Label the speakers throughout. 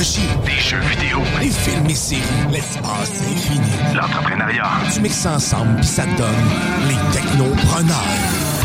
Speaker 1: technologie,
Speaker 2: Des jeux vidéo,
Speaker 1: les films et séries, l'espace infini.
Speaker 2: l'entrepreneuriat.
Speaker 1: Tu mixes ça ensemble puis ça te donne les technopreneurs.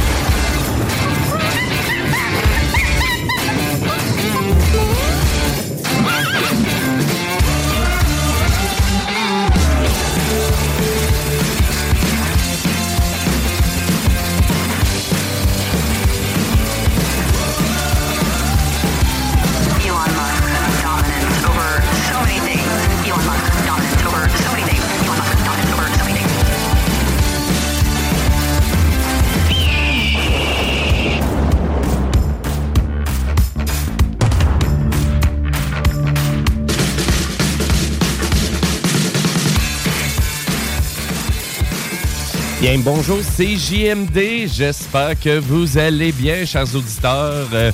Speaker 3: Bonjour, c'est JMD. J'espère que vous allez bien, chers auditeurs. Euh,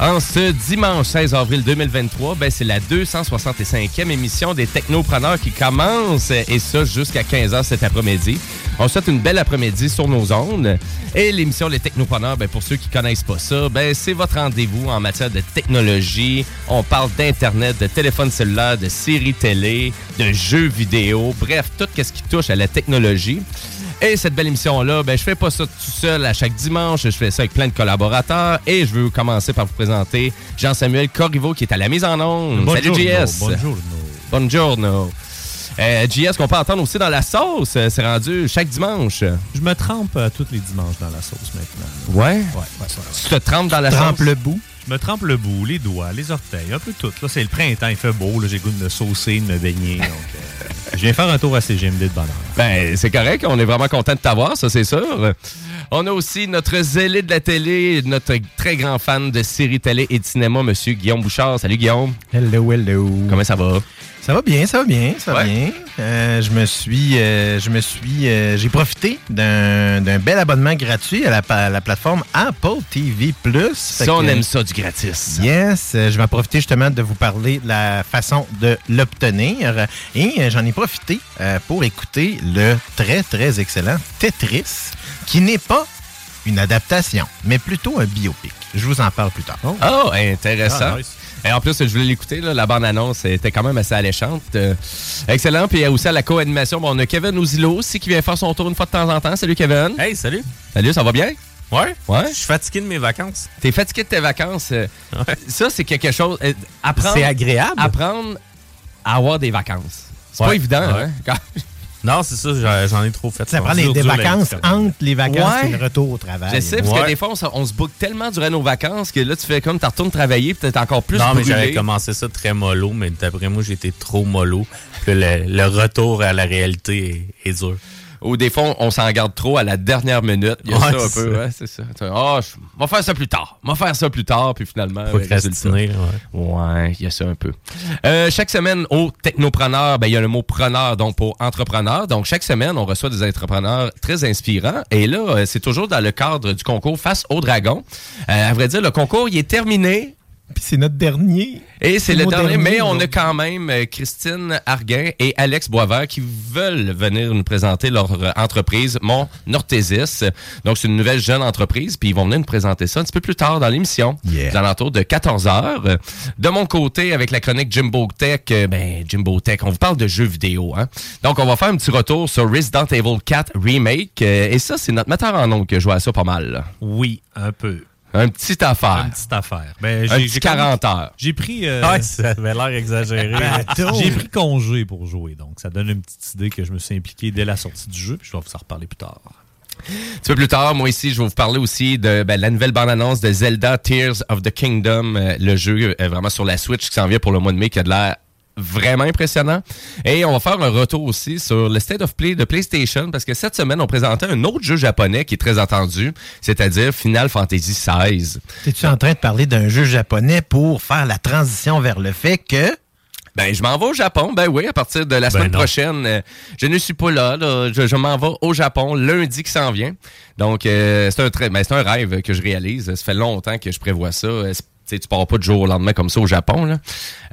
Speaker 3: en ce dimanche 16 avril 2023, ben, c'est la 265e émission des Technopreneurs qui commence, et ça jusqu'à 15h cet après-midi. On souhaite une belle après-midi sur nos ondes. Et l'émission Les Technopreneurs, ben, pour ceux qui connaissent pas ça, ben, c'est votre rendez-vous en matière de technologie. On parle d'Internet, de téléphone cellulaire, de séries télé, de jeux vidéo, bref, tout ce qui touche à la technologie. Et cette belle émission-là, ben, je fais pas ça tout seul à chaque dimanche. Je fais ça avec plein de collaborateurs. Et je veux commencer par vous présenter Jean-Samuel Corriveau qui est à la mise en onde. Salut JS.
Speaker 4: Bonjour.
Speaker 3: Buongiorno. Euh, JS qu'on peut entendre aussi dans la sauce. euh, C'est rendu chaque dimanche.
Speaker 4: Je me trempe euh, tous les dimanches dans la sauce maintenant.
Speaker 3: Ouais?
Speaker 4: Ouais, ouais, ouais.
Speaker 3: Tu te trempes dans la
Speaker 5: Trempe
Speaker 3: sauce?
Speaker 5: le bout.
Speaker 4: Je me trempe le bout, les doigts, les orteils, un peu tout. Là, c'est le printemps, il fait beau. Là, j'ai le goût de me saucer, de me baigner. Donc, euh, je viens faire un tour à CGMD de bonheur.
Speaker 3: Ben, c'est correct. On est vraiment content de t'avoir, ça, c'est sûr. On a aussi notre zélé de la télé, notre très grand fan de séries télé et de cinéma, Monsieur Guillaume Bouchard. Salut, Guillaume.
Speaker 5: Hello, hello.
Speaker 3: Comment ça va?
Speaker 5: Ça va bien, ça va bien, ça va
Speaker 3: Ouais.
Speaker 5: bien. Euh, je me suis, euh, je me suis, euh, j'ai profité d'un d'un bel abonnement gratuit à la, plateforme Apple TV Plus.
Speaker 3: Ça, on
Speaker 5: que-
Speaker 3: aime ça, du gratis.
Speaker 5: Yes, euh, je vais en profiter justement de vous parler de la façon de l'obtenir. Et euh, j'en ai profité euh, pour écouter le très, très excellent Tetris, qui n'est pas une adaptation, mais plutôt un biopic. Je vous en parle plus tard.
Speaker 3: Oh, intéressant.
Speaker 4: Ah, nice.
Speaker 3: Et en plus, je voulais l'écouter, la bande-annonce était quand même assez alléchante. Euh, excellent. Puis aussi à la co-animation, bon, on a Kevin Ouzilo aussi qui vient faire son tour une fois de temps en temps. Salut Kevin.
Speaker 6: Hey, salut.
Speaker 3: Salut, ça va bien?
Speaker 6: Ouais?
Speaker 3: Ouais.
Speaker 6: Je suis fatigué de mes vacances.
Speaker 3: T'es fatigué de tes vacances. euh, Ça, c'est quelque chose. euh, apprendre,
Speaker 6: C'est agréable.
Speaker 3: apprendre à avoir des vacances. C'est
Speaker 6: Ouais.
Speaker 3: pas évident,
Speaker 6: Ouais.
Speaker 3: hein? Quand-
Speaker 6: Non, c'est ça, j'en- j'en ai trop fait.
Speaker 5: Ça prend des, vacances entre les vacances
Speaker 3: Ouais.
Speaker 5: et le retour au travail.
Speaker 3: Je sais, parce que des fois, on, se- on se boucle tellement durant nos vacances que là, tu fais comme, tu retournes travailler, t'es encore plus
Speaker 6: Non, mais j'avais commencé ça très mollo, mais d'après moi, j'étais trop mollo. Puis le, le retour à la réalité est, est dur.
Speaker 3: Ou des fois, on s'en garde trop à la dernière minute. Il y a
Speaker 6: Ouais,
Speaker 3: ça un peu,
Speaker 6: ça.
Speaker 3: ouais, c'est ça. Ah, je vais faire ça plus tard. On va faire ça plus tard, puis finalement. le
Speaker 6: Procrastiner,
Speaker 3: résultat.
Speaker 6: ouais.
Speaker 3: Ouais, il y a ça un peu. Euh, chaque semaine, au Technopreneur, ben, il y a le mot preneur, donc pour entrepreneur. Donc, chaque semaine, on reçoit des entrepreneurs très inspirants. Et là, euh, c'est toujours dans le cadre du concours Face au Dragon. Euh, à vrai dire, le concours, il est terminé.
Speaker 5: Puis c'est notre dernier.
Speaker 3: Et c'est le dernier, mais on a quand même euh, Christine Arguin et Alex Boisvert qui veulent venir nous présenter leur euh, entreprise, Mon Nortésis. Donc, c'est une nouvelle jeune entreprise, puis ils vont venir nous présenter ça un petit peu plus tard dans l'émission,
Speaker 5: Yeah.
Speaker 3: aux alentours de 14 heures. De mon côté, avec la chronique Jimbo Tech, euh, ben, Jimbo Tech, on vous parle de jeux vidéo. Hein? Donc, on va faire un petit retour sur Resident Evil 4 Remake. et ça, c'est notre metteur en nom qui a joué à ça pas mal.
Speaker 4: Oui, un peu.
Speaker 3: Un petit affaire.
Speaker 4: Une petite affaire. Ben,
Speaker 3: Un
Speaker 4: j'ai-
Speaker 3: petit
Speaker 4: j'ai comme-
Speaker 3: 40 heures.
Speaker 4: J'ai pris. euh,
Speaker 6: Ouais, ça avait l'air exagéré.
Speaker 5: Bateau.
Speaker 4: J'ai pris congé pour jouer, donc ça donne une petite idée que je me suis impliqué dès la sortie du jeu, puis je vais vous en reparler plus tard.
Speaker 3: Un petit peu plus tard, moi ici, je vais vous parler aussi de ben, la nouvelle bande-annonce de Zelda Tears of the Kingdom, euh, le jeu euh, vraiment sur la Switch qui s'en vient pour le mois de mai, qui a de l'air vraiment impressionnant. Et on va faire un retour aussi sur le State of Play de PlayStation, parce que cette semaine, on présentait un autre jeu japonais qui est très attendu, c'est-à-dire Final Fantasy XVI.
Speaker 5: T'es-tu en train de parler d'un jeu japonais pour faire la transition vers le fait que.
Speaker 3: Ben, je m'en vais au Japon. Ben oui, à partir de la semaine
Speaker 4: non.
Speaker 3: prochaine. euh, je ne suis pas là. là. Je, je m'en vais au Japon lundi qui s'en vient. Donc, euh, c'est un, très, ben, c'est un rêve que je réalise. Ça fait longtemps que je prévois ça. Tu sais, tu pars pas du jour au lendemain comme ça au Japon. Là.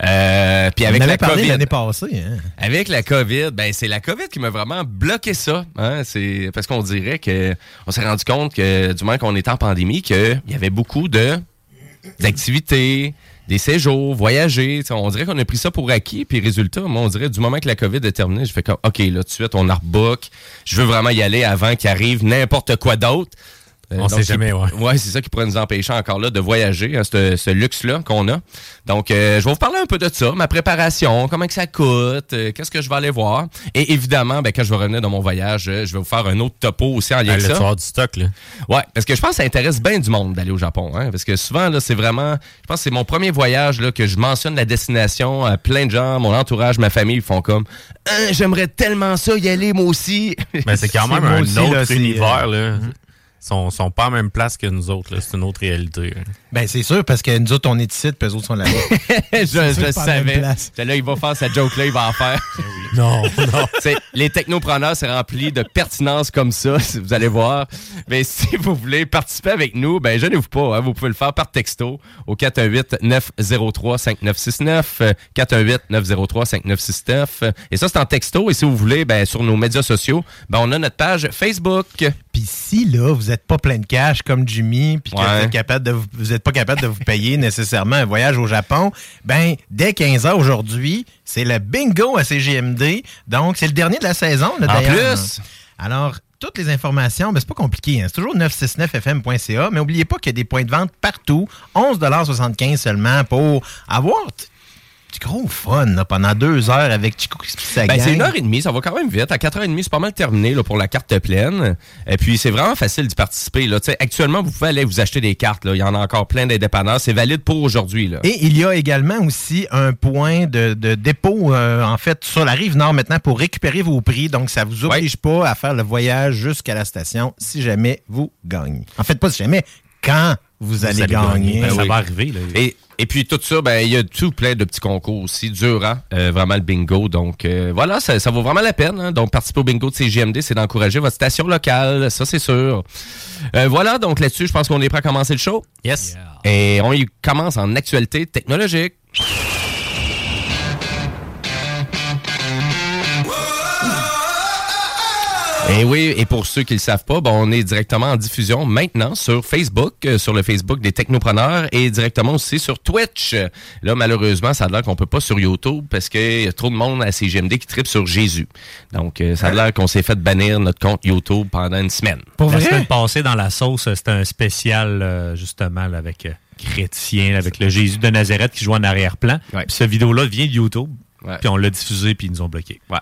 Speaker 3: Euh, puis avec
Speaker 5: on
Speaker 3: la
Speaker 5: parlé
Speaker 3: COVID.
Speaker 5: l'année passée. Hein?
Speaker 3: Avec la COVID, ben c'est la COVID qui m'a vraiment bloqué ça. Hein? C'est parce qu'on dirait que on s'est rendu compte que du moment qu'on était en pandémie, qu'il y avait beaucoup de d'activités, des séjours, voyager. On dirait qu'on a pris ça pour acquis. Puis résultat, moi, on dirait du moment que la COVID est terminée, je fais comme OK, là, tout de suite, on a rebook. Je veux vraiment y aller avant qu'il arrive n'importe quoi d'autre. Euh,
Speaker 6: On
Speaker 3: donc,
Speaker 6: sait jamais, ouais.
Speaker 3: Ouais, c'est ça qui pourrait nous empêcher encore là de voyager, hein, ce, ce luxe-là qu'on a. Donc, euh, je vais vous parler un peu de ça, ma préparation, comment que ça coûte, euh, qu'est-ce que je vais aller voir. Et évidemment, ben, quand je vais revenir de mon voyage, je vais vous faire un autre topo aussi en lien
Speaker 6: Ah,
Speaker 3: avec ça.
Speaker 6: avoir du stock, là.
Speaker 3: Ouais, parce que je pense que ça intéresse bien du monde d'aller au Japon. Hein, parce que souvent, là, c'est vraiment. Je pense que c'est mon premier voyage là, que je mentionne la destination à plein de gens, mon entourage, ma famille, ils font comme Hein, J'aimerais tellement ça y aller, moi aussi.
Speaker 6: Mais c'est quand même un
Speaker 5: aussi,
Speaker 6: autre
Speaker 5: là,
Speaker 6: univers, là. Ils sont, sont pas en même place que nous autres. C'est une autre réalité. là.
Speaker 5: Ben, c'est sûr, parce que nous autres, on est ici, puis eux autres sont là-bas.
Speaker 3: je je
Speaker 5: même
Speaker 3: savais. Là, il va faire sa joke-là, il va en faire.
Speaker 6: Non, non.
Speaker 3: C'est- les technopreneurs, c'est rempli de pertinence comme ça, vous allez voir. Mais si vous voulez participer avec nous, ben gênez-vous pas. hein, vous pouvez le faire par texto au 418-903-5969. euh, 418-903-5969. Et ça, c'est en texto. Et si vous voulez, ben, sur nos médias sociaux, ben, on a notre page Facebook.
Speaker 5: Puis si, là, vous n'êtes pas plein de cash comme Jimmy, puis que
Speaker 3: Ouais.
Speaker 5: vous êtes capable de vous, vous êtes pas capable de vous payer nécessairement un voyage au Japon, ben, dès 15 h aujourd'hui, c'est le bingo à CGMD. Donc, c'est le dernier de la saison, là,
Speaker 3: En plus.
Speaker 5: Alors, toutes les informations, ben, c'est pas compliqué. hein. C'est toujours 969fm.ca, mais n'oubliez pas qu'il y a des points de vente partout. 11,75 seulement pour avoir du gros fun là, pendant deux heures avec Chico et sa
Speaker 3: Ben, c'est une heure et demie, ça va quand même vite. À 4h30, c'est pas mal terminé là, pour la carte pleine. Et puis, c'est vraiment facile d'y participer. Là. Tu sais, Actuellement, vous pouvez aller vous acheter des cartes. Là. Il y en a encore plein des dépanneurs. C'est valide pour aujourd'hui. là.
Speaker 5: Et il y a également aussi un point de, de dépôt, euh, en fait, sur la rive nord maintenant pour récupérer vos prix. Donc, ça vous oblige pas à faire le voyage jusqu'à la station si jamais vous gagnez. En fait, pas si jamais, quand vous, allez,
Speaker 6: allez
Speaker 5: gagner.
Speaker 6: gagner.
Speaker 4: Ben, ça
Speaker 3: oui.
Speaker 4: va arriver. Là.
Speaker 3: Et, et puis tout ça, ben il y a tout plein de petits concours aussi durant euh, vraiment le bingo. Donc euh, voilà, ça, ça vaut vraiment la peine. hein? Donc participer au bingo de CGMD, c'est d'encourager votre station locale, ça c'est sûr. Euh, voilà, donc là-dessus, je pense qu'on est prêt à commencer le show.
Speaker 6: Yes.
Speaker 3: Et on y commence en actualité technologique. Et oui, et pour ceux qui ne le savent pas, bon, on est directement en diffusion maintenant sur Facebook, euh, sur le Facebook des technopreneurs et directement aussi sur Twitch. Là, malheureusement, ça a l'air qu'on peut pas sur YouTube parce qu'il y a trop de monde à CGMD qui tripe sur Jésus. Donc, euh, ça a l'air qu'on s'est fait bannir notre compte YouTube pendant une semaine.
Speaker 5: Pour
Speaker 4: La
Speaker 5: vrai?
Speaker 4: semaine passée, dans la sauce, euh, c'était un spécial, euh, justement, là, avec euh, chrétien, avec le Jésus de Nazareth qui joue en arrière-plan.
Speaker 3: Ouais.
Speaker 4: Puis cette vidéo-là vient de YouTube.
Speaker 3: Ouais.
Speaker 4: Puis on l'a diffusé, puis ils nous ont bloqué.
Speaker 3: Ouais.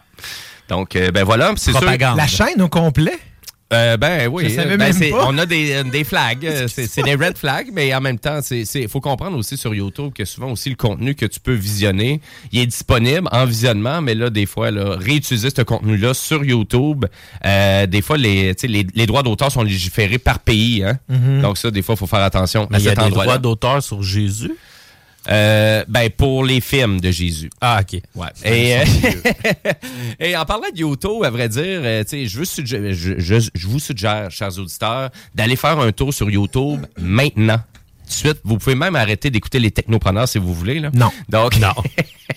Speaker 3: Donc, euh, ben voilà, c'est sûr.
Speaker 4: Propagande.
Speaker 5: La chaîne au complet?
Speaker 3: Euh, ben oui,
Speaker 5: Je savais
Speaker 3: Ben,
Speaker 5: même
Speaker 3: c'est-
Speaker 5: pas.
Speaker 3: on a des, des flags, euh, c'est des red flags, mais en même temps, c'est c'est- faut comprendre aussi sur YouTube que souvent aussi le contenu que tu peux visionner, il est disponible en visionnement, mais là des fois là, réutiliser ce contenu-là sur YouTube, euh, des fois les, les, les droits d'auteur sont légiférés par pays, hein? donc ça des fois il faut faire attention
Speaker 6: Mais
Speaker 3: à
Speaker 6: il y a des droits d'auteur sur Jésus?
Speaker 3: Euh, ben pour les films de Jésus.
Speaker 6: Ah, OK.
Speaker 3: Ouais. Et, euh, et en parlant de YouTube, à vrai dire, euh, tu sais, je, veux suggé- je, je- je vous suggère, chers auditeurs, d'aller faire un tour sur YouTube maintenant. De suite. Vous pouvez même arrêter d'écouter les technopreneurs si vous voulez. Là.
Speaker 5: Non.
Speaker 3: Donc,
Speaker 5: non.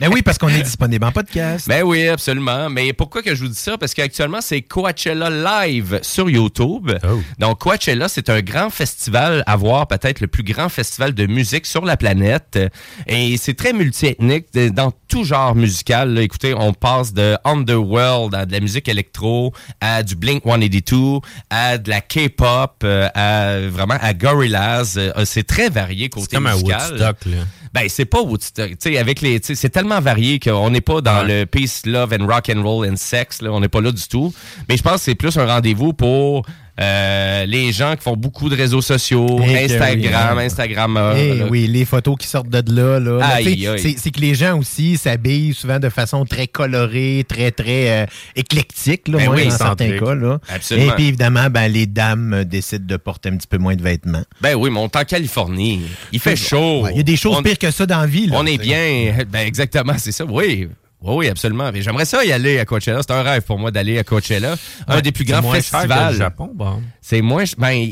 Speaker 5: Mais oui, parce qu'on est disponible en podcast.
Speaker 3: Ben oui, absolument. Mais pourquoi que je vous dis ça? Parce qu'actuellement, c'est Coachella Live sur YouTube. Donc, Coachella, c'est un grand festival à voir, peut-être le plus grand festival de musique sur la planète. Et c'est très multiethnique dans tout genre musical. là. Écoutez, on passe de Underworld à de la musique électro, à du Blink 182, à de la K-pop, euh, à vraiment à Gorillaz. Euh, C'est très varié côté
Speaker 6: comme un
Speaker 3: musical.
Speaker 6: Woodstock, là.
Speaker 3: Ben c'est pas Woodstock, tu sais avec les c'est tellement varié qu'on n'est pas dans le peace, love and rock and roll and sex là, on n'est pas là du tout. Mais je pense que c'est plus un rendez-vous pour euh, les gens qui font beaucoup de réseaux sociaux,
Speaker 5: Eh
Speaker 3: Instagram,
Speaker 5: oui, hein.
Speaker 3: Instagrammeurs.
Speaker 5: Eh oui, les photos qui sortent de là. là. C'est- que les gens aussi s'habillent souvent de façon très colorée, très, très euh, éclectique, là,
Speaker 3: Ben
Speaker 5: moi,
Speaker 3: oui,
Speaker 5: dans certains cas. Là.
Speaker 3: Absolument.
Speaker 5: Et puis évidemment, ben, les dames euh, décident de porter un petit peu moins de vêtements.
Speaker 3: Ben oui, mais on est en Californie. Il fait chaud.
Speaker 5: Ouais, Il y a des choses
Speaker 3: On-
Speaker 5: pires que ça dans la vie. là,
Speaker 3: On est bien. Ben exactement, c'est ça. Oui. Oui, oui, absolument. Mais J'aimerais ça y aller à Coachella. C'est un rêve pour moi d'aller à Coachella. un des plus
Speaker 6: c'est
Speaker 3: grands
Speaker 6: moins cher que
Speaker 3: festivals.
Speaker 6: le Japon, bon.
Speaker 3: C'est moins. Ben,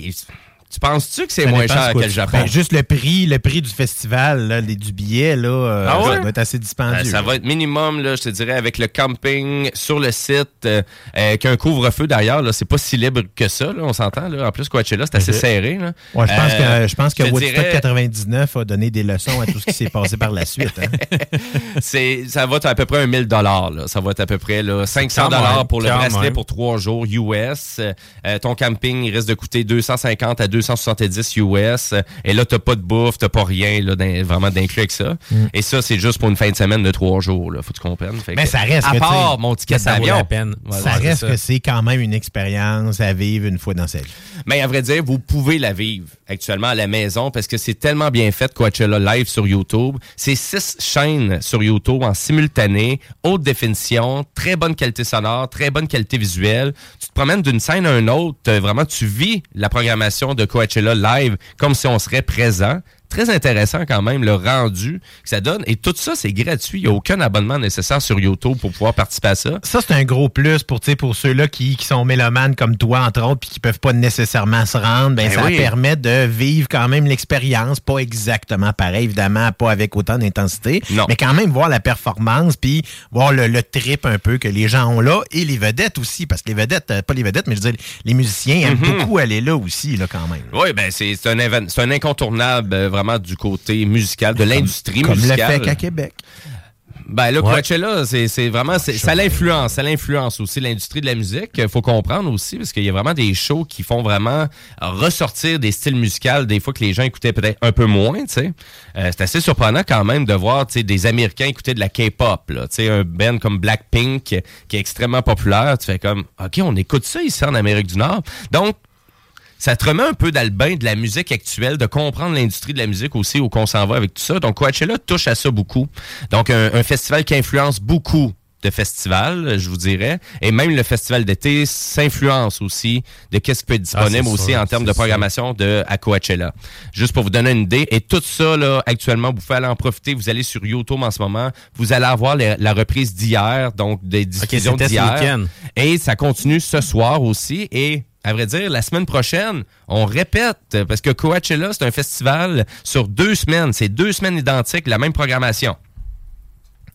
Speaker 3: tu penses-tu que c'est moins cher que le Japon?
Speaker 5: prends. juste le prix, le prix du festival, là, les, du billet, là, euh,
Speaker 3: Ah ouais?
Speaker 5: ça doit être assez dispendieux.
Speaker 3: Euh, ça va être minimum, là, je te dirais, avec le camping sur le site, euh, euh, qu'un couvre-feu d'ailleurs, là, c'est pas si libre que ça, là, on s'entend. Là. En plus, Coachella, c'est assez
Speaker 5: Ok.
Speaker 3: serré. Là.
Speaker 5: Ouais, je pense
Speaker 3: Euh,
Speaker 5: que, je pense que
Speaker 3: je
Speaker 5: Woodstock
Speaker 3: dirais-
Speaker 5: 99 a donné des leçons à tout ce qui s'est passé par la suite. hein.
Speaker 3: c'est, ça va être à peu près un 1000 dollars. Ça va être à peu près là, 500
Speaker 6: Quand
Speaker 3: dollars pour le bracelet
Speaker 6: même.
Speaker 3: pour trois jours US. Euh, ton camping il risque de coûter 250 à 270 US. Et là, t'as pas de bouffe, t'as pas rien là, vraiment d'inclus avec ça.
Speaker 5: Mm.
Speaker 3: Et ça, c'est juste pour une fin de semaine de trois jours. Là, faut que tu comprennes. Fait
Speaker 5: Mais
Speaker 3: que-
Speaker 5: ça reste
Speaker 3: À
Speaker 5: que,
Speaker 3: part mon ticket
Speaker 6: ça vaut la peine.
Speaker 3: Voilà,
Speaker 5: ça reste
Speaker 3: ça.
Speaker 5: que c'est quand même une expérience à vivre une fois dans sa vie.
Speaker 3: Mais à vrai dire, vous pouvez la vivre actuellement à la maison parce que c'est tellement bien fait Coachella Live sur YouTube. C'est six chaînes sur YouTube en simultané, haute définition, très bonne qualité sonore, très bonne qualité visuelle. Promènes d'une scène à une autre, euh, vraiment tu vis la programmation de Coachella Live comme si on serait présent. Très intéressant quand même le rendu que ça donne. Et tout ça, c'est gratuit. Il n'y a aucun abonnement nécessaire sur YouTube pour pouvoir participer à ça.
Speaker 5: Ça, c'est un gros plus pour, pour ceux-là qui, qui sont mélomanes comme toi, entre autres, puis qui peuvent pas nécessairement se rendre. Ben,
Speaker 3: Ben
Speaker 5: ça
Speaker 3: oui.
Speaker 5: permet de vivre quand même l'expérience, pas exactement pareil, évidemment, pas avec autant d'intensité,
Speaker 3: Non.
Speaker 5: mais quand même voir la performance, puis voir le, le trip un peu que les gens ont là, et les vedettes aussi, parce que les vedettes, euh, pas les vedettes, mais je veux dire, les musiciens aiment
Speaker 3: Mhm.
Speaker 5: beaucoup aller là aussi, là, quand même.
Speaker 3: Oui, ben c'est un, un incontournable euh, vraiment du côté musical, de l'industrie
Speaker 5: Comme le
Speaker 3: musicale.
Speaker 5: fait qu'à Québec.
Speaker 3: Ben là,
Speaker 6: Ouais.
Speaker 3: Coachella, c'est c'est vraiment, c'est- ça l'influence, ça l'influence aussi l'industrie de la musique. Il faut comprendre aussi, parce qu'il y a vraiment des shows qui font vraiment ressortir des styles musicaux, des fois que les gens écoutaient peut-être un peu moins, tu sais. Euh, c'est assez surprenant quand même de voir, tu sais, des Américains écouter de la K-pop, là. Tu sais, un band comme Blackpink, qui est extrêmement populaire. Tu fais comme, OK, on écoute ça ici en Amérique du Nord. Donc, ça te remet un peu bain de la musique actuelle, de comprendre l'industrie de la musique aussi, où qu'on s'en va avec tout ça. Donc, Coachella touche à ça beaucoup. Donc, un, un festival qui influence beaucoup de festivals, je vous dirais. Et même le festival d'été s'influence aussi de qu'est-ce qui peut être disponible
Speaker 6: Ah, c'est
Speaker 3: aussi
Speaker 6: sûr,
Speaker 3: en termes de
Speaker 6: sûr.
Speaker 3: programmation de à Coachella. Juste pour vous donner une idée. Et tout ça, là, actuellement, vous pouvez aller en profiter. Vous allez sur YouTube en ce moment. Vous allez avoir les- la reprise d'hier, donc des diffusions
Speaker 6: ce
Speaker 3: d'hier. Et ça continue ce soir aussi. Et à vrai dire, la semaine prochaine, on répète, parce que Coachella, c'est un festival sur deux semaines. C'est deux semaines identiques, la même programmation.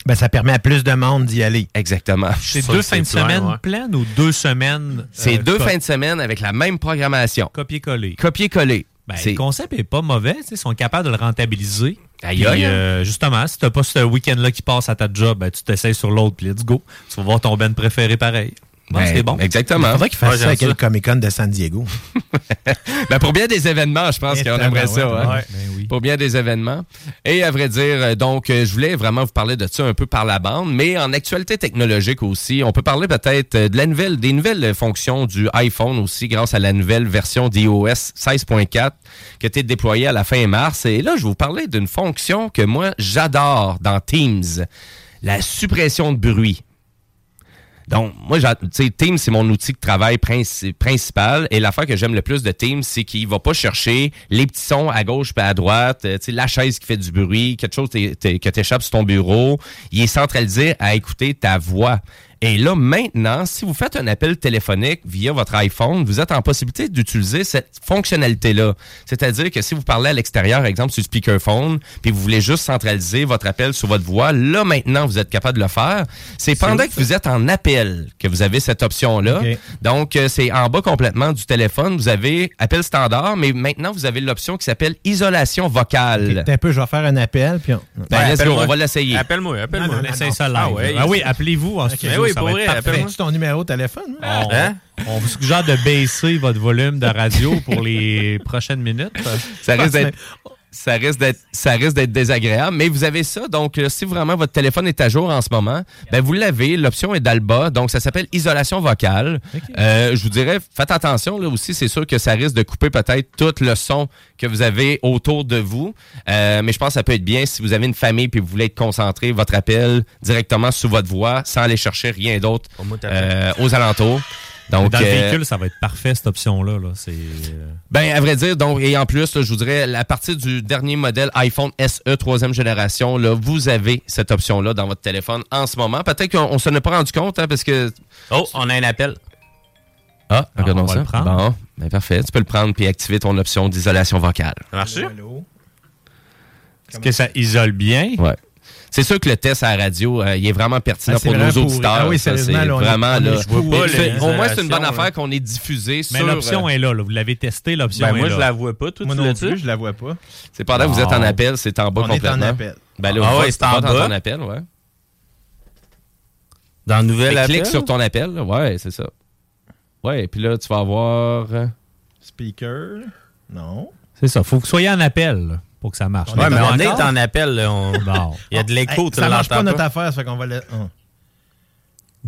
Speaker 5: Ben, ça permet à plus de monde d'y aller.
Speaker 3: Exactement.
Speaker 4: C'est deux fins de
Speaker 6: plein,
Speaker 4: semaine
Speaker 6: ouais.
Speaker 4: pleines ou deux semaines
Speaker 3: C'est
Speaker 4: euh,
Speaker 3: deux fins de semaine avec la même programmation.
Speaker 4: copier-coller?
Speaker 3: Copier-coller.
Speaker 4: Ben,
Speaker 3: C'est-
Speaker 4: le concept est pas mauvais, ils sont capables de le rentabiliser.
Speaker 3: Aïe, aïe, hein.
Speaker 4: euh, justement, si t'as pas ce week-end-là qui passe à ta job, ben, tu t'essayes sur l'autre, puis let's go. Tu vas voir ton band préféré pareil. Bon,
Speaker 3: Ben,
Speaker 4: c'est bon.
Speaker 5: Il
Speaker 3: Exactement.
Speaker 5: faudrait qu'ils fassent
Speaker 6: Ouais,
Speaker 5: ça
Speaker 6: ça.
Speaker 5: le Comic-Con de San Diego.
Speaker 3: Ben, pour bien des événements, je pense
Speaker 5: Et
Speaker 3: qu'on aimerait ça. hein.
Speaker 4: ouais. Ben oui.
Speaker 3: Pour bien des événements. Et à vrai dire, euh, donc, euh, je voulais vraiment vous parler de ça un peu par la bande, mais en actualité technologique aussi, on peut parler peut-être euh, de la nouvelle, des nouvelles fonctions du iPhone aussi, grâce à la nouvelle version d'iOS 16.4 qui a été déployée à la fin mars. Et là, je vais vous parler d'une fonction que moi, j'adore dans Teams. La suppression de bruit. Donc, moi, tu Teams, c'est mon outil de travail princi- principal. Et l'affaire que j'aime le plus de Teams, c'est qu'il va pas chercher les petits sons à gauche et à droite, euh, la chaise qui fait du bruit, quelque chose que t'échappes sur ton bureau. Il est centralisé à écouter ta voix. Et là, maintenant, si vous faites un appel téléphonique via votre iPhone, vous êtes en possibilité d'utiliser cette fonctionnalité-là. C'est-à-dire que si vous parlez à l'extérieur, exemple sur speakerphone, puis vous voulez juste centraliser votre appel sur votre voix, là, maintenant, vous êtes capable de le faire. C'est pendant que vous êtes en appel que vous avez cette option-là. Donc, euh, c'est en bas complètement du téléphone. Vous avez appel standard, mais maintenant, vous avez l'option qui s'appelle isolation vocale.
Speaker 5: Attends un peu, je vais faire un appel. Puis on...
Speaker 3: Ben,
Speaker 6: Ouais,
Speaker 3: let's go, on va l'essayer.
Speaker 6: Appelle-moi, appelle-moi. Ah
Speaker 4: ah oui, appelez-vous en studio.
Speaker 6: Ben oui,
Speaker 4: ça
Speaker 6: pour
Speaker 4: va
Speaker 6: vrai,
Speaker 4: être parfait.
Speaker 6: appelle-moi.
Speaker 5: Ton numéro de téléphone?
Speaker 4: On,
Speaker 6: Hein?
Speaker 4: on vous suggère de baisser votre volume de radio pour les prochaines minutes.
Speaker 3: Ça risque d'être ça risque d'être ça risque d'être désagréable. Mais vous avez ça donc euh, si vraiment votre téléphone est à jour en ce moment ben vous l'avez. L'option est bas donc ça s'appelle isolation vocale. Euh, je vous dirais faites attention là aussi c'est sûr que ça risque de couper peut-être tout le son que vous avez autour de vous. Euh, mais je pense que ça peut être bien si vous avez une famille puis vous voulez être concentré votre appel directement sous votre voix sans aller chercher rien d'autre euh, aux alentours donc
Speaker 4: Dans le
Speaker 3: euh,
Speaker 4: véhicule, ça va être parfait, cette option-là. Là. Euh,
Speaker 3: Ben, à vrai dire, donc, et en plus, là, je vous dirais, à partir du dernier modèle iPhone SE troisième génération, là, vous avez cette option-là dans votre téléphone en ce moment. Peut-être qu'on on s'en est pas rendu compte, hein, parce que.
Speaker 6: Oh, on a un appel.
Speaker 3: Ah,
Speaker 4: Ah,
Speaker 3: regardons
Speaker 4: on va
Speaker 3: ça.
Speaker 4: le prendre.
Speaker 3: Bon, ben parfait. Tu peux le prendre puis activer ton option d'isolation vocale.
Speaker 6: Ça marche
Speaker 4: Est-ce que ça isole bien?
Speaker 3: Ouais. C'est sûr que le test à la radio, euh, il est vraiment pertinent
Speaker 5: Ah,
Speaker 3: pour nos
Speaker 5: vraiment
Speaker 3: auditeurs.
Speaker 5: Ah oui,
Speaker 3: Ça, c'est
Speaker 5: sérieusement, là, on est-
Speaker 3: vraiment
Speaker 5: est-
Speaker 3: là.
Speaker 5: je vois
Speaker 6: pas
Speaker 3: Il au moins, c'est une bonne affaire qu'on est diffusé
Speaker 4: Mais
Speaker 3: sur.
Speaker 4: l'option
Speaker 3: euh,
Speaker 4: est là, là. Vous l'avez testé, l'option
Speaker 6: Ben,
Speaker 4: est
Speaker 6: moi,
Speaker 4: là.
Speaker 6: je la vois pas. Toi,
Speaker 5: Moi non plus, je la vois pas.
Speaker 3: C'est pendant que vous êtes en appel, c'est en bas
Speaker 5: On est en
Speaker 3: complètement.
Speaker 5: appel.
Speaker 3: Ben là,
Speaker 6: Ah ouais, c'est en bas?
Speaker 3: ton appel, ouais.
Speaker 6: Dans le nouvel
Speaker 3: que
Speaker 6: appel?
Speaker 3: clique sur ton appel, là. ouais, c'est ça. Ouais, puis là, tu vas avoir. euh,
Speaker 5: Speaker? Non.
Speaker 4: C'est ça. faut que vous soyez en appel là, pour que ça marche.
Speaker 5: On est
Speaker 6: mais on est
Speaker 5: d'accord?
Speaker 6: en appel. là, on-
Speaker 4: Bon.
Speaker 6: Il y a de l'écho,
Speaker 5: Hey, ça marche pas notre affaire, ça fait qu'on va le.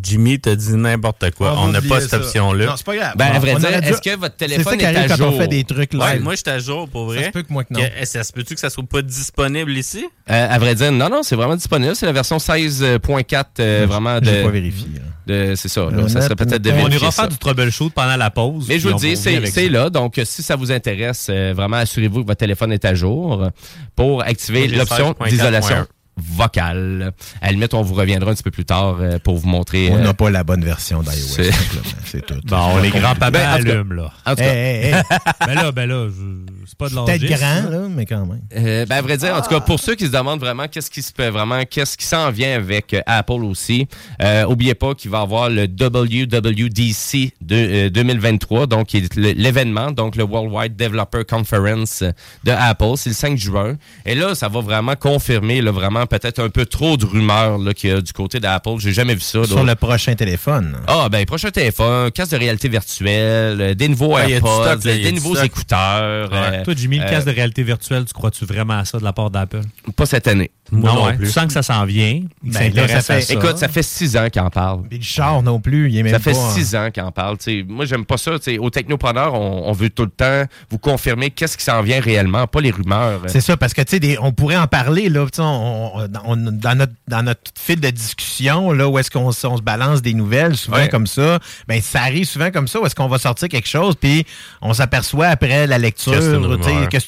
Speaker 6: Jimmy t'a dit n'importe quoi. On n'a pas cette
Speaker 5: ça.
Speaker 6: option-là.
Speaker 5: Non, c'est pas grave.
Speaker 3: Ben, à
Speaker 5: On-
Speaker 3: vrai
Speaker 5: on
Speaker 3: dire, est-ce que votre téléphone
Speaker 5: ça qui
Speaker 3: est à
Speaker 5: quand on
Speaker 3: jour?
Speaker 5: fait des trucs
Speaker 6: Ouais,
Speaker 5: live.
Speaker 6: moi, je suis à jour pour
Speaker 5: Ça
Speaker 6: vrai.
Speaker 5: se peut que moi que non.
Speaker 6: Que- Ça se peut-tu que ça soit pas disponible ici?
Speaker 3: Euh, à vrai dire, non, non, c'est vraiment disponible. C'est la version 16.4, euh, vraiment
Speaker 5: J'ai pas
Speaker 3: de.
Speaker 5: vérifié. là.
Speaker 3: de- c'est ça, là,
Speaker 5: Euh,
Speaker 3: ça serait peut-être de
Speaker 5: on
Speaker 4: On
Speaker 3: vérifier
Speaker 4: ira
Speaker 3: ça.
Speaker 4: faire du troubleshoot pendant la pause.
Speaker 3: Mais je vous
Speaker 4: on
Speaker 3: le dis, c'est
Speaker 4: ça.
Speaker 3: là. Donc, si ça vous intéresse, euh, vraiment, assurez-vous que votre téléphone est à jour pour activer l'option
Speaker 6: 16.4.1.
Speaker 3: d'isolation vocale. À la limite, on vous reviendra un petit peu plus tard euh, pour vous montrer.
Speaker 5: On
Speaker 3: euh,
Speaker 5: n'a pas la bonne version d'iOS.
Speaker 3: c'est-
Speaker 5: simplement. C'est tout.
Speaker 4: Bon, les grands-parents
Speaker 3: Ben, en tout cas-
Speaker 4: allument, là.
Speaker 3: en tout
Speaker 5: Hey,
Speaker 3: cas,
Speaker 5: hey, hey.
Speaker 4: ben là, ben là, c'est pas de
Speaker 5: Peut-être
Speaker 4: l'âgisme,
Speaker 5: grand,
Speaker 4: là.
Speaker 5: mais quand même.
Speaker 3: Euh, ben, à vrai dire, en tout cas, pour ceux qui se demandent vraiment qu'est-ce qui se peut vraiment, qu'est-ce qui s'en vient avec euh, Apple aussi, euh, oubliez pas qu'il va y avoir le WWDC de, euh, 2023, donc est l'événement, donc le Worldwide Developer Conference de Apple, c'est le 5 juin. Et là, ça va vraiment confirmer, là, vraiment peut-être un peu trop de rumeurs là, qu'il y a du côté d'Apple. J'ai jamais vu ça.
Speaker 5: Sur
Speaker 3: là.
Speaker 5: le prochain téléphone.
Speaker 3: Ah, ben, prochain téléphone, casque de réalité virtuelle, euh, des nouveaux
Speaker 6: Ah,
Speaker 3: AirPods,
Speaker 6: stock, là, y a
Speaker 3: des nouveaux
Speaker 6: stock.
Speaker 3: écouteurs. euh,
Speaker 4: Toi, Jimmy, le
Speaker 3: euh,
Speaker 4: casque de réalité virtuelle, tu crois-tu vraiment à ça de la part d'Apple?
Speaker 3: Pas cette année.
Speaker 4: Moi non,
Speaker 6: ouais.
Speaker 4: plus. Tu sens que ça s'en vient?
Speaker 5: Ben, là, ça
Speaker 4: à
Speaker 5: fait-
Speaker 4: ça?
Speaker 3: Écoute, ça fait six ans qu'il en parle.
Speaker 5: Le char non plus, il est même
Speaker 3: Ça fait
Speaker 5: pas...
Speaker 3: six ans qu'il en parle. T'sais, moi, j'aime pas ça. T'sais, au Technopreneur, on, on veut tout le temps vous confirmer qu'est-ce qui s'en vient réellement, pas les rumeurs.
Speaker 5: C'est ça, parce que tu sais, des- on pourrait en parler là, on- on- on- dans notre dans notre fil de discussion là, où est-ce qu'on se- balance des nouvelles, souvent
Speaker 3: Ouais.
Speaker 5: comme ça. Ben ça arrive souvent comme ça, où est-ce qu'on va sortir quelque chose, puis on s'aperçoit après la lecture,
Speaker 6: Que c'est une rumeur.
Speaker 5: que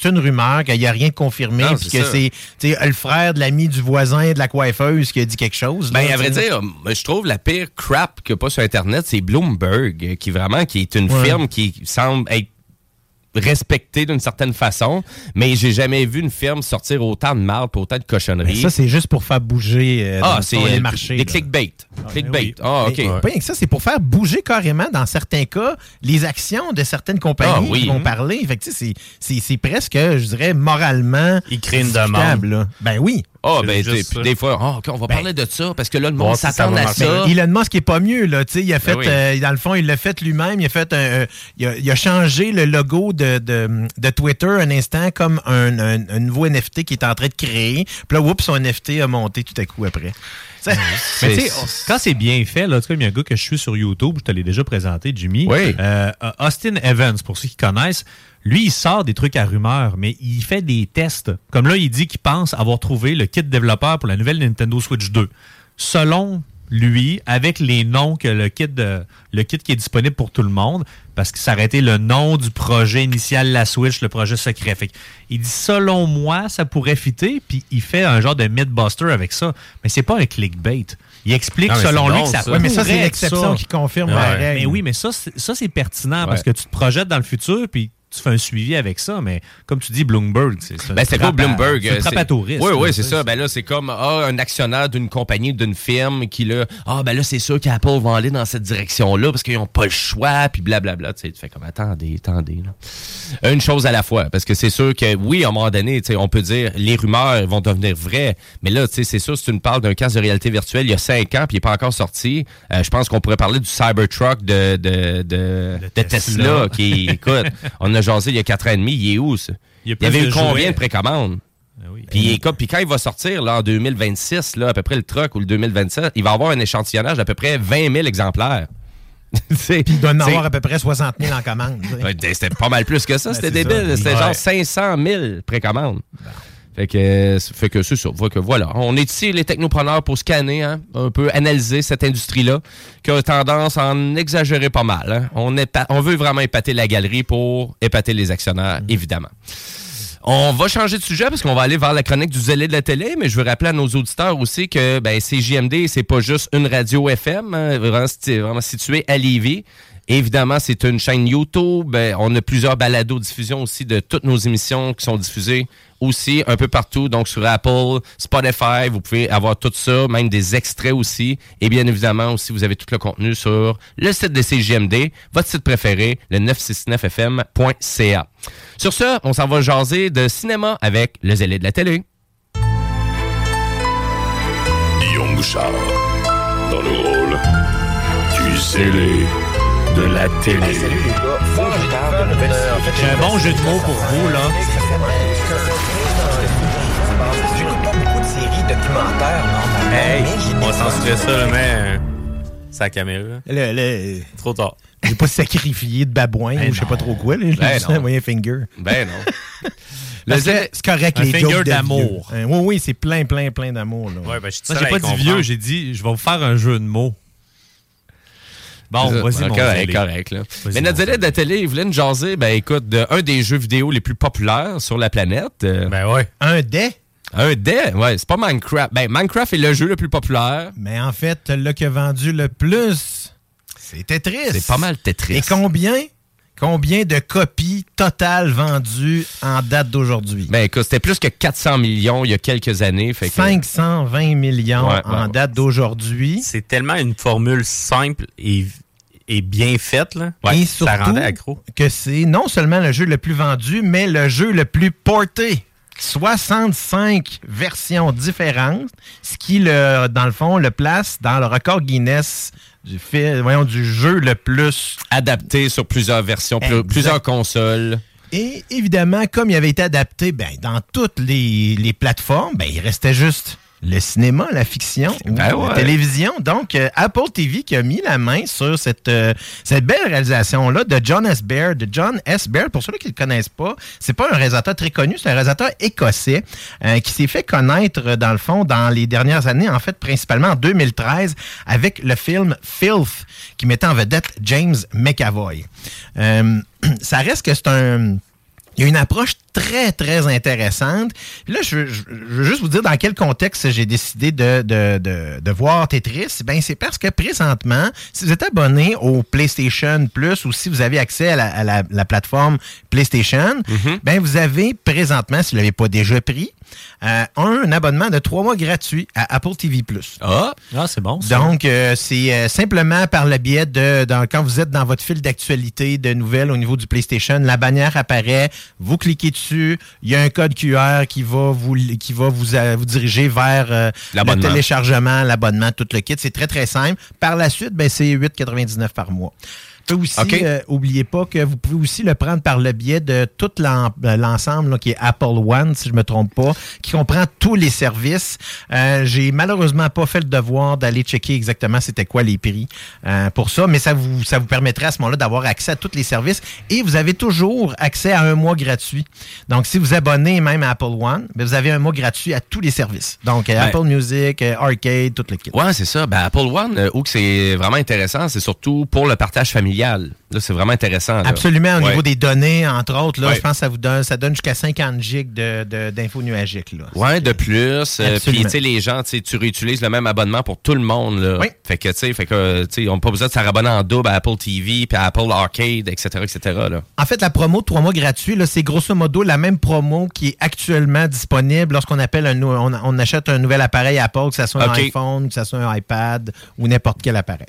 Speaker 5: qu'il n'y a rien de confirmé, puis que c'est le frère de l'ami du voisin de la coiffeuse qui a dit quelque chose.
Speaker 3: Ben, à vrai dire, je trouve la pire crap a pas sur Internet, c'est Bloomberg, euh, qui vraiment qui est une
Speaker 5: Ouais.
Speaker 3: firme qui semble être respectée d'une certaine façon, mais j'ai jamais vu une firme sortir autant de marde pour autant de
Speaker 5: Ben,
Speaker 3: cochonneries.
Speaker 5: ça, c'est juste pour faire bouger euh,
Speaker 3: ah, c'est
Speaker 5: les
Speaker 3: euh,
Speaker 5: marchés.
Speaker 3: des clickbait. clickbait.
Speaker 4: oui.
Speaker 3: Ah, OK.
Speaker 5: Mais Pas rien que ça, c'est pour faire bouger carrément, dans certains cas, les actions de certaines compagnies
Speaker 3: Ah, oui.
Speaker 5: qui vont parler. Fait que, c'est- c'est c'est presque, je dirais, moralement.
Speaker 6: Il crée une
Speaker 5: là. Ben oui.
Speaker 3: Ah, ben, puis des fois, ah, OK, on va
Speaker 5: Ben,
Speaker 3: parler de ça parce que là, le monde
Speaker 6: voir si ça
Speaker 3: s'attend à ça.
Speaker 5: Elon Musk est pas mieux, là. Tu sais, il a fait,
Speaker 3: oui.
Speaker 5: euh, dans le fond, il l'a fait lui-même. Il a fait un, euh, il, a, il a changé le logo de, de, de Twitter un instant comme un, un- un nouveau NFT qui est en train de créer. Puis là, oups, son NFT a monté tout à coup après.
Speaker 4: Mais tu sais, on- quand c'est bien fait, là, en tout cas, il y a un gars que je suis sur YouTube, je te l'ai déjà présenté, Jimmy.
Speaker 3: Oui.
Speaker 4: Euh, euh, Austin Evans, pour ceux qui connaissent, lui, il sort des trucs à rumeurs, mais il fait des tests. Comme là, il dit qu'il pense avoir trouvé le kit développeur pour la nouvelle Nintendo Switch 2. Selon lui, avec les noms que le kit, de, le kit qui est disponible pour tout le monde, parce que ça aurait été le nom du projet initial, la Switch, le projet secret. Fait il dit, selon moi, ça pourrait fitter, puis il fait un genre de mythbuster avec ça. Mais c'est pas un clickbait. Il explique
Speaker 6: Non,
Speaker 4: selon lui que ça,
Speaker 6: ça.
Speaker 5: Ouais, mais ça, c'est l'exception qui confirme
Speaker 6: Ouais.
Speaker 5: la règle.
Speaker 4: Mais oui, mais ça, c'est- ça c'est pertinent parce que tu te projettes dans le futur, puis tu fais un suivi avec ça. Mais comme tu dis, Bloomberg, c'est un
Speaker 3: Ben, c'est
Speaker 4: à-
Speaker 3: Bloomberg?
Speaker 4: C'est à touristes.
Speaker 3: Oui, oui, c'est ça. Ben là, c'est comme ah, un actionnaire d'une compagnie, d'une firme qui là, ah ben là, c'est sûr qu'Apple va aller dans cette direction-là parce qu'ils n'ont pas le choix, puis blablabla. Tu sais, tu fais comme attendez, attendez. Là. Une chose à la fois, parce que c'est sûr que oui, à un moment donné, tu sais, on peut dire les rumeurs vont devenir vraies, mais là, tu sais, c'est sûr, si tu me parles d'un casque de réalité virtuelle il y a cinq ans, puis il n'est pas encore sorti, euh, je pense qu'on pourrait parler du Cybertruck de, de, de, de Tesla.
Speaker 4: Tesla.
Speaker 3: qui, écoute, on a jasé il y a quatre ans et demi, il est où, ça?
Speaker 4: Il y a
Speaker 3: Il y avait eu
Speaker 4: de
Speaker 3: combien
Speaker 4: jouets.
Speaker 3: de précommandes?
Speaker 4: Ah oui.
Speaker 3: Puis, quand il va sortir là, en 2026, là, à peu près le truck ou le 2027, il va avoir un échantillonnage d'à peu près 20 000 exemplaires. Puis
Speaker 5: Il doit en avoir à peu près 60 000 en commande. sais.
Speaker 3: C'était pas mal plus que ça,
Speaker 5: Ben,
Speaker 3: c'était débile. C'était
Speaker 4: Ouais.
Speaker 3: genre 500 000 précommandes. Fait que, fait que c'est ça. Que voilà. On est ici, les technopreneurs, pour scanner, hein, un peu analyser cette industrie-là, qui a tendance à en exagérer pas mal. hein. On, épa- on veut vraiment épater la galerie pour épater les actionnaires, évidemment. On va changer de sujet parce qu'on va aller vers la chronique du zélé de la télé, mais je veux rappeler à nos auditeurs aussi que ben, CJMD, c'est pas juste une radio FM, hein, vraiment, vraiment située à Lévis. Évidemment, c'est une chaîne YouTube. Ben, on a plusieurs balados diffusion aussi de toutes nos émissions qui sont diffusées aussi un peu partout. Donc sur Apple, Spotify, vous pouvez avoir tout ça, même des extraits aussi. Et bien évidemment aussi, vous avez tout le contenu sur le site de CGMD, votre site préféré, le 969fm.ca. Sur ce, on s'en va jaser de cinéma avec le zélé de la télé.
Speaker 2: Guillaume Bouchard, dans le rôle du zélé de la télé.
Speaker 4: J'ai un bon jeu de mots pour vous, là.
Speaker 5: J'écoute pas beaucoup de séries documentaires, normalement.
Speaker 6: Hey, on
Speaker 5: des-
Speaker 6: censurer ça, là, mais. euh, Sa caméra.
Speaker 5: Le- le-
Speaker 6: Trop tard.
Speaker 5: J'ai pas sacrifié de babouin
Speaker 4: Ben
Speaker 5: ou je sais pas trop quoi. là. J'ai
Speaker 3: Ben
Speaker 5: juste
Speaker 3: non.
Speaker 5: envoyé un finger.
Speaker 3: Ben non.
Speaker 5: C'est correct,
Speaker 4: Un
Speaker 5: les
Speaker 4: finger d'amour.
Speaker 5: Hein, Oui, oui, c'est plein, plein, plein d'amour. là.
Speaker 6: Ouais, ben,
Speaker 4: j'ai pas dit vieux, j'ai dit, je vais vous faire un jeu de mots. Bon, vas-y,
Speaker 3: Ah,
Speaker 4: mon
Speaker 3: correct, correct, là. Mais notre zélé de télé, il voulait nous jaser, ben écoute, de un des jeux vidéo les plus populaires sur la planète. euh,
Speaker 6: Ben ouais.
Speaker 5: Un dé,
Speaker 3: un des, ouais, c'est pas Minecraft. Ben, Minecraft est le jeu le plus populaire.
Speaker 5: mais en fait, le qui a vendu le plus, c'est Tetris.
Speaker 3: C'est pas mal Tetris.
Speaker 5: Et combien? Combien de copies totales vendues en date d'aujourd'hui?
Speaker 3: Ben écoute, c'était plus que 400 millions il y a quelques années. Fait que,
Speaker 5: 520 millions
Speaker 3: Ouais,
Speaker 5: en
Speaker 3: ouais,
Speaker 5: date d'aujourd'hui.
Speaker 6: C'est tellement une formule simple et, et bien faite, là.
Speaker 5: Et
Speaker 6: ça
Speaker 5: surtout
Speaker 6: rendait accro.
Speaker 5: que c'est non seulement le jeu le plus vendu, mais le jeu le plus porté. 65 versions différentes, ce qui, le, dans le fond, le place dans le record Guinness du, voyons, du jeu le plus
Speaker 3: adapté sur plusieurs versions,
Speaker 5: Exact.
Speaker 3: plusieurs consoles.
Speaker 5: Et évidemment, comme il avait été adapté ben, dans toutes les, les plateformes, ben, il restait juste le cinéma, la fiction, ou
Speaker 3: Ben
Speaker 5: la télévision. Donc, euh, Apple TV qui a mis la main sur cette, euh, cette belle réalisation-là de John S. Baird. De John S. Baird, pour ceux qui ne le connaissent pas, c'est pas un réalisateur très connu, c'est un réalisateur écossais euh, qui s'est fait connaître, dans le fond, dans les dernières années, en fait, principalement en 2013, avec le film Filth, qui mettait en vedette James McAvoy. Ça reste que c'est un... Il y a une approche très, très intéressante. Puis là, je, je- je veux juste vous dire dans quel contexte j'ai décidé de, de, de, de voir Tetris. Ben, c'est parce que présentement, si vous êtes abonné au PlayStation Plus ou si vous avez accès à la, à la- la plateforme PlayStation, ben, vous avez présentement, si vous ne l'avez pas déjà pris, euh, un abonnement de trois mois gratuit à Apple TV Plus.
Speaker 3: Ah!
Speaker 4: Ah, c'est bon. ça.
Speaker 5: Donc, euh, c'est euh, simplement par le biais de, dans- quand vous êtes dans votre fil d'actualité de nouvelles au niveau du PlayStation, la bannière apparaît, vous cliquez dessus, il y a un code QR qui va vous, qui va vous, euh, vous diriger vers euh, le téléchargement, l'abonnement, tout le kit. C'est très, très simple. Par la suite, ben, c'est 8,99 par mois. Peut aussi,
Speaker 3: OK.
Speaker 5: euh, oubliez pas que vous pouvez aussi le prendre par le biais de tout euh, l'ensemble qui est Apple One, si je me trompe pas, qui comprend tous les services. Euh, J'ai malheureusement pas fait le devoir d'aller checker exactement c'était quoi les prix euh, pour ça, mais ça vous, ça vous permettrait à ce moment-là d'avoir accès à tous les services et vous avez toujours accès à un mois gratuit. Donc, si vous abonnez même à Apple One, ben, vous avez un mois gratuit à tous les services. Donc,
Speaker 3: Ben-
Speaker 5: Apple Music, euh, Arcade, tout le kit.
Speaker 3: Ouais, c'est ça. Ben, Apple One, où que c'est vraiment intéressant, c'est surtout pour le partage familial familiale. Là, c'est vraiment intéressant. là.
Speaker 5: Absolument, au
Speaker 3: Ouais.
Speaker 5: niveau des données, entre autres, là,
Speaker 3: Ouais.
Speaker 5: je pense que ça vous donne, ça donne jusqu'à 50 gigs de- de- d'infos nuagiques.
Speaker 3: Ouais, de plus. euh, Puis, tu sais, les gens, tu réutilises le même abonnement pour tout le monde. Là.
Speaker 5: Oui.
Speaker 3: Fait que, tu sais, fait que, euh, tu sais, ils n'ont pas besoin de s'abonner en double à Apple TV, puis à Apple Arcade, etc., etc., là.
Speaker 5: En fait, la promo de trois mois gratuit, c'est grosso modo la même promo qui est actuellement disponible lorsqu'on appelle un, on, on achète un nouvel appareil Apple, que ce soit un iPhone, que ce soit un iPad ou n'importe quel appareil.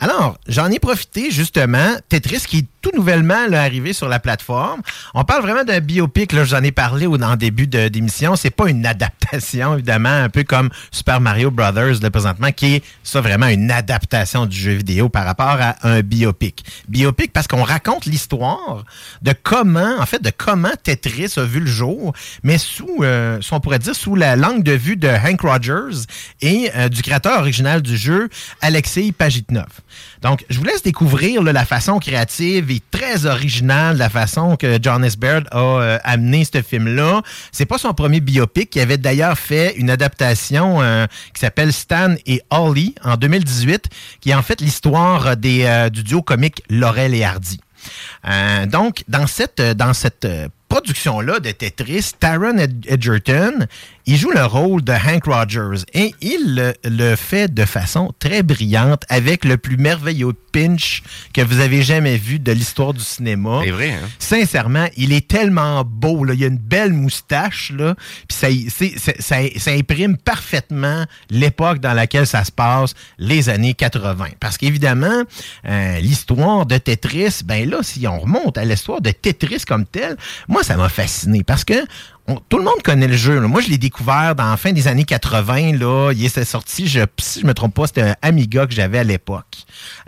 Speaker 5: Alors, j'en ai profité justement, Tetris qui est tout nouvellement arrivé sur la plateforme. On parle vraiment d'un biopic, là, j'en ai parlé au, en début de- d'émission. C'est pas une adaptation, évidemment, un peu comme Super Mario Brothers, là, présentement, qui est ça vraiment une adaptation du jeu vidéo par rapport à un biopic. Biopic parce qu'on raconte l'histoire de comment, en fait, de comment Tetris a vu le jour, mais sous, euh, sous la langue de vue de Hank Rogers et euh, du créateur original du jeu, Alexei Pajitnov. Donc, je vous laisse découvrir la façon créative et très originale, la façon que John S. Baird a euh, amené ce film-là. C'est pas son premier biopic. Il avait d'ailleurs fait une adaptation euh, qui s'appelle Stan et Ollie en 2018, qui est en fait l'histoire euh, du duo comique Laurel et Hardy. Donc, dans cette, dans cette production-là de Tetris, Taron Ed- Edgerton, il joue le rôle de Hank Rogers et il le, le fait de façon très brillante avec le plus merveilleux pinch que vous avez jamais vu de l'histoire du cinéma.
Speaker 3: C'est vrai, hein?
Speaker 5: Sincèrement, il est tellement beau. Là. Il a une belle moustache. Là. Puis ça, c'est- c'est- ça, ça imprime parfaitement l'époque dans laquelle ça se passe, les années 80. Parce qu'évidemment, euh, l'histoire de Tetris, ben là, si on remonte à l'histoire de Tetris comme telle, moi, ça m'a fasciné. Parce que tout le monde connaît le jeu. là. Moi, je l'ai découvert dans la fin des années 80. Là. Il est sorti, je, si je me trompe pas, c'était un Amiga que j'avais à l'époque.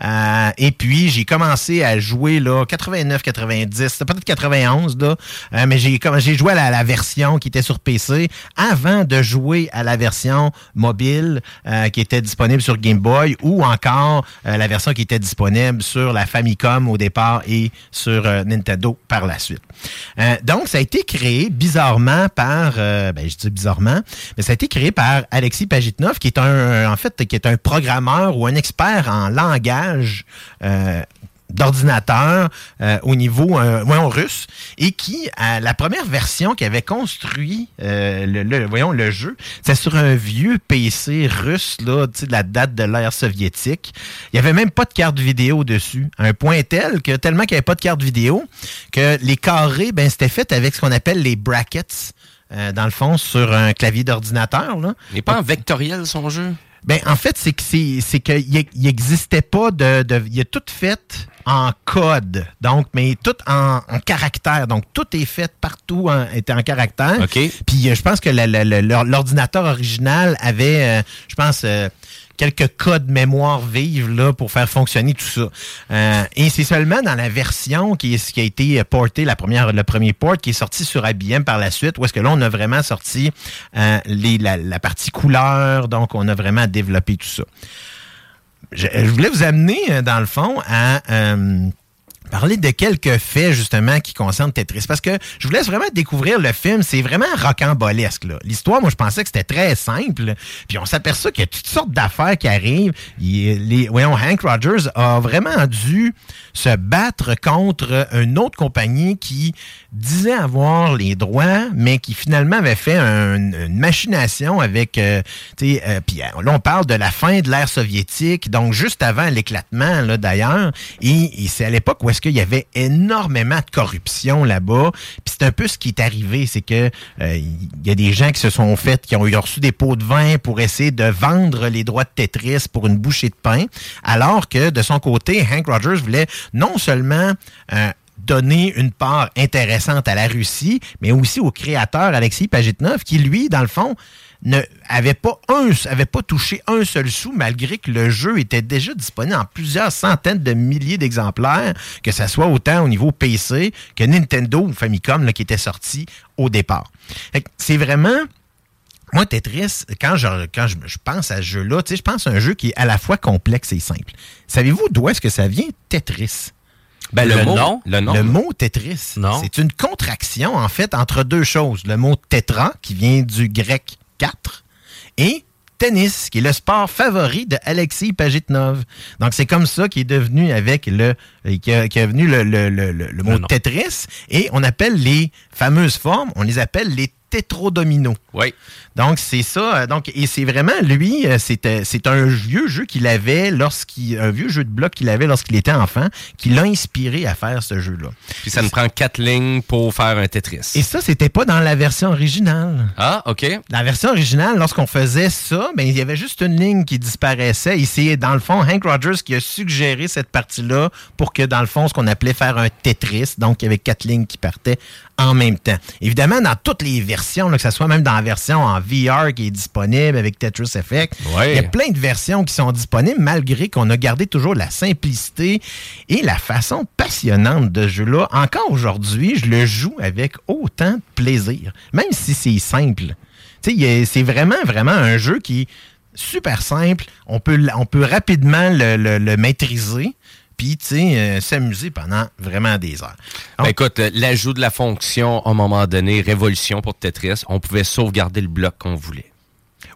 Speaker 5: Euh, et puis, j'ai commencé à jouer là 89, 90, c'était peut-être 91, là, euh, mais j'ai j'ai joué à la, la version qui était sur PC avant de jouer à la version mobile euh, qui était disponible sur Game Boy ou encore euh, la version qui était disponible sur la Famicom au départ et sur euh, Nintendo par la suite. Euh, donc, ça a été créé bizarrement par, euh, ben, je dis bizarrement, mais ça a été créé par Alexis Pajitnov, qui est un, en fait, qui est un programmeur ou un expert en langage. euh, d'ordinateur euh, au niveau euh, voyons, russe et qui à la première version qui avait construit euh, le, le- voyons le jeu c'est sur un vieux PC russe là de la date de l'ère soviétique il y avait même pas de carte vidéo dessus un point tel que tellement qu'il n'y avait pas de carte vidéo que les carrés ben c'était fait avec ce qu'on appelle les brackets euh, dans le fond sur un clavier d'ordinateur là
Speaker 3: Il n'est pas en vectoriel, son jeu?
Speaker 5: ben, en fait, c'est que c'est c'est qu'il n'existait pas de, de. Il est tout fait en code. Donc, mais tout en, en caractère. Donc, tout est fait partout en, était en caractère.
Speaker 3: OK.
Speaker 5: Puis, euh, je pense que l'ordinateur original avait, euh, je pense, euh, quelques codes mémoire vives là, pour faire fonctionner tout ça. Euh, et c'est seulement dans la version qui, est- qui a été portée, la première, le premier port qui est sorti sur IBM par la suite, où est-ce que là, on a vraiment sorti euh, les, la, la partie couleur, donc on a vraiment développé tout ça. Je, voulais vous amener, euh, dans le fond, à... euh, Parler de quelques faits justement qui concernent Tetris parce que je vous laisse vraiment découvrir le film, c'est vraiment rocambolesque là. L'histoire, moi je pensais que c'était très simple, puis on s'aperçoit qu'il y a toutes sortes d'affaires qui arrivent. Il- les, voyons, Hank Rogers a vraiment dû se battre contre une autre compagnie qui disait avoir les droits, mais qui finalement avait fait un- une machination avec, euh, tu sais, euh, puis euh, là on parle de la fin de l'ère soviétique, donc juste avant l'éclatement là d'ailleurs, et, et c'est à l'époque où est-ce qu'il y avait énormément de corruption là-bas, puis c'est un peu ce qui est arrivé, c'est que euh, il y a des gens qui se sont fait, qui ont eu reçu des pots de vin pour essayer de vendre les droits de Tetris pour une bouchée de pain, alors que de son côté, Hank Rogers voulait non seulement euh, donner une part intéressante à la Russie, mais aussi au créateur Alexis Pajitnov, qui lui, dans le fond, ne avait pas touché un seul sou, malgré que le jeu était déjà disponible en plusieurs centaines de milliers d'exemplaires, que ce soit autant au niveau PC que Nintendo ou Famicom qui était sorti au départ. C'est vraiment moi, Tetris, quand je, quand je, je pense à ce jeu-là, je pense à un jeu qui est à la fois complexe et simple. Savez-vous d'où est-ce que ça vient, Tetris?
Speaker 3: Ben, le, mot, le nom.
Speaker 5: Le mot Tetris.
Speaker 6: Non.
Speaker 5: C'est une contraction, en fait, entre deux choses. Le mot tétra, qui vient du grec 4, et tennis, qui est le sport favori de Alexis Pajitnov. Donc, c'est comme ça qu'il est devenu avec le, qui est venu le, le, le, le- mot. Tetris. Et on appelle les fameuses formes, on les appelle les tétrodominos.
Speaker 3: Oui.
Speaker 5: Donc, c'est ça. euh, Donc, et c'est vraiment, lui, euh, c'est euh, un vieux jeu qu'il avait lorsqu'il. Un vieux jeu de bloc qu'il avait lorsqu'il était enfant, qui l'a inspiré à faire ce jeu-là.
Speaker 3: Puis ça nous prend quatre lignes pour faire un Tetris.
Speaker 5: Et ça, c'était pas dans la version originale.
Speaker 3: Ah, OK.
Speaker 5: La version originale, lorsqu'on faisait ça, ben, il y avait juste une ligne qui disparaissait. Et c'est, dans le fond, Hank Rogers qui a suggéré cette partie-là pour que, dans le fond, ce qu'on appelait faire un Tetris, donc il y avait quatre lignes qui partaient en même temps. Évidemment, dans toutes les versions, là, que ce soit même dans la version en VR qui est disponible avec Tetris Effect,
Speaker 3: Ouais.
Speaker 5: il y a plein de versions qui sont disponibles malgré qu'on a gardé toujours la simplicité et la façon passionnante de ce jeu-là. Encore aujourd'hui, je le joue avec autant de plaisir, même si c'est simple. C'est vraiment, vraiment un jeu qui est super simple. On peut, l- on peut rapidement le, le- le maîtriser, puis, tu sais, euh, s'amuser pendant vraiment des heures.
Speaker 3: Ben, écoute, euh, l'ajout de la fonction, à un moment donné, révolution pour Tetris, on pouvait sauvegarder le bloc qu'on voulait.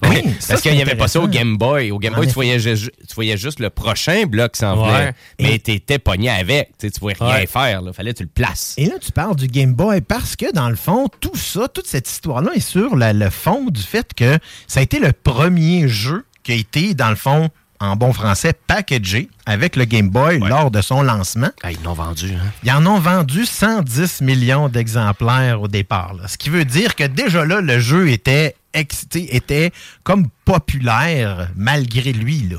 Speaker 5: Oui, ça,
Speaker 3: parce qu'il n'y avait pas ça au. Game Boy. Au Game Boy, tu voyais, ju- tu voyais juste le prochain bloc qui s'en
Speaker 6: Ouais.
Speaker 3: venait. Mais tu étais pogné avec. Tu sais, tu pouvais rien
Speaker 6: Ouais.
Speaker 3: faire. Il fallait que tu le places.
Speaker 5: Et là, tu parles du Game Boy parce que, dans le fond, tout ça, toute cette histoire-là est sur la- le fond du fait que ça a été le premier jeu qui a été, dans le fond, en bon français, packagé avec le Game Boy lors de son lancement.
Speaker 3: Ah, ils l'ont vendu. Hein?
Speaker 5: Ils en ont vendu 110 millions d'exemplaires au départ. là. Ce qui veut dire que déjà là, le jeu était, ex- tu sais, était comme populaire malgré lui. Là.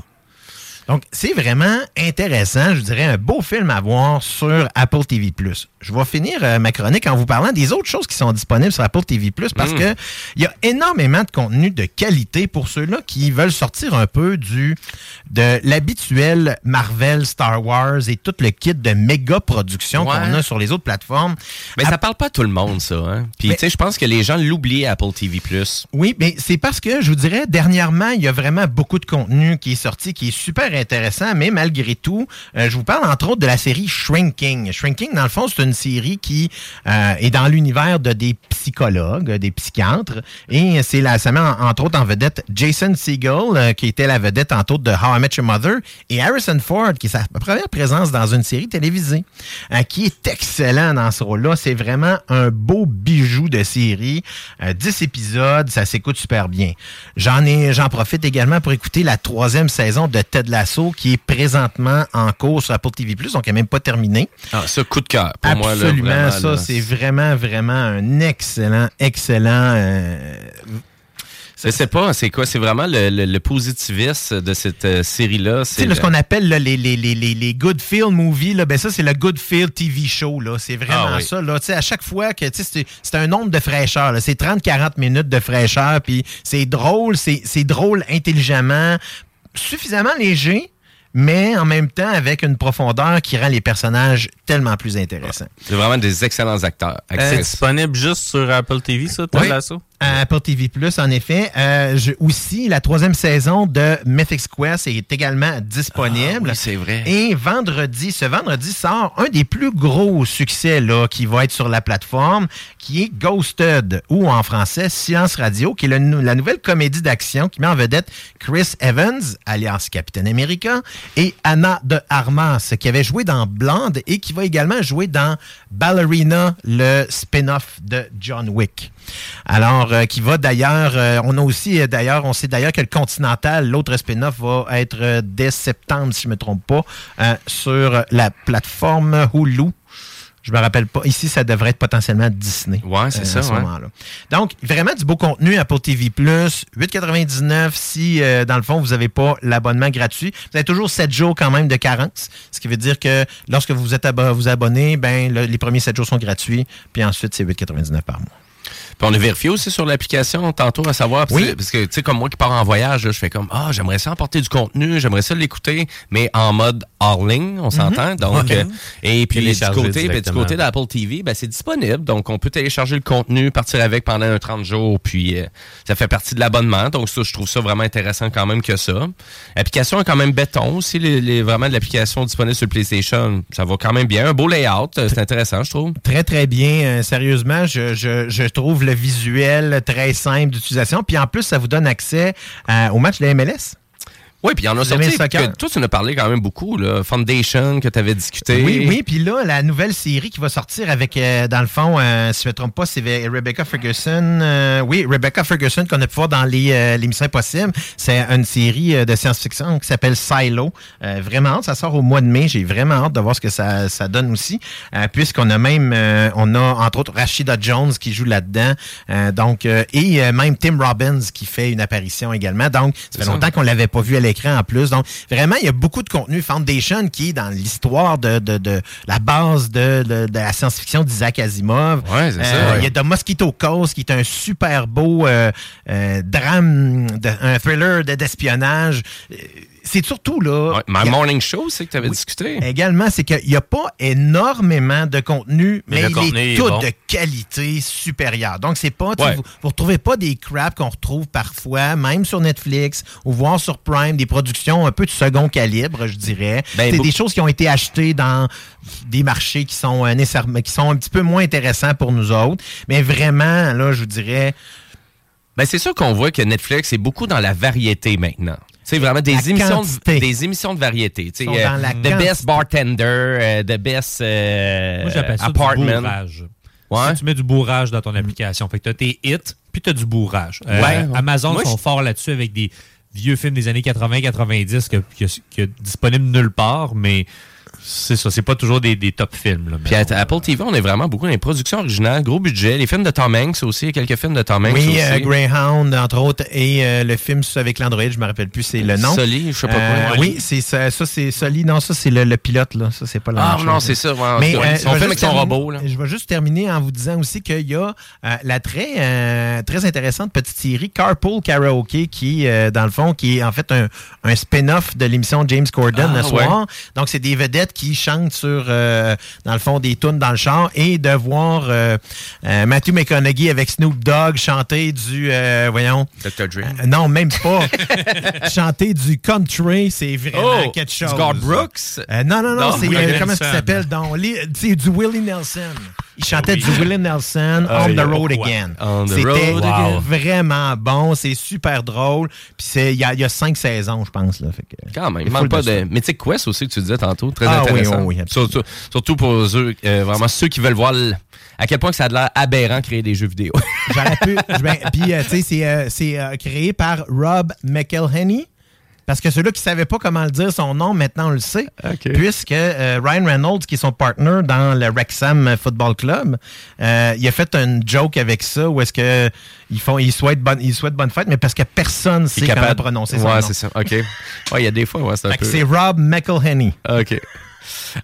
Speaker 5: Donc, c'est vraiment intéressant. Je dirais un beau film à voir sur Apple TV+. Je vais finir euh, ma chronique en vous parlant des autres choses qui sont disponibles sur Apple TV+, parce
Speaker 3: Mm.
Speaker 5: que il y a énormément de contenu de qualité pour ceux-là qui veulent sortir un peu du de l'habituel Marvel, Star Wars et tout le kit de méga production
Speaker 3: Ouais.
Speaker 5: qu'on a sur les autres plateformes.
Speaker 3: Mais ça parle pas à tout le monde, ça. Hein? Puis,
Speaker 5: Mais-
Speaker 3: tu sais, je pense que les gens l'oublient, Apple TV+.
Speaker 5: Oui, mais c'est parce que, je vous dirais, dernièrement, il y a vraiment beaucoup de contenu qui est sorti, qui est super intéressant, mais malgré tout, euh, je vous parle entre autres de la série Shrinking. Shrinking, dans le fond, c'est une série qui euh, est dans l'univers de des psychologues, des psychiatres, et c'est là, ça met en- entre autres en vedette Jason Segel, euh, qui était la vedette entre autres de How I Met Your Mother, et Harrison Ford, qui est sa première présence dans une série télévisée, qui est excellent dans ce rôle-là. C'est vraiment un beau bijou de série. Euh, 10 épisodes, ça s'écoute super bien. J'en ai, j'en profite également pour écouter la troisième saison de Ted Lasso, qui est présentement en cours sur Apple TV+, donc elle n'est même pas terminée.
Speaker 3: Ah, ça, coup de cœur. Pour moi, là,
Speaker 5: Absolument,
Speaker 3: vraiment,
Speaker 5: ça,
Speaker 3: là,
Speaker 5: c'est vraiment, vraiment un excellent, excellent... euh,
Speaker 3: Je sais pas, c'est quoi? C'est vraiment le, le, le positivisme de cette euh, série-là. C'est
Speaker 5: ce qu'on appelle là, les, les, les, les, les Good Feel Movies, là, ben ça, c'est le Good Feel TV Show. là. C'est vraiment
Speaker 3: Ah oui.
Speaker 5: ça. Là. Tu sais, À chaque fois que tu sais, c'est un nombre de fraîcheur. C'est 30-40 minutes de fraîcheur. Puis c'est drôle, c'est drôle intelligemment, suffisamment léger, mais en même temps avec une profondeur qui rend les personnages tellement plus intéressants.
Speaker 3: c'est vraiment des excellents acteurs.
Speaker 6: C'est
Speaker 3: actrices.
Speaker 6: disponible juste sur Apple TV, ça, Ted
Speaker 5: Oui. À Apple TV Plus, en effet. Euh, je- aussi, la troisième saison de Mythic Quest est également disponible.
Speaker 3: Ah oui, c'est vrai.
Speaker 5: Et vendredi, ce vendredi sort un des plus gros succès là, qui va être sur la plateforme, qui est Ghosted, ou en français Silence Radio, qui est le la nouvelle comédie d'action qui met en vedette Chris Evans, alias Captain America, et Anna de Armas, qui avait joué dans Blonde et qui va également jouer dans Ballerina, le spin-off de John Wick. Alors, euh, qui va d'ailleurs, euh, on a aussi euh, d'ailleurs, on sait d'ailleurs que le Continental, l'autre spin-off, va être dès septembre, si je ne me trompe pas, sur la plateforme Hulu. Je me rappelle pas. Ici, ça devrait être potentiellement Disney.
Speaker 3: Ouais, c'est
Speaker 5: euh,
Speaker 3: ça,
Speaker 5: à ce
Speaker 3: ouais.
Speaker 5: moment-là. Donc, vraiment du beau contenu Apple TV+, 8,99 si, euh, dans le fond, vous n'avez pas l'abonnement gratuit. Vous avez toujours 7 jours quand même de carence, ce qui veut dire que lorsque vous êtes abo- vous abonnez, ben, le- les premiers 7 jours sont gratuits, puis ensuite, c'est 8,99 par mois.
Speaker 3: Puis on a vérifié aussi sur l'application tantôt à savoir, parce
Speaker 5: Oui.
Speaker 3: que- parce que tu sais, comme moi qui pars en voyage, là, je fais comme, ah, j'aimerais ça emporter du contenu, j'aimerais ça l'écouter, mais en mode hors ligne, on s'entend. Donc, euh, et puis du côté, ben, du
Speaker 6: directement.
Speaker 3: côté d'Apple TV, ben, c'est disponible. Donc, on peut télécharger le contenu, partir avec pendant un 30 jours, puis euh, ça fait partie de l'abonnement. Donc, ça, je trouve ça vraiment intéressant quand même que ça. L'application est quand même béton aussi, les, les- vraiment de l'application disponible sur le PlayStation. Ça va quand même bien. Un beau layout, euh, c'est intéressant, je trouve.
Speaker 5: Très, très bien. Euh, sérieusement, je, je, je trouve le visuel très simple d'utilisation. Puis en plus, ça vous donne accès euh, au match de la MLS.
Speaker 3: Oui, puis il y en a sorti que toi, tu en as parlé quand même beaucoup, là. Foundation, que tu avais discuté.
Speaker 5: Oui, oui. Puis là, la nouvelle série qui va sortir avec, euh, dans le fond, euh, si je ne me trompe pas, c'est Rebecca Ferguson. euh, oui, Rebecca Ferguson qu'on a pu voir dans les, euh, l'émission Impossible. C'est une série euh, de science-fiction qui s'appelle Silo. Euh, vraiment hâte. Ça sort au mois de mai. J'ai vraiment hâte de voir ce que ça, ça donne aussi. Euh, Puisqu'on a même, euh, on a entre autres Rashida Jones qui joue là-dedans. Euh, donc, euh, et même Tim Robbins qui fait une apparition également. Donc, ça fait longtemps qu'on l'avait pas vu à l'écran en plus. Donc, vraiment, il y a beaucoup de contenu. Foundation qui est dans l'histoire de, de, de la base de, la science-fiction d'Isaac Asimov.
Speaker 3: Ouais, c'est ça,
Speaker 5: Euh,
Speaker 3: ouais.
Speaker 5: Il y a The Mosquito Coast qui est un super beau euh, euh, drame, de- un thriller de- d'espionnage. C'est surtout là.
Speaker 3: Ouais, My
Speaker 5: il y a-
Speaker 3: Morning Show, c'est que tu avais discuté.
Speaker 5: Également, c'est qu'il n'y a pas énormément de contenu,
Speaker 6: Mais
Speaker 5: il
Speaker 6: contenu
Speaker 5: est
Speaker 6: est
Speaker 5: tout
Speaker 6: bon.
Speaker 5: de qualité supérieure. Donc, c'est pas,
Speaker 3: Ouais.
Speaker 5: vous ne retrouvez pas des crap qu'on retrouve parfois, même sur Netflix ou voir sur Prime, des productions un peu de second calibre, je dirais.
Speaker 3: Ben,
Speaker 5: c'est des choses qui ont été achetées dans des marchés qui sont, euh, qui sont un petit peu moins intéressants pour nous autres. Mais vraiment, là, je vous dirais,
Speaker 3: Ben, c'est sûr qu'on voit que Netflix est beaucoup dans la variété maintenant. C'est vraiment des
Speaker 5: La
Speaker 3: émissions,
Speaker 5: quantité.
Speaker 3: de, des émissions de variété. Tu sais, euh,
Speaker 5: dans la
Speaker 3: the. Best Bartender, euh, The Best euh,
Speaker 4: Moi, j'appelle ça
Speaker 3: Apartment.
Speaker 4: du bourrage.
Speaker 3: Ouais.
Speaker 4: Si tu mets du bourrage dans ton application. Fait que tu as tes hits, puis tu as du bourrage. Euh,
Speaker 3: Ouais.
Speaker 4: Amazon
Speaker 3: Moi,
Speaker 4: sont
Speaker 3: je-
Speaker 4: forts là-dessus avec des vieux films des années 80-90 que, que, que disponibles nulle part, mais c'est ça, c'est pas toujours des, des top films. Là,
Speaker 3: Puis à Apple TV, on est vraiment beaucoup dans les productions originales, gros budget. Les films de Tom Hanks aussi, il y a quelques films de Tom Hanks
Speaker 5: oui,
Speaker 3: aussi.
Speaker 5: euh, Greyhound, entre autres, et euh, le film avec l'Android, je me rappelle plus, c'est le nom.
Speaker 3: Sully, je sais pas
Speaker 5: Euh,
Speaker 3: quoi.
Speaker 5: Oui, c'est ça, ça c'est Sully. Non, ça c'est le, le pilote là. Ça c'est pas la
Speaker 3: Ah
Speaker 5: même
Speaker 3: non, c'est ça. ouais,
Speaker 5: Mais euh,
Speaker 3: son
Speaker 5: je vais
Speaker 3: film avec
Speaker 5: juste
Speaker 3: son
Speaker 5: terminer-
Speaker 3: robot. Là.
Speaker 5: Je vais juste terminer en vous disant aussi qu'il y a euh, la très euh, très intéressante petite série Carpool Karaoke qui euh, dans le fond qui est en fait un, un spin-off de l'émission James Corden
Speaker 3: Ah,
Speaker 5: le soir. Donc c'est des vedettes qui chantent sur euh, dans le fond des tunes dans le char et de voir euh, euh, Matthew McConaughey avec Snoop Dogg chanter du euh, voyons
Speaker 3: Dr. Dre.
Speaker 5: euh, non, même pas. Chanter du country, c'est vraiment
Speaker 3: Oh,
Speaker 5: quelque chose.
Speaker 3: Garth Brooks?
Speaker 5: Non, non, non,
Speaker 3: Non,
Speaker 5: c'est comment
Speaker 4: Nelson.
Speaker 5: s'appelle C'est du Willie Nelson. Il chantait
Speaker 4: Oui.
Speaker 5: du Willie Nelson
Speaker 3: Ah,
Speaker 5: On
Speaker 3: y
Speaker 5: the Road? Again.
Speaker 3: On the
Speaker 5: C'était
Speaker 3: road
Speaker 4: again.
Speaker 5: vraiment bon, c'est super drôle. Puis il y, a- il y a cinq saisons, je pense là. Fait que,
Speaker 3: Quand même.
Speaker 5: il
Speaker 3: manque pas de Mythic Quest aussi que tu disais tantôt. Très
Speaker 5: Ah oui,
Speaker 3: intéressant.
Speaker 5: oui, oui, absolument.
Speaker 3: surtout, surtout pour eux, euh, vraiment ceux qui veulent voir le- à quel point que ça a de l'air aberrant créer des jeux vidéo.
Speaker 5: J'aurais pu. ben, Puis, euh, tu sais, c'est, euh, créé par Rob McElhenney. Parce que ceux-là qui ne savaient pas comment le dire son nom, maintenant on le sait. Puisque euh, Ryan Reynolds, qui est son partner dans le Wrexham Football Club, euh, il a fait un joke avec ça où est-ce que ils font, ils souhaitent bonne, ils souhaitent bonne fête, mais parce que personne sait comment prononcer son
Speaker 3: Ouais,
Speaker 5: nom.
Speaker 3: c'est ça. OK. Ouais, il y a des fois, ouais, c'est un
Speaker 5: Fait
Speaker 3: peu.
Speaker 5: c'est Rob McElhenney.
Speaker 3: OK.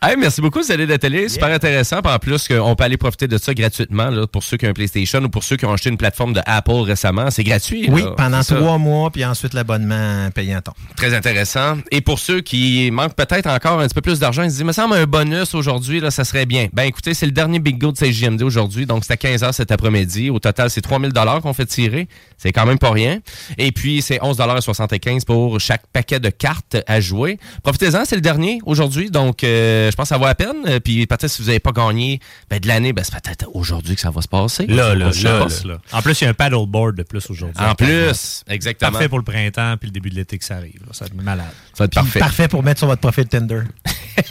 Speaker 3: Hey, merci beaucoup, Céline de télé. Super intéressant. Puis en plus, qu'on peut aller profiter de ça gratuitement là, pour ceux qui ont un PlayStation ou pour ceux qui ont acheté une plateforme de Apple récemment. C'est gratuit.
Speaker 5: Oui,
Speaker 3: là.
Speaker 5: pendant
Speaker 3: ça.
Speaker 5: trois mois, puis ensuite l'abonnement payant.
Speaker 3: Très intéressant. Et pour ceux qui manquent peut-être encore un petit peu plus d'argent, ils se disent, me semble un bonus aujourd'hui, là, ça serait bien. Ben écoutez, c'est le dernier bingo de CJMD aujourd'hui, donc c'est à 15h cet après-midi. Au total, c'est 3000 dollars qu'on fait tirer. C'est quand même pas rien. Et puis, c'est 11,75 pour chaque paquet de cartes à jouer. Profitez-en, c'est le dernier aujourd'hui, donc euh, je pense que ça vaut la peine. Euh, Puis peut-être si vous n'avez pas gagné ben, de l'année, ben, c'est peut-être aujourd'hui que ça va se passer.
Speaker 4: Là, là, là. En plus, il y a un paddleboard de plus aujourd'hui.
Speaker 3: En plus, exactement.
Speaker 4: Parfait pour le printemps puis le début de l'été que ça arrive. là. Ça va être malade.
Speaker 3: Ça va être parfait.
Speaker 5: parfait pour mettre sur votre profil Tinder.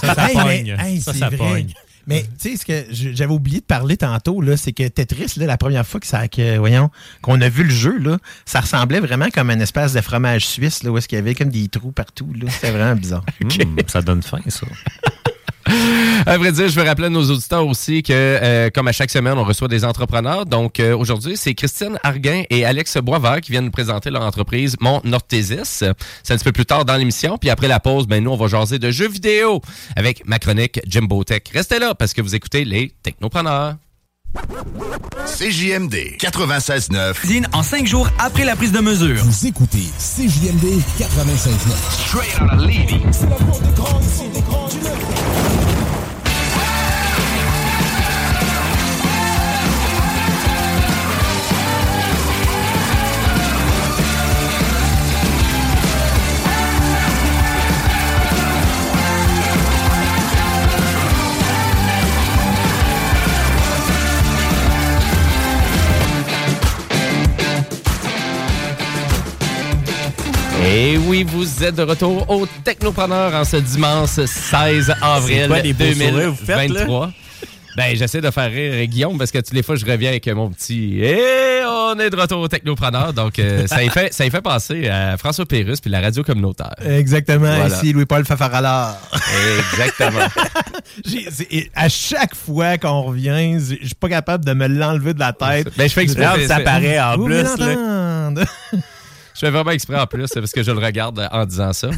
Speaker 4: Ça, ça
Speaker 5: Hey,
Speaker 4: pogne.
Speaker 5: mais, hey,
Speaker 4: ça, ça pogne.
Speaker 5: Mais tu sais, ce que j'avais oublié de parler tantôt, là, c'est que Tetris, là, la première fois que ça, que, voyons, qu'on a vu le jeu, là, ça ressemblait vraiment comme un espèce de fromage suisse, là, où est-ce qu'il y avait comme des trous partout. là. C'était vraiment bizarre.
Speaker 4: Hum, ça donne faim, ça.
Speaker 3: À vrai dire, je veux rappeler à nos auditeurs aussi que, euh, comme à chaque semaine, on reçoit des entrepreneurs. Donc, euh, aujourd'hui, c'est Christine Arguin et Alex Boisvert qui viennent nous présenter leur entreprise Mont Nortésis. C'est un petit peu plus tard dans l'émission. Puis après la pause, ben, nous, on va jaser de jeux vidéo avec ma chronique Jimbo Tech. Restez là parce que vous écoutez les Technopreneurs.
Speaker 7: CJMD 96.9.
Speaker 8: Cuisine en cinq jours après la prise de mesure.
Speaker 1: Vous écoutez CJMD 96.9.
Speaker 8: Straight out of Levy.
Speaker 1: C'est la porte d'écran ici, d'écran du
Speaker 3: Et oui, vous êtes de retour au Technopreneur en ce dimanche 16 avril
Speaker 6: C'est quoi les beaux sourires que vous faites, là?
Speaker 3: 2023. Ben, j'essaie de faire rire Guillaume parce que toutes les fois, je reviens avec mon petit Et on est de retour au Technopreneur. Donc, euh, ça, y fait, ça y fait penser à François Pérus puis la radio communautaire.
Speaker 5: Exactement,
Speaker 3: Voilà.
Speaker 5: ici Louis-Paul Fafaralard.
Speaker 3: Exactement.
Speaker 5: À chaque fois qu'on revient, je suis pas capable de me l'enlever de la tête.
Speaker 3: Ben, je fais exprès.
Speaker 6: Ça
Speaker 3: Je-
Speaker 6: paraît en
Speaker 5: Vous
Speaker 6: plus.
Speaker 3: Je fais vraiment exprès en plus, parce que je le regarde en disant ça.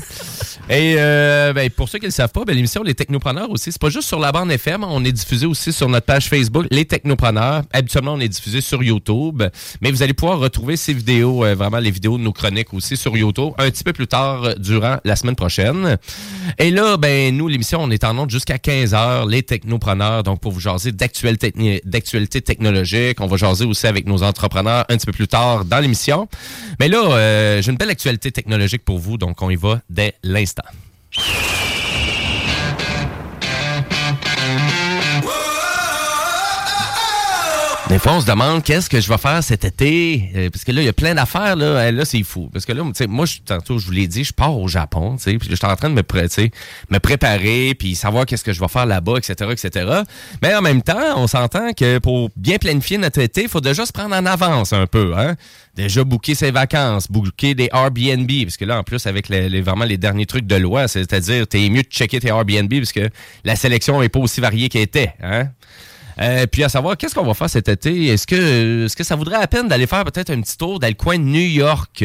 Speaker 3: Et euh, ben, pour ceux qui ne le savent pas, ben, l'émission Les Technopreneurs aussi, c'est pas juste sur la bande FM, on est diffusé aussi sur notre page Facebook, Les Technopreneurs. Habituellement, on est diffusé sur YouTube, mais vous allez pouvoir retrouver ces vidéos, euh, vraiment les vidéos de nos chroniques aussi sur YouTube, un petit peu plus tard euh, durant la semaine prochaine. Et là, ben nous, l'émission, on est en onde jusqu'à 15h, Les Technopreneurs, donc pour vous jaser d'actualité d'actualité technologique. On va jaser aussi avec nos entrepreneurs un petit peu plus tard dans l'émission. Mais là, euh, j'ai une belle actualité technologique pour vous, donc on y va dès l'instant instant. Des fois, on se demande qu'est-ce que je vais faire cet été? Euh, parce que là, il y a plein d'affaires. Là, là c'est fou. Parce que là, moi, je- tantôt, je vous l'ai dit, je pars au Japon. Puis je suis en train de me, pré- me préparer, puis savoir qu'est-ce que je vais faire là-bas, etc., etc. Mais en même temps, on s'entend que pour bien planifier notre été, il faut déjà se prendre en avance un peu. Hein? Déjà booker ses vacances, booker des Airbnb. Parce que là, en plus, avec les, les- vraiment les derniers trucs de loi, c'est-à-dire, t'es mieux de checker tes Airbnb parce que la sélection n'est pas aussi variée qu'elle était. Hein? Euh, puis à savoir, qu'est-ce qu'on va faire cet été? Est-ce que, est-ce que ça voudrait la peine d'aller faire peut-être un petit tour dans le coin de New York?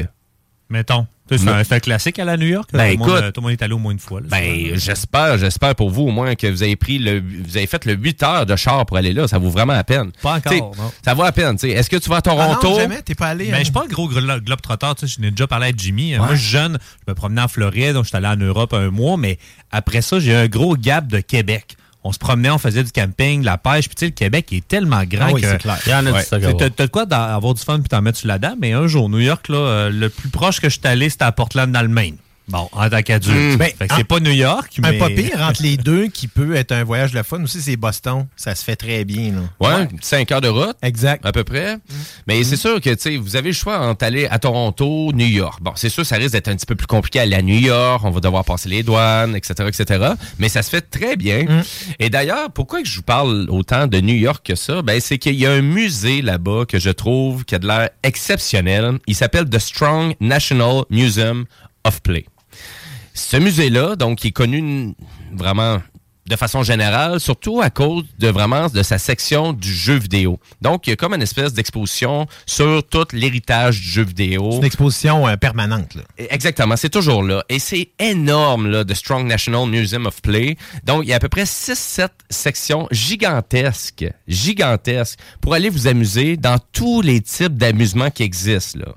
Speaker 4: Mettons. C'est un fait classique à la New York. là?
Speaker 3: Ben,
Speaker 4: tout, le monde,
Speaker 3: écoute.
Speaker 4: euh, tout le monde est allé au moins une fois. là.
Speaker 3: Ben, j'espère, j'espère pour vous au moins que vous avez pris le, vous avez fait le 8 heures de char pour aller là. Ça vaut vraiment la peine.
Speaker 4: Pas encore,
Speaker 3: T'sais,
Speaker 4: non.
Speaker 3: Ça vaut la peine. Est-ce que tu vas à
Speaker 5: Ah non,
Speaker 3: Toronto?
Speaker 5: jamais, t'es pas allé.
Speaker 4: Ben,
Speaker 5: hein?
Speaker 4: je suis pas un gros glo- globe-trotteur. tu sais, Je n'ai déjà parlé avec Jimmy. Moi, jeune, je me promenais en Floride, donc j'étais allé en Europe un mois, mais après ça, j'ai un gros gap de Québec. On se promenait, on faisait du camping, de la pêche, puis tu sais, le Québec est tellement grand
Speaker 5: Ah oui,
Speaker 4: que...
Speaker 5: c'est clair.
Speaker 6: Il y en a
Speaker 3: Ouais.
Speaker 6: du
Speaker 4: T'as de quoi d'en- avoir du fun puis t'en mettre sur la dent, mais un jour, New York, là, euh, le plus proche que je suis allé, c'était à Portland, dans le Maine. Bon, en tant qu'adulte.
Speaker 3: Mm.
Speaker 5: Ben,
Speaker 4: c'est pas New York, mais...
Speaker 5: Un pas pire entre les deux qui peut être un voyage de fun aussi, c'est Boston. Ça se fait très bien. Là.
Speaker 3: Ouais, 5 heures de route.
Speaker 5: Exact.
Speaker 3: À peu près. Mais c'est sûr que, tu sais, vous avez le choix entre aller à Toronto, New York. Bon, c'est sûr, ça risque d'être un petit peu plus compliqué à aller à New York. On va devoir passer les douanes, etc., etc. Mais ça se fait très bien. Et d'ailleurs, pourquoi je vous parle autant de New York que ça? Ben, c'est qu'il y a un musée là-bas que je trouve qui a de l'air exceptionnel. Il s'appelle The Strong National Museum of Play. Ce musée-là, donc, il est connu vraiment de façon générale, surtout à cause de vraiment de sa section du jeu vidéo. Donc, il y a comme une espèce d'exposition sur tout l'héritage du jeu vidéo.
Speaker 5: C'est une exposition euh, permanente. Là.
Speaker 3: Exactement, c'est toujours là. Et c'est énorme, là, de Strong National Museum of Play. Donc, il y a à peu près 6-7 sections gigantesques, gigantesques, pour aller vous amuser dans tous les types d'amusements qui existent, là.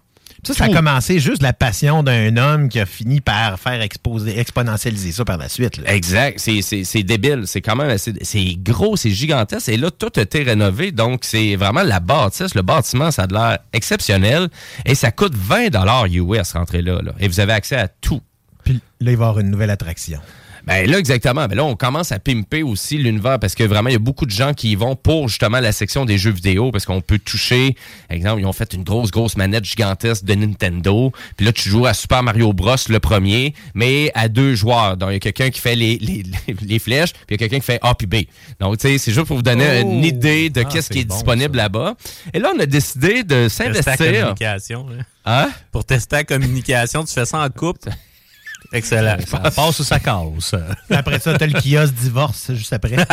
Speaker 5: Ça, ça a commencé juste la passion d'un homme qui a fini par faire exposer, exponentialiser ça par la suite. là.
Speaker 3: Exact. C'est- C'est c'est débile. C'est quand même assez- c'est gros, c'est gigantesque. Et là, tout a été rénové. Donc, c'est vraiment la bâtisse. Le bâtiment, ça a de l'air exceptionnel. Et ça coûte 20 US rentrer là, là. Et vous avez accès à tout.
Speaker 5: Puis là, il va y avoir une nouvelle attraction.
Speaker 3: Ben là, exactement. Ben là, on commence à pimper aussi l'univers parce que vraiment, il y a beaucoup de gens qui y vont pour justement la section des jeux vidéo parce qu'on peut toucher. Exemple, ils ont fait une grosse, grosse manette gigantesque de Nintendo. Puis là, tu joues à Super Mario Bros. le premier, mais à deux joueurs. Donc, il y a quelqu'un qui fait les, les, les flèches, puis il y a quelqu'un qui fait A puis B. Donc, tu sais, c'est juste pour vous donner
Speaker 6: Oh!
Speaker 3: une idée de
Speaker 6: Ah,
Speaker 3: qu'est-ce qui est
Speaker 6: bon,
Speaker 3: disponible là-bas. Et là, on a décidé de
Speaker 6: Tester la
Speaker 3: s'investir.
Speaker 6: communication. là.
Speaker 3: Hein?
Speaker 6: Pour tester la communication, tu fais ça en couple? Excellent.
Speaker 4: Ça passe ou ça casse?
Speaker 5: Après ça, t'as le kiosque divorce juste après.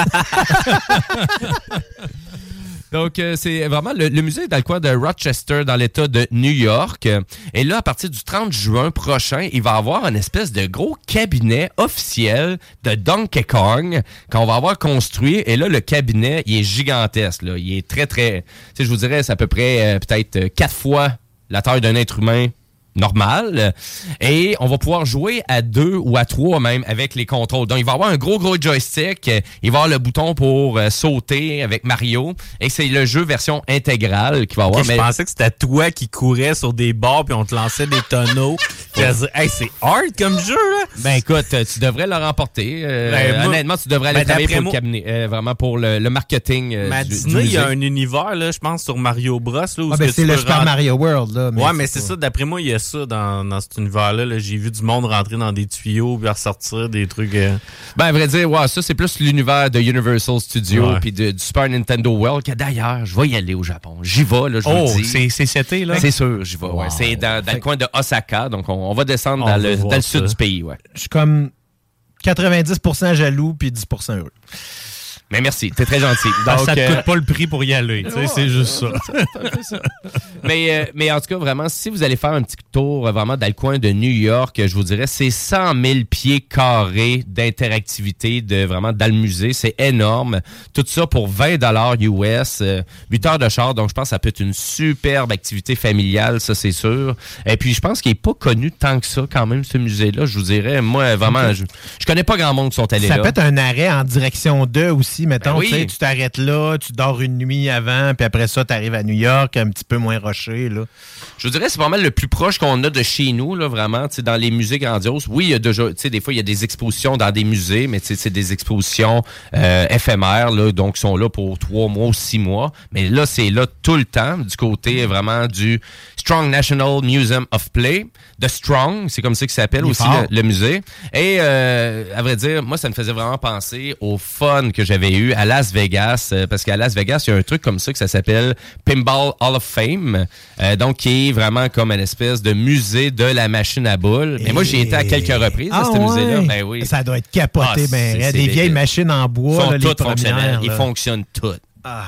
Speaker 3: Donc, euh, c'est vraiment le, le musée est dans le coin de Rochester, dans l'État de New York. Et là, à partir du 30 juin prochain, il va y avoir une espèce de gros cabinet officiel de Donkey Kong qu'on va avoir construit. Et là, le cabinet, il est gigantesque. Là. Il est très, très... Tu sais, je vous dirais, c'est à peu près euh, peut-être euh, quatre fois la taille d'un être humain normal. Et on va pouvoir jouer à deux ou à trois même avec les contrôles. Donc, il va y avoir un gros, gros joystick. Il va y avoir le bouton pour euh, sauter avec Mario. Et c'est le jeu version intégrale qu'il va y avoir.
Speaker 6: Ok, Je pensais que c'était toi qui courais sur des bords puis on te lançait des tonneaux. Hey, c'est hard comme jeu, là.
Speaker 3: Ben écoute, tu devrais le remporter. Euh,
Speaker 6: Ben, moi-
Speaker 3: honnêtement, tu devrais aller
Speaker 6: Ben,
Speaker 3: travailler pour le cabinet. euh, vraiment pour le, le marketing euh,
Speaker 6: Mais
Speaker 3: du, du
Speaker 6: Disney, il y a un univers, là, je pense, sur Mario Bros. Là, où
Speaker 5: Ah, ben, c'est le Super
Speaker 6: rentrer-
Speaker 5: Mario World, là.
Speaker 6: ouais, mais
Speaker 5: c'est
Speaker 6: ça. D'après moi, il y a ça dans, dans cet univers-là. là. J'ai vu du monde rentrer dans des tuyaux puis ressortir des trucs. euh,
Speaker 3: Ben, à vrai dire, ouais, ça, c'est plus l'univers de Universal Studios
Speaker 6: Ouais.
Speaker 3: puis de- du Super Nintendo World. Que d'ailleurs, je vais y aller au Japon. J'y vais, là, je vous
Speaker 4: Oh,
Speaker 3: le dis.
Speaker 4: c'est c'est cet été, là?
Speaker 3: C'est sûr, j'y vais. ouais. C'est dans, dans le coin de Osaka. Donc, on, on va descendre
Speaker 4: On
Speaker 3: dans
Speaker 4: va
Speaker 3: le,
Speaker 4: voir
Speaker 3: dans le
Speaker 4: ça.
Speaker 3: sud du pays. Ouais.
Speaker 5: Je suis comme 90% jaloux puis 10% heureux.
Speaker 3: Mais merci, t'es très gentil.
Speaker 4: Ah,
Speaker 3: Donc,
Speaker 4: ça te
Speaker 3: euh,
Speaker 4: coûte pas le prix pour y aller. c'est juste ça.
Speaker 3: mais, euh, mais en tout cas, vraiment, si vous allez faire un petit tour euh, vraiment dans le coin de New York, euh, je vous dirais, c'est 100 000 pieds carrés d'interactivité de vraiment dans le musée. C'est énorme. Tout ça pour 20 dollars US, euh, 8 heures de char. Donc, je pense que ça peut être une superbe activité familiale, ça, c'est sûr. Et puis, je pense qu'il est pas connu tant que ça, quand même, ce musée-là. Je vous dirais, moi, vraiment, je, je connais pas grand monde qui sont allés
Speaker 5: Ça
Speaker 3: là.
Speaker 5: peut être un arrêt en direction de aussi, mettons.
Speaker 3: Ben oui.
Speaker 5: tu t'arrêtes là, tu dors une nuit avant, puis après ça, tu arrives à New York, un petit peu moins roché. Là.
Speaker 3: Je vous dirais, c'est pas mal le plus proche qu'on a de chez nous, là, vraiment, dans les musées grandioses. Oui, il y a déjà, des fois, il y a des expositions dans des musées, mais c'est des expositions euh, éphémères, là, donc sont là pour trois mois ou six mois. Mais là, c'est là tout le temps, du côté vraiment du Strong National Museum of Play, de Strong, c'est comme ça qu'il s'appelle aussi le musée. Et euh, à vrai dire, moi, ça me faisait vraiment penser au fun que j'avais eu à Las Vegas, euh, parce qu'à Las Vegas, il y a un truc comme ça que ça s'appelle Pinball Hall of Fame, euh, donc qui est vraiment comme une espèce de musée de la machine à boules. Mais moi, j'y étais à quelques reprises à
Speaker 5: Ah
Speaker 3: ce musée-là. Ben oui.
Speaker 5: Ça doit être capoté,
Speaker 3: Ah,
Speaker 5: ben,
Speaker 3: c'est
Speaker 5: des vieilles machines en
Speaker 3: Ils
Speaker 5: bois,
Speaker 3: sont
Speaker 5: là, les
Speaker 3: toutes fonctionnelles. Ils fonctionnent toutes.
Speaker 5: Ah.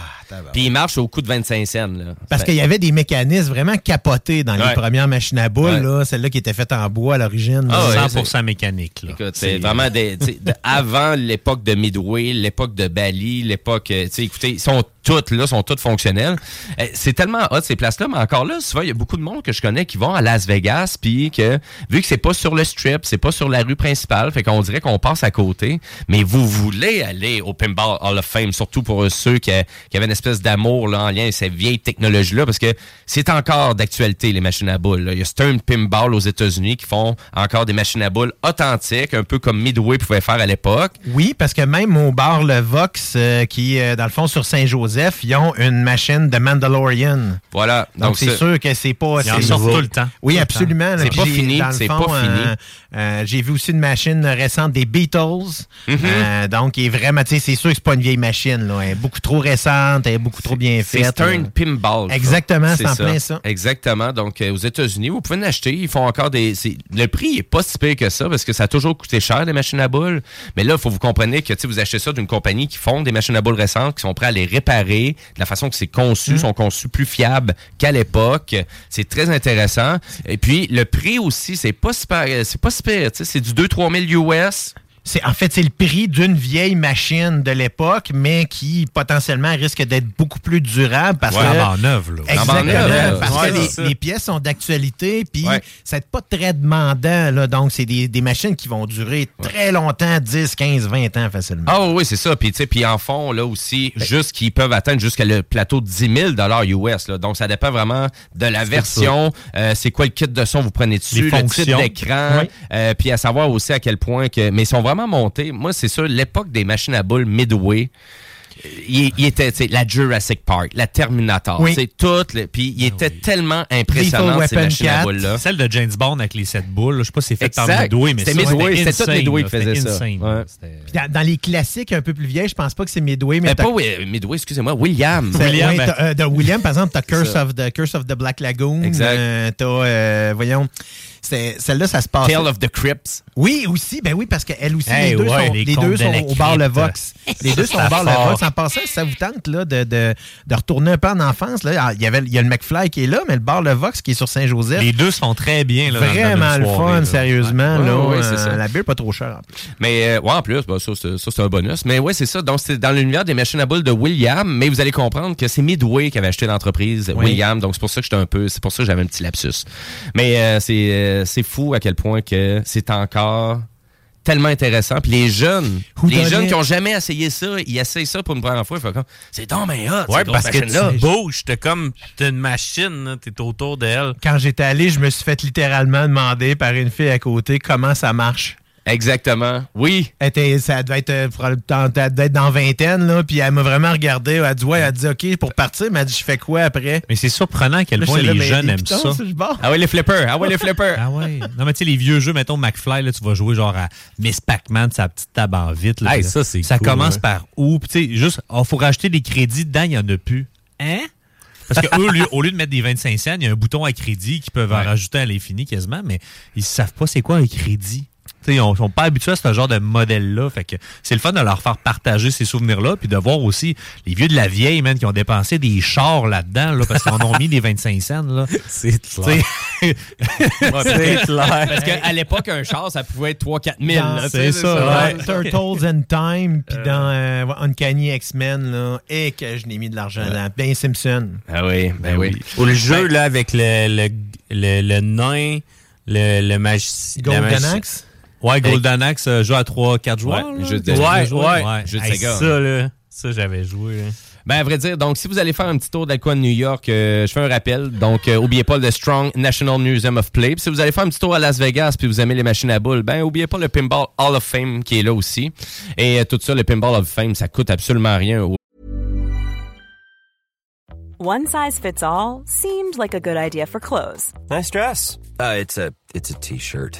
Speaker 3: Puis ils marchent au coût de 25 cents. Là.
Speaker 5: Parce qu'il y avait des mécanismes vraiment capotés dans les premières machines à boules,
Speaker 3: Ouais.
Speaker 5: là, celles-là qui étaient faites en bois à l'origine.
Speaker 3: Ah
Speaker 5: là.
Speaker 3: ouais,
Speaker 4: 100% mécanique. Là.
Speaker 3: Écoute, c'est vraiment des, de- avant l'époque de Midway, l'époque de Bali, l'époque, euh, écoutez, ils sont toutes là, sont toutes fonctionnelles. Euh, C'est tellement hot ces places-là, mais encore là, souvent il y a beaucoup de monde que je connais qui vont à Las Vegas, puis que vu que c'est pas sur le strip, c'est pas sur la rue principale, fait qu'on dirait qu'on passe à côté. Mais vous voulez aller au Pinball Hall of Fame, surtout pour ceux qui, qui avaient une espèce d'amour là en lien avec ces vieilles technologies-là, parce que c'est encore d'actualité les machines à boules. là. Il y a Stern Pinball aux États-Unis qui font encore des machines à boules authentiques, un peu comme Midway pouvait faire à l'époque.
Speaker 5: Oui, parce que même au bar Le Vox, euh, qui est dans le fond sur Saint-Joseph, ils ont une machine de Mandalorian.
Speaker 3: Voilà.
Speaker 5: Donc, c'est sûr que c'est pas.
Speaker 4: Ils en
Speaker 5: c'est
Speaker 4: sortent tout le temps.
Speaker 5: Oui,
Speaker 4: Tout
Speaker 5: absolument.
Speaker 3: C'est pas fini, c'est pas fini.
Speaker 5: euh, euh, j'ai vu aussi une machine récente des Beatles.
Speaker 3: Mhm.
Speaker 5: Euh, donc, qui est vraiment, tu sais, c'est sûr que c'est pas une vieille machine. Là. Elle est beaucoup trop récente, elle est beaucoup trop bien
Speaker 3: C'est
Speaker 5: faite.
Speaker 3: Stern
Speaker 5: là.
Speaker 3: Pinball. ça.
Speaker 5: Exactement, c'est en plein ça.
Speaker 3: Exactement. Donc, euh, aux États-Unis, vous pouvez en acheter. Ils font encore des. c'est- Le prix est pas si pire que ça parce que ça a toujours coûté cher, les machines à boules. Mais là, il faut vous comprendre que vous achetez ça d'une compagnie qui font des machines à boules récentes, qui sont prêts à les réparer de la façon que c'est conçu, sont conçus plus fiables qu'à l'époque. C'est très intéressant. Et puis, le prix aussi, c'est pas si pire. C'est pas C'est du 2-3 000 US.
Speaker 5: C'est, en fait, c'est le prix d'une vieille machine de l'époque, mais qui potentiellement risque d'être beaucoup plus durable parce
Speaker 4: Ouais,
Speaker 5: que.
Speaker 4: en neuve, là.
Speaker 5: Exactement.
Speaker 3: Neuve,
Speaker 5: parce
Speaker 3: Ouais,
Speaker 5: que les, pièces sont d'actualité, puis
Speaker 3: Ouais.
Speaker 5: ça n'est pas très demandant. Là, donc, c'est des, des machines qui vont durer très longtemps, 10, 15, 20 ans facilement.
Speaker 3: Ah oui, c'est ça. Puis, tu sais, puis en fond, là aussi, juste qu'ils peuvent atteindre jusqu'à le plateau de 10 000 US. Là. Donc, ça dépend vraiment de la version. Euh, c'est quoi le kit de son vous prenez dessus,
Speaker 4: Les
Speaker 3: le type d'écran.
Speaker 5: Oui.
Speaker 3: euh, puis à savoir aussi à quel point que... Mais ils sont vraiment montés. Moi, c'est sûr, l'époque des machines à boules Midway, il, il était, la Jurassic Park, la Terminator,
Speaker 5: Oui.
Speaker 3: c'est tout. le- Puis il était tellement impressionnant, ces
Speaker 5: Weapon
Speaker 3: machines à
Speaker 5: 4.
Speaker 3: boules-là.
Speaker 4: Celle de James Bond avec les sept boules, là, je sais pas si c'est fait par. Midway, mais
Speaker 3: C'était
Speaker 4: ça,
Speaker 3: Midway, c'était tout Midway
Speaker 4: là,
Speaker 3: qui faisait ça. Ouais.
Speaker 4: là.
Speaker 5: Dans, dans les classiques un peu plus vieilles, je pense pas que c'est Midway, mais t'as-
Speaker 3: pas oui, Midway, excusez-moi, William.
Speaker 4: William,
Speaker 5: ouais,
Speaker 4: ben-
Speaker 5: euh, de William, par exemple, t'as Curse of the Curse of the Black Lagoon.
Speaker 3: Exact.
Speaker 5: Euh, t'as, euh, voyons, celle-là, ça se passe.
Speaker 3: Tale of the Crips.
Speaker 5: Oui, aussi. Ben oui, parce qu'elle aussi,
Speaker 4: Hey,
Speaker 5: les deux
Speaker 4: ouais,
Speaker 5: sont,
Speaker 4: les
Speaker 5: deux
Speaker 4: de
Speaker 5: sont au bar Le. Vox. Les deux sont au bar Le. Vox. En passant, si ça vous tente là, de, de, de retourner un peu en enfance, là, il, y avait, il y a le McFly qui est là, mais le bar Le Vox qui est sur Saint-Joseph.
Speaker 4: Les deux se font très bien. Là,
Speaker 5: Vraiment le
Speaker 4: soirée,
Speaker 5: fun,
Speaker 4: là.
Speaker 5: sérieusement.
Speaker 3: Ouais.
Speaker 5: là,
Speaker 3: Ouais,
Speaker 5: Euh,
Speaker 3: ça.
Speaker 5: La bière pas trop chère en plus.
Speaker 3: Mais euh, ouais, en plus, bah, ça, c'est, ça, c'est un bonus. Mais ouais, c'est ça. Donc, c'est dans l'univers des machines à boules de William. Mais vous allez comprendre que c'est Midway qui avait acheté l'entreprise
Speaker 5: Oui.
Speaker 3: William. Donc, c'est pour ça que j'étais un peu. C'est pour ça que j'avais un petit lapsus. Mais euh, c'est, euh, c'est fou à quel point que c'est encore tellement intéressant. Puis les jeunes,
Speaker 5: Who
Speaker 3: les jeunes
Speaker 5: it?
Speaker 3: qui ont jamais essayé ça, ils essayent ça pour une première fois. Ils font comme, c'est donc mais hot.
Speaker 6: Ouais, parce que
Speaker 3: machine-là.
Speaker 6: tu bouges, t'es comme, t'es une machine, là, t'es autour d'elle.
Speaker 5: Quand j'étais allé, je me suis fait littéralement demander par une fille à côté comment ça marche.
Speaker 3: Exactement. Oui.
Speaker 5: Elle était- ça devait être, euh, elle devait être dans vingtaine, là, puis elle m'a vraiment regardé. Elle a dit, ouais, elle a dit, OK, pour partir, mais elle a dit, je fais quoi après?
Speaker 4: Mais c'est surprenant à quel
Speaker 5: Là,
Speaker 4: point
Speaker 5: là,
Speaker 4: les jeunes aiment
Speaker 5: pitons,
Speaker 4: ça.
Speaker 3: Ah ouais, les flippers. Ah ouais, les flippers.
Speaker 4: Ah ouais. Non, mais tu sais, les vieux jeux, mettons McFly, là, tu vas jouer genre à Miss Pac-Man, sa petite table en vite. Là,
Speaker 6: Hey, ça, c'est
Speaker 4: Ça
Speaker 6: cool,
Speaker 4: commence
Speaker 6: hein.
Speaker 4: par où? Puis tu sais, juste, il faut racheter des crédits dedans, il n'y en a plus. Hein? Parce que eux, au lieu- au lieu de mettre des 25 cents, il y a un bouton à crédit qu'ils peuvent en rajouter à l'infini quasiment, mais ils savent pas c'est quoi un crédit. Ils ne sont pas habitués à ce genre de modèle-là. Fait que c'est le fun de leur faire partager ces souvenirs-là, puis de voir aussi les vieux de la vieille, man, qui ont dépensé des chars là-dedans, là, parce qu'ils en ont mis des 25 cents. Là.
Speaker 6: C'est clair.
Speaker 3: Ouais,
Speaker 6: C'est clair.
Speaker 3: Parce qu'à l'époque, un char, ça pouvait être 3-4 000.
Speaker 5: Dans-
Speaker 3: là, tu
Speaker 4: c'est ça,
Speaker 5: Dans Turtles and Time, puis dans euh, Uncanny X-Men, là, et que je n'ai mis de l'argent là. Ben Simpson.
Speaker 3: Ah oui, ben oui.
Speaker 6: Ou le jeu, là, avec le, le, le, le nain, le, le magicien.
Speaker 5: Golden Axe?
Speaker 4: Ouais, Golden Axe euh, joue à 3-4 joueurs.
Speaker 3: Ouais, de-
Speaker 6: Ouais, ouais.
Speaker 4: joueurs.
Speaker 3: Jeu de
Speaker 6: Hey,
Speaker 3: Sega.
Speaker 6: ça, là, ça, j'avais joué. là.
Speaker 3: Ben, à vrai dire, donc, si vous allez faire un petit tour d'Alcoa de New York, euh, je fais un rappel. Donc, euh, oubliez pas le Strong National Museum of Play. Puis si vous allez faire un petit tour à Las Vegas puis vous aimez les machines à boules, ben, oubliez pas le Pinball Hall of Fame qui est là aussi. Et euh, tout ça, le Pinball Hall of Fame, ça coûte absolument rien.
Speaker 9: One size fits all seemed like a good idea for clothes
Speaker 10: Nice dress. Uh, it's a it's a t-shirt.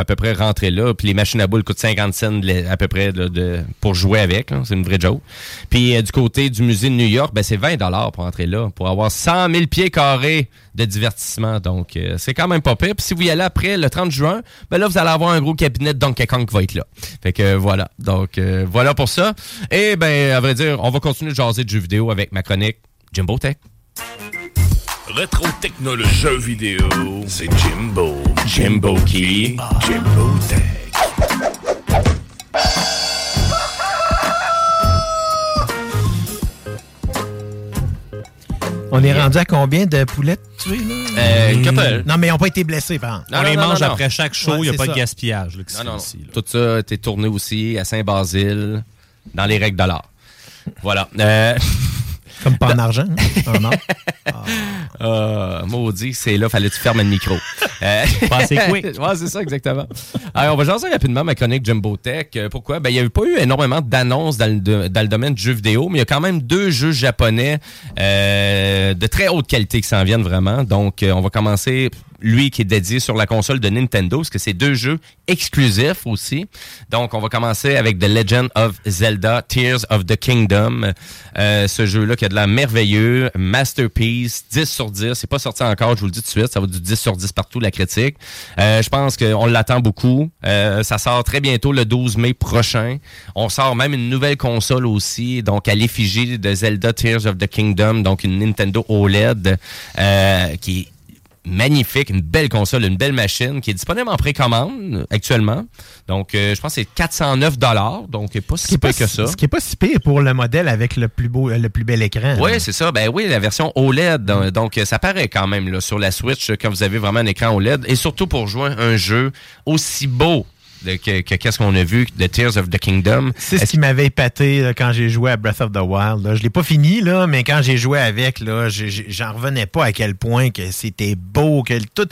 Speaker 3: À peu près rentrer là. Puis les machines à boules coûtent 50 cents à peu près pour jouer avec. C'est une vraie joke. Puis euh, du côté du musée de New York, ben, c'est 20 pour entrer là, pour avoir 100 000 pieds carrés de divertissement. Donc, euh, c'est quand même pas pire. Puis si vous y allez après le 30 juin, ben là, vous allez avoir un gros cabinet de Donkey Kong qui va être là. Fait que euh, voilà. Donc, voilà pour ça. Et ben, à vrai dire, on va continuer de jaser de jeux vidéo avec ma chronique Jimbo Tech.
Speaker 2: Rétro technologie jeux vidéo, c'est Jimbo. Jimbo qui? Jimbo Tech.
Speaker 5: On est rendu à combien de poulettes tuées, là?
Speaker 3: Euh, une couple.
Speaker 5: Non, mais ils n'ont pas été blessés, par exemple.
Speaker 3: Non,
Speaker 4: On les
Speaker 3: non,
Speaker 4: mange
Speaker 3: non, non.
Speaker 4: après chaque show, il
Speaker 5: Ouais,
Speaker 4: n'y a pas
Speaker 5: ça.
Speaker 4: de gaspillage. là, qui se
Speaker 3: Non,
Speaker 4: fait
Speaker 3: non,
Speaker 4: ici, là.
Speaker 3: Tout ça a été tourné aussi à Saint-Basile, dans les règles de l'art. Voilà. Euh,
Speaker 5: Comme pas en argent, hein? en or.
Speaker 3: euh, maudit, c'est là, fallait que tu fermes le micro. Euh,
Speaker 4: quick.
Speaker 3: ouais, c'est ça, exactement. Alors, on va jaser rapidement ma chronique Jumbo Tech. Euh, Pourquoi? Ben, il n'y avait pas eu énormément d'annonces dans, le dans le domaine du jeu vidéo, mais il y a quand même deux jeux japonais euh, de très haute qualité qui s'en viennent vraiment. Donc, euh, on va commencer, lui qui est dédié sur la console de Nintendo, parce que c'est deux jeux exclusifs aussi. Donc, on va commencer avec The Legend of Zelda Tears of the Kingdom. Euh, ce jeu-là qui a de la merveilleux, masterpiece, 10 sur 10. C'est pas sorti encore, je vous le dis tout de suite. Ça va du 10 sur 10 partout, la critique. Euh, je pense qu'on l'attend beaucoup. Euh, ça sort très bientôt, le 12 mai prochain. On sort même une nouvelle console aussi, donc à l'effigie de Zelda Tears of the Kingdom, donc une Nintendo OLED qui est magnifique, une belle console, une belle machine qui est disponible en précommande actuellement. Donc, euh, je pense que c'est 409 donc pas si peu que ça.
Speaker 5: Ce qui est pas si pire pour le modèle avec le plus beau, le plus bel écran.
Speaker 3: Oui, c'est ça. Ben oui, la version OLED. Donc, donc, ça paraît quand même là, sur la Switch quand vous avez vraiment un écran OLED. Et surtout pour jouer un jeu aussi beau que que- qu'est-ce qu'on a vu? De Tears of the Kingdom.
Speaker 5: C'est ce qui m'avait épaté là, quand j'ai joué à Breath of the Wild. Là. Je l'ai pas fini, là, mais quand j'ai joué avec, là, j'en revenais pas à quel point que c'était beau, que tout,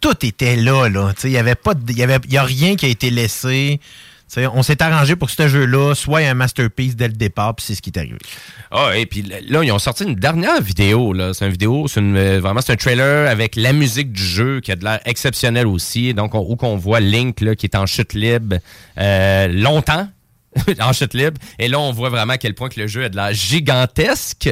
Speaker 5: tout était là. là. Tu sais, Il y avait pas, il y avait, il y a rien qui a été laissé. On s'est arrangé pour que ce jeu-là soit un masterpiece dès le départ, puis c'est ce qui est arrivé.
Speaker 3: Ah, et puis là, ils ont sorti une dernière vidéo. C'est une vidéo, c'est euh, vraiment, c'est un trailer avec la musique du jeu qui a de l'air exceptionnel aussi. Donc, on- où qu'on voit Link là, qui est en chute libre euh, longtemps. en chute libre. Et là, on voit vraiment à quel point que le jeu a de l'air gigantesque.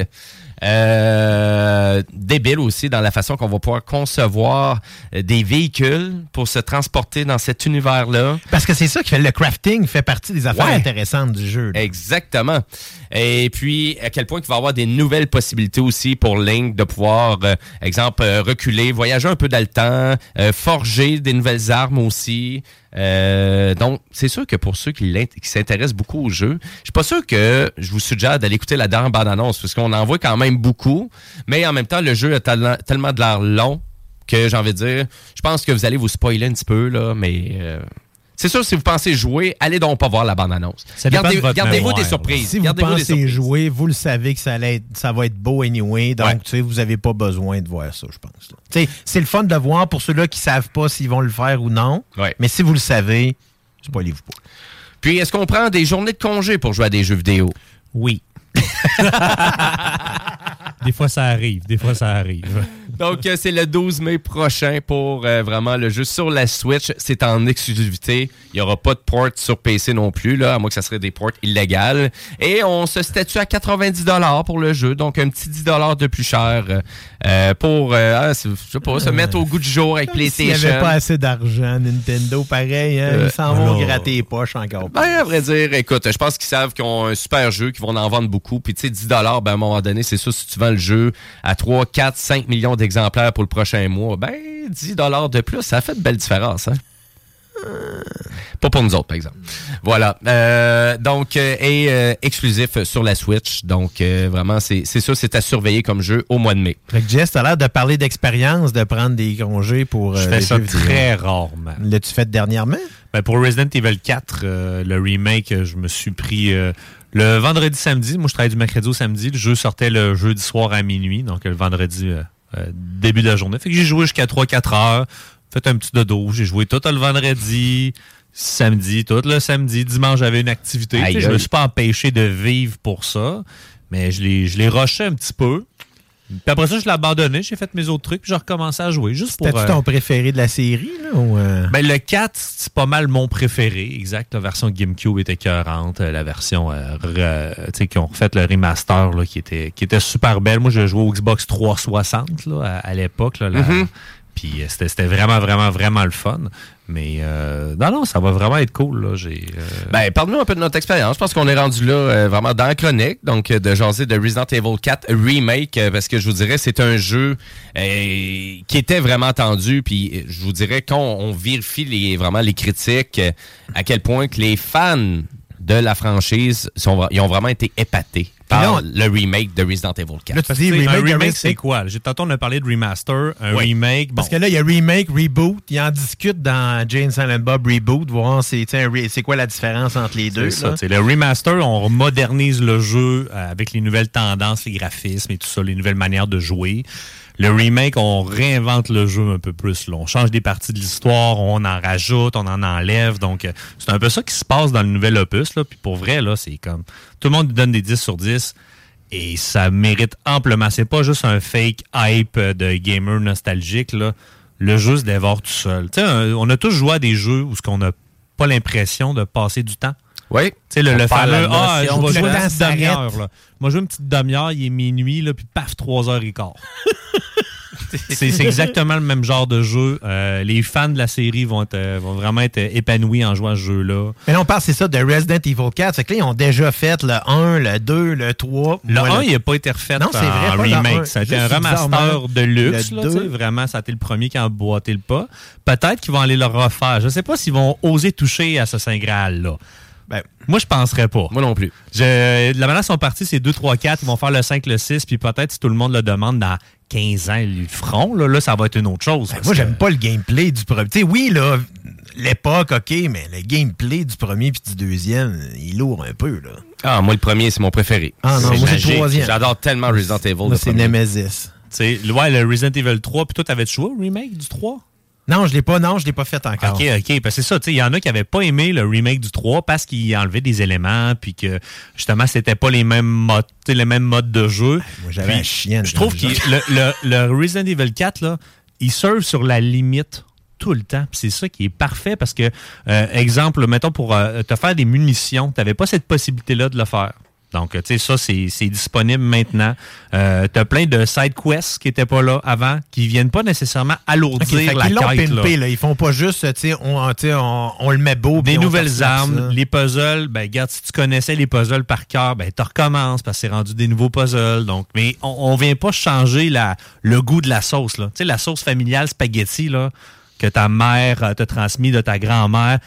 Speaker 3: Euh, débile aussi dans la façon qu'on va pouvoir concevoir euh, des véhicules pour se transporter dans cet univers-là.
Speaker 5: Parce que c'est ça qui fait le crafting fait partie des affaires
Speaker 3: Ouais.
Speaker 5: intéressantes du jeu. là.
Speaker 3: Exactement. Et puis, à quel point il va y avoir des nouvelles possibilités aussi pour Link de pouvoir, euh, exemple, reculer, voyager un peu dans le temps, euh, forger des nouvelles armes aussi. Euh, donc, c'est sûr que pour ceux qui, s'intéressent beaucoup au jeu, je suis pas sûr que je vous suggère d'aller écouter la dernière bande-annonce, parce qu'on en voit quand même beaucoup, mais en même temps, le jeu a tellement, tellement de l'air long que j'ai envie de dire, je pense que vous allez vous spoiler un petit peu, là, mais... euh, c'est sûr, si vous pensez jouer, allez donc pas voir la bande-annonce. Gardez- Gardez-vous des surprises.
Speaker 5: Si vous pensez
Speaker 3: surprises.
Speaker 5: jouer, vous le savez que ça, allait être- ça va être beau anyway. Donc, tu sais, vous n'avez pas besoin de voir ça, je pense. là. Tu sais, C'est le fun de le voir pour ceux-là qui savent pas s'ils vont le faire ou non. Mais si vous le savez, spoilez-vous pas.
Speaker 3: Puis, est-ce qu'on prend des journées de congé pour jouer à des jeux vidéo?
Speaker 4: Oui. Des fois, ça arrive. Des fois, ça arrive.
Speaker 3: Donc, euh, c'est le 12 mai prochain pour euh, vraiment le jeu sur la Switch. C'est en exclusivité. Il n'y aura pas de port sur PC non plus, là, à moins que ça serait des ports illégales. Et on se statue à 90 pour le jeu, donc un petit 10 de plus cher euh, pour, euh, ah, c'est- je sais pas, se mettre au goût du jour avec
Speaker 5: S'il n'y
Speaker 3: PlayStation.
Speaker 5: avait pas assez d'argent, Nintendo, pareil, hein,
Speaker 3: Euh,
Speaker 5: ils s'en vont gratter les poches encore.
Speaker 3: Ben, à vrai dire, écoute, je pense qu'ils savent qu'ils ont un super jeu, qu'ils vont en vendre beaucoup. Puis, tu sais, 10 ben, à un moment donné, c'est ça, si tu vends le jeu à 3, 4, 5 millions d'exemplaires pour le prochain mois, ben, 10 de plus, ça fait de belles différences, hein? Pas pour nous autres, par exemple. Voilà. Euh, donc, euh, et euh, exclusif sur la Switch. Donc, euh, vraiment, c'est c'est ça, c'est à surveiller comme jeu au mois de mai.
Speaker 5: Fait que Jess, t'as l'air de parler d'expérience, de prendre des congés pour.
Speaker 4: Je
Speaker 5: euh,
Speaker 4: fais
Speaker 5: les
Speaker 4: ça
Speaker 5: jeux vidéo.
Speaker 4: très rarement.
Speaker 5: L'as-tu fait dernièrement?
Speaker 4: Ben, pour Resident Evil 4, euh, le remake, euh, je me suis pris euh, le vendredi samedi. Moi, je travaille du mercredi au samedi. Le jeu sortait le jeudi soir à minuit, donc euh, le vendredi euh, début de la journée. Fait que j'ai joué jusqu'à 3-4 heures. Fait un petit dodo. J'ai joué tout le vendredi, samedi, tout le samedi. Dimanche, j'avais une activité. Je me
Speaker 3: aïe.
Speaker 4: suis pas empêché de vivre pour ça, mais je l'ai rushé un petit peu. Puis après ça, je l'ai abandonné. J'ai fait mes autres trucs, puis j'ai recommencé à jouer. Juste pour.
Speaker 5: C'était-tu
Speaker 4: euh,
Speaker 5: ton préféré de la série, là? Ou, euh?
Speaker 4: ben, le 4, c'est pas mal mon préféré. Exact. La version GameCube était écœurante. Euh, La version, euh, sais, qui ont refait le remaster, là, qui était, qui était super belle. Moi, je jouais au Xbox 360, là, à, à l'époque, là. la-
Speaker 3: Mhm.
Speaker 4: Puis euh, c'était, vraiment, vraiment, vraiment le fun. Mais, euh, non, non, ça va vraiment être cool, là. J'ai, euh,
Speaker 3: Ben, parle-nous un peu de notre expérience. Je pense qu'on est rendu là euh, vraiment dans la chronique, donc euh, de jaser de Resident Evil 4 Remake, euh, parce que je vous dirais, c'est un jeu qui était vraiment attendu, puis je vous dirais, quand on, vérifie les, vraiment les critiques, à quel point que les fans de la franchise sont, ils ont vraiment été épatés par le remake de Resident Evil 4.
Speaker 5: Là, tu dis remake,
Speaker 4: un c'est quoi? J'ai, tantôt, on a parlé de remaster. Un
Speaker 5: Oui.
Speaker 4: remake, bon.
Speaker 5: Parce que là, il y a remake, reboot. Ils en discutent dans Jane Silent Bob Reboot, voir c'est quoi la différence entre les deux.
Speaker 4: C'est ça. Le remaster, on modernise le jeu euh, avec les nouvelles tendances, les graphismes et tout ça, les nouvelles manières de jouer. Le remake, on réinvente le jeu un peu plus. là. On change des parties de l'histoire, on en rajoute, on en enlève. Donc, euh, c'est un peu ça qui se passe dans le nouvel opus. Là. Puis pour vrai, là, c'est comme... Tout le monde donne des 10 sur 10 et ça mérite amplement. C'est pas juste un fake hype de gamer nostalgique. Là. Le jeu se dévore tout seul. Tu sais, un- on a tous joué à des jeux où ce qu'on n'a pas l'impression de passer du temps.
Speaker 3: Oui.
Speaker 4: Tu sais, le, le fameux Ah, je vais jouer une petite demi-heure. là. Moi, je joue une petite demi-heure, il est minuit, là, puis paf, 3h15. C'est c'est exactement le même genre de jeu. Euh, les fans de la série vont, être, euh, vont vraiment être épanouis en jouant à ce jeu-là.
Speaker 5: Mais là, on parle, c'est ça, de Resident Evil 4. Fait que là, ils ont déjà fait le 1, le 2, le 3.
Speaker 4: Le
Speaker 5: Moi,
Speaker 4: 1, il n'a pas été refait
Speaker 5: Non,
Speaker 4: en
Speaker 5: c'est vrai, pas le un.
Speaker 4: remake. Ça a été un remaster de luxe. là,
Speaker 5: deux.
Speaker 4: tu sais, vraiment, ça a été le premier qui a emboîté le pas. Peut-être qu'ils vont aller le refaire. Je ne sais pas s'ils vont oser toucher à ce Saint Graal-là.
Speaker 5: Ben,
Speaker 4: moi, je penserais pas.
Speaker 3: Moi non plus.
Speaker 4: Je, de la manière dont ils sont partis, c'est 2, 3, 4. Ils vont faire le 5, le 6. Puis peut-être, si tout le monde le demande, dans 15 ans, ils le feront. Là, là ça va être une autre chose.
Speaker 5: Ben, Moi,
Speaker 4: que-
Speaker 5: j'aime pas le gameplay du premier. Tu sais, oui, là, l'époque, OK, mais le gameplay du premier puis du deuxième, il lourd un peu, là.
Speaker 3: Ah, moi, le premier, c'est mon préféré.
Speaker 5: Ah non, moi, c'est le troisième.
Speaker 3: J'adore tellement Resident Evil.
Speaker 5: C'est. Nemesis.
Speaker 4: Tu sais, ouais, le Resident Evil 3. Puis toi, t'avais joué au remake du 3?
Speaker 5: Non, je l'ai pas, non, je l'ai pas fait encore.
Speaker 4: OK, OK. Parce que c'est ça, tu sais, il y en a qui n'avaient pas aimé le remake du 3 parce qu'il enlevait des éléments, puis que justement, c'était pas les mêmes modes, les mêmes modes de jeu.
Speaker 5: Moi, j'avais la chienne.
Speaker 4: Je trouve que le, le- le Resident Evil 4, là, il surfe sur la limite tout le temps. C'est ça qui est parfait parce que, euh, exemple, mettons, pour euh, te faire des munitions, tu n'avais pas cette possibilité-là de le faire. Donc, tu sais, ça, c'est c'est disponible maintenant. Euh, tu as plein de side quests qui n'étaient pas là avant, qui viennent pas nécessairement alourdir
Speaker 5: fait
Speaker 4: la
Speaker 5: l'ont
Speaker 4: quête. là.
Speaker 5: pimpé, là. Ils font pas juste, tu sais, on, on, on le met beau.
Speaker 4: Des nouvelles armes, les puzzles, ben regarde, si tu connaissais les puzzles par cœur, ben tu recommences parce que c'est rendu des nouveaux puzzles. Donc, mais on, on vient pas changer la, le goût de la sauce. là. Tu sais, la sauce familiale spaghetti là, que ta mère euh, t'a transmis de ta grand-mère,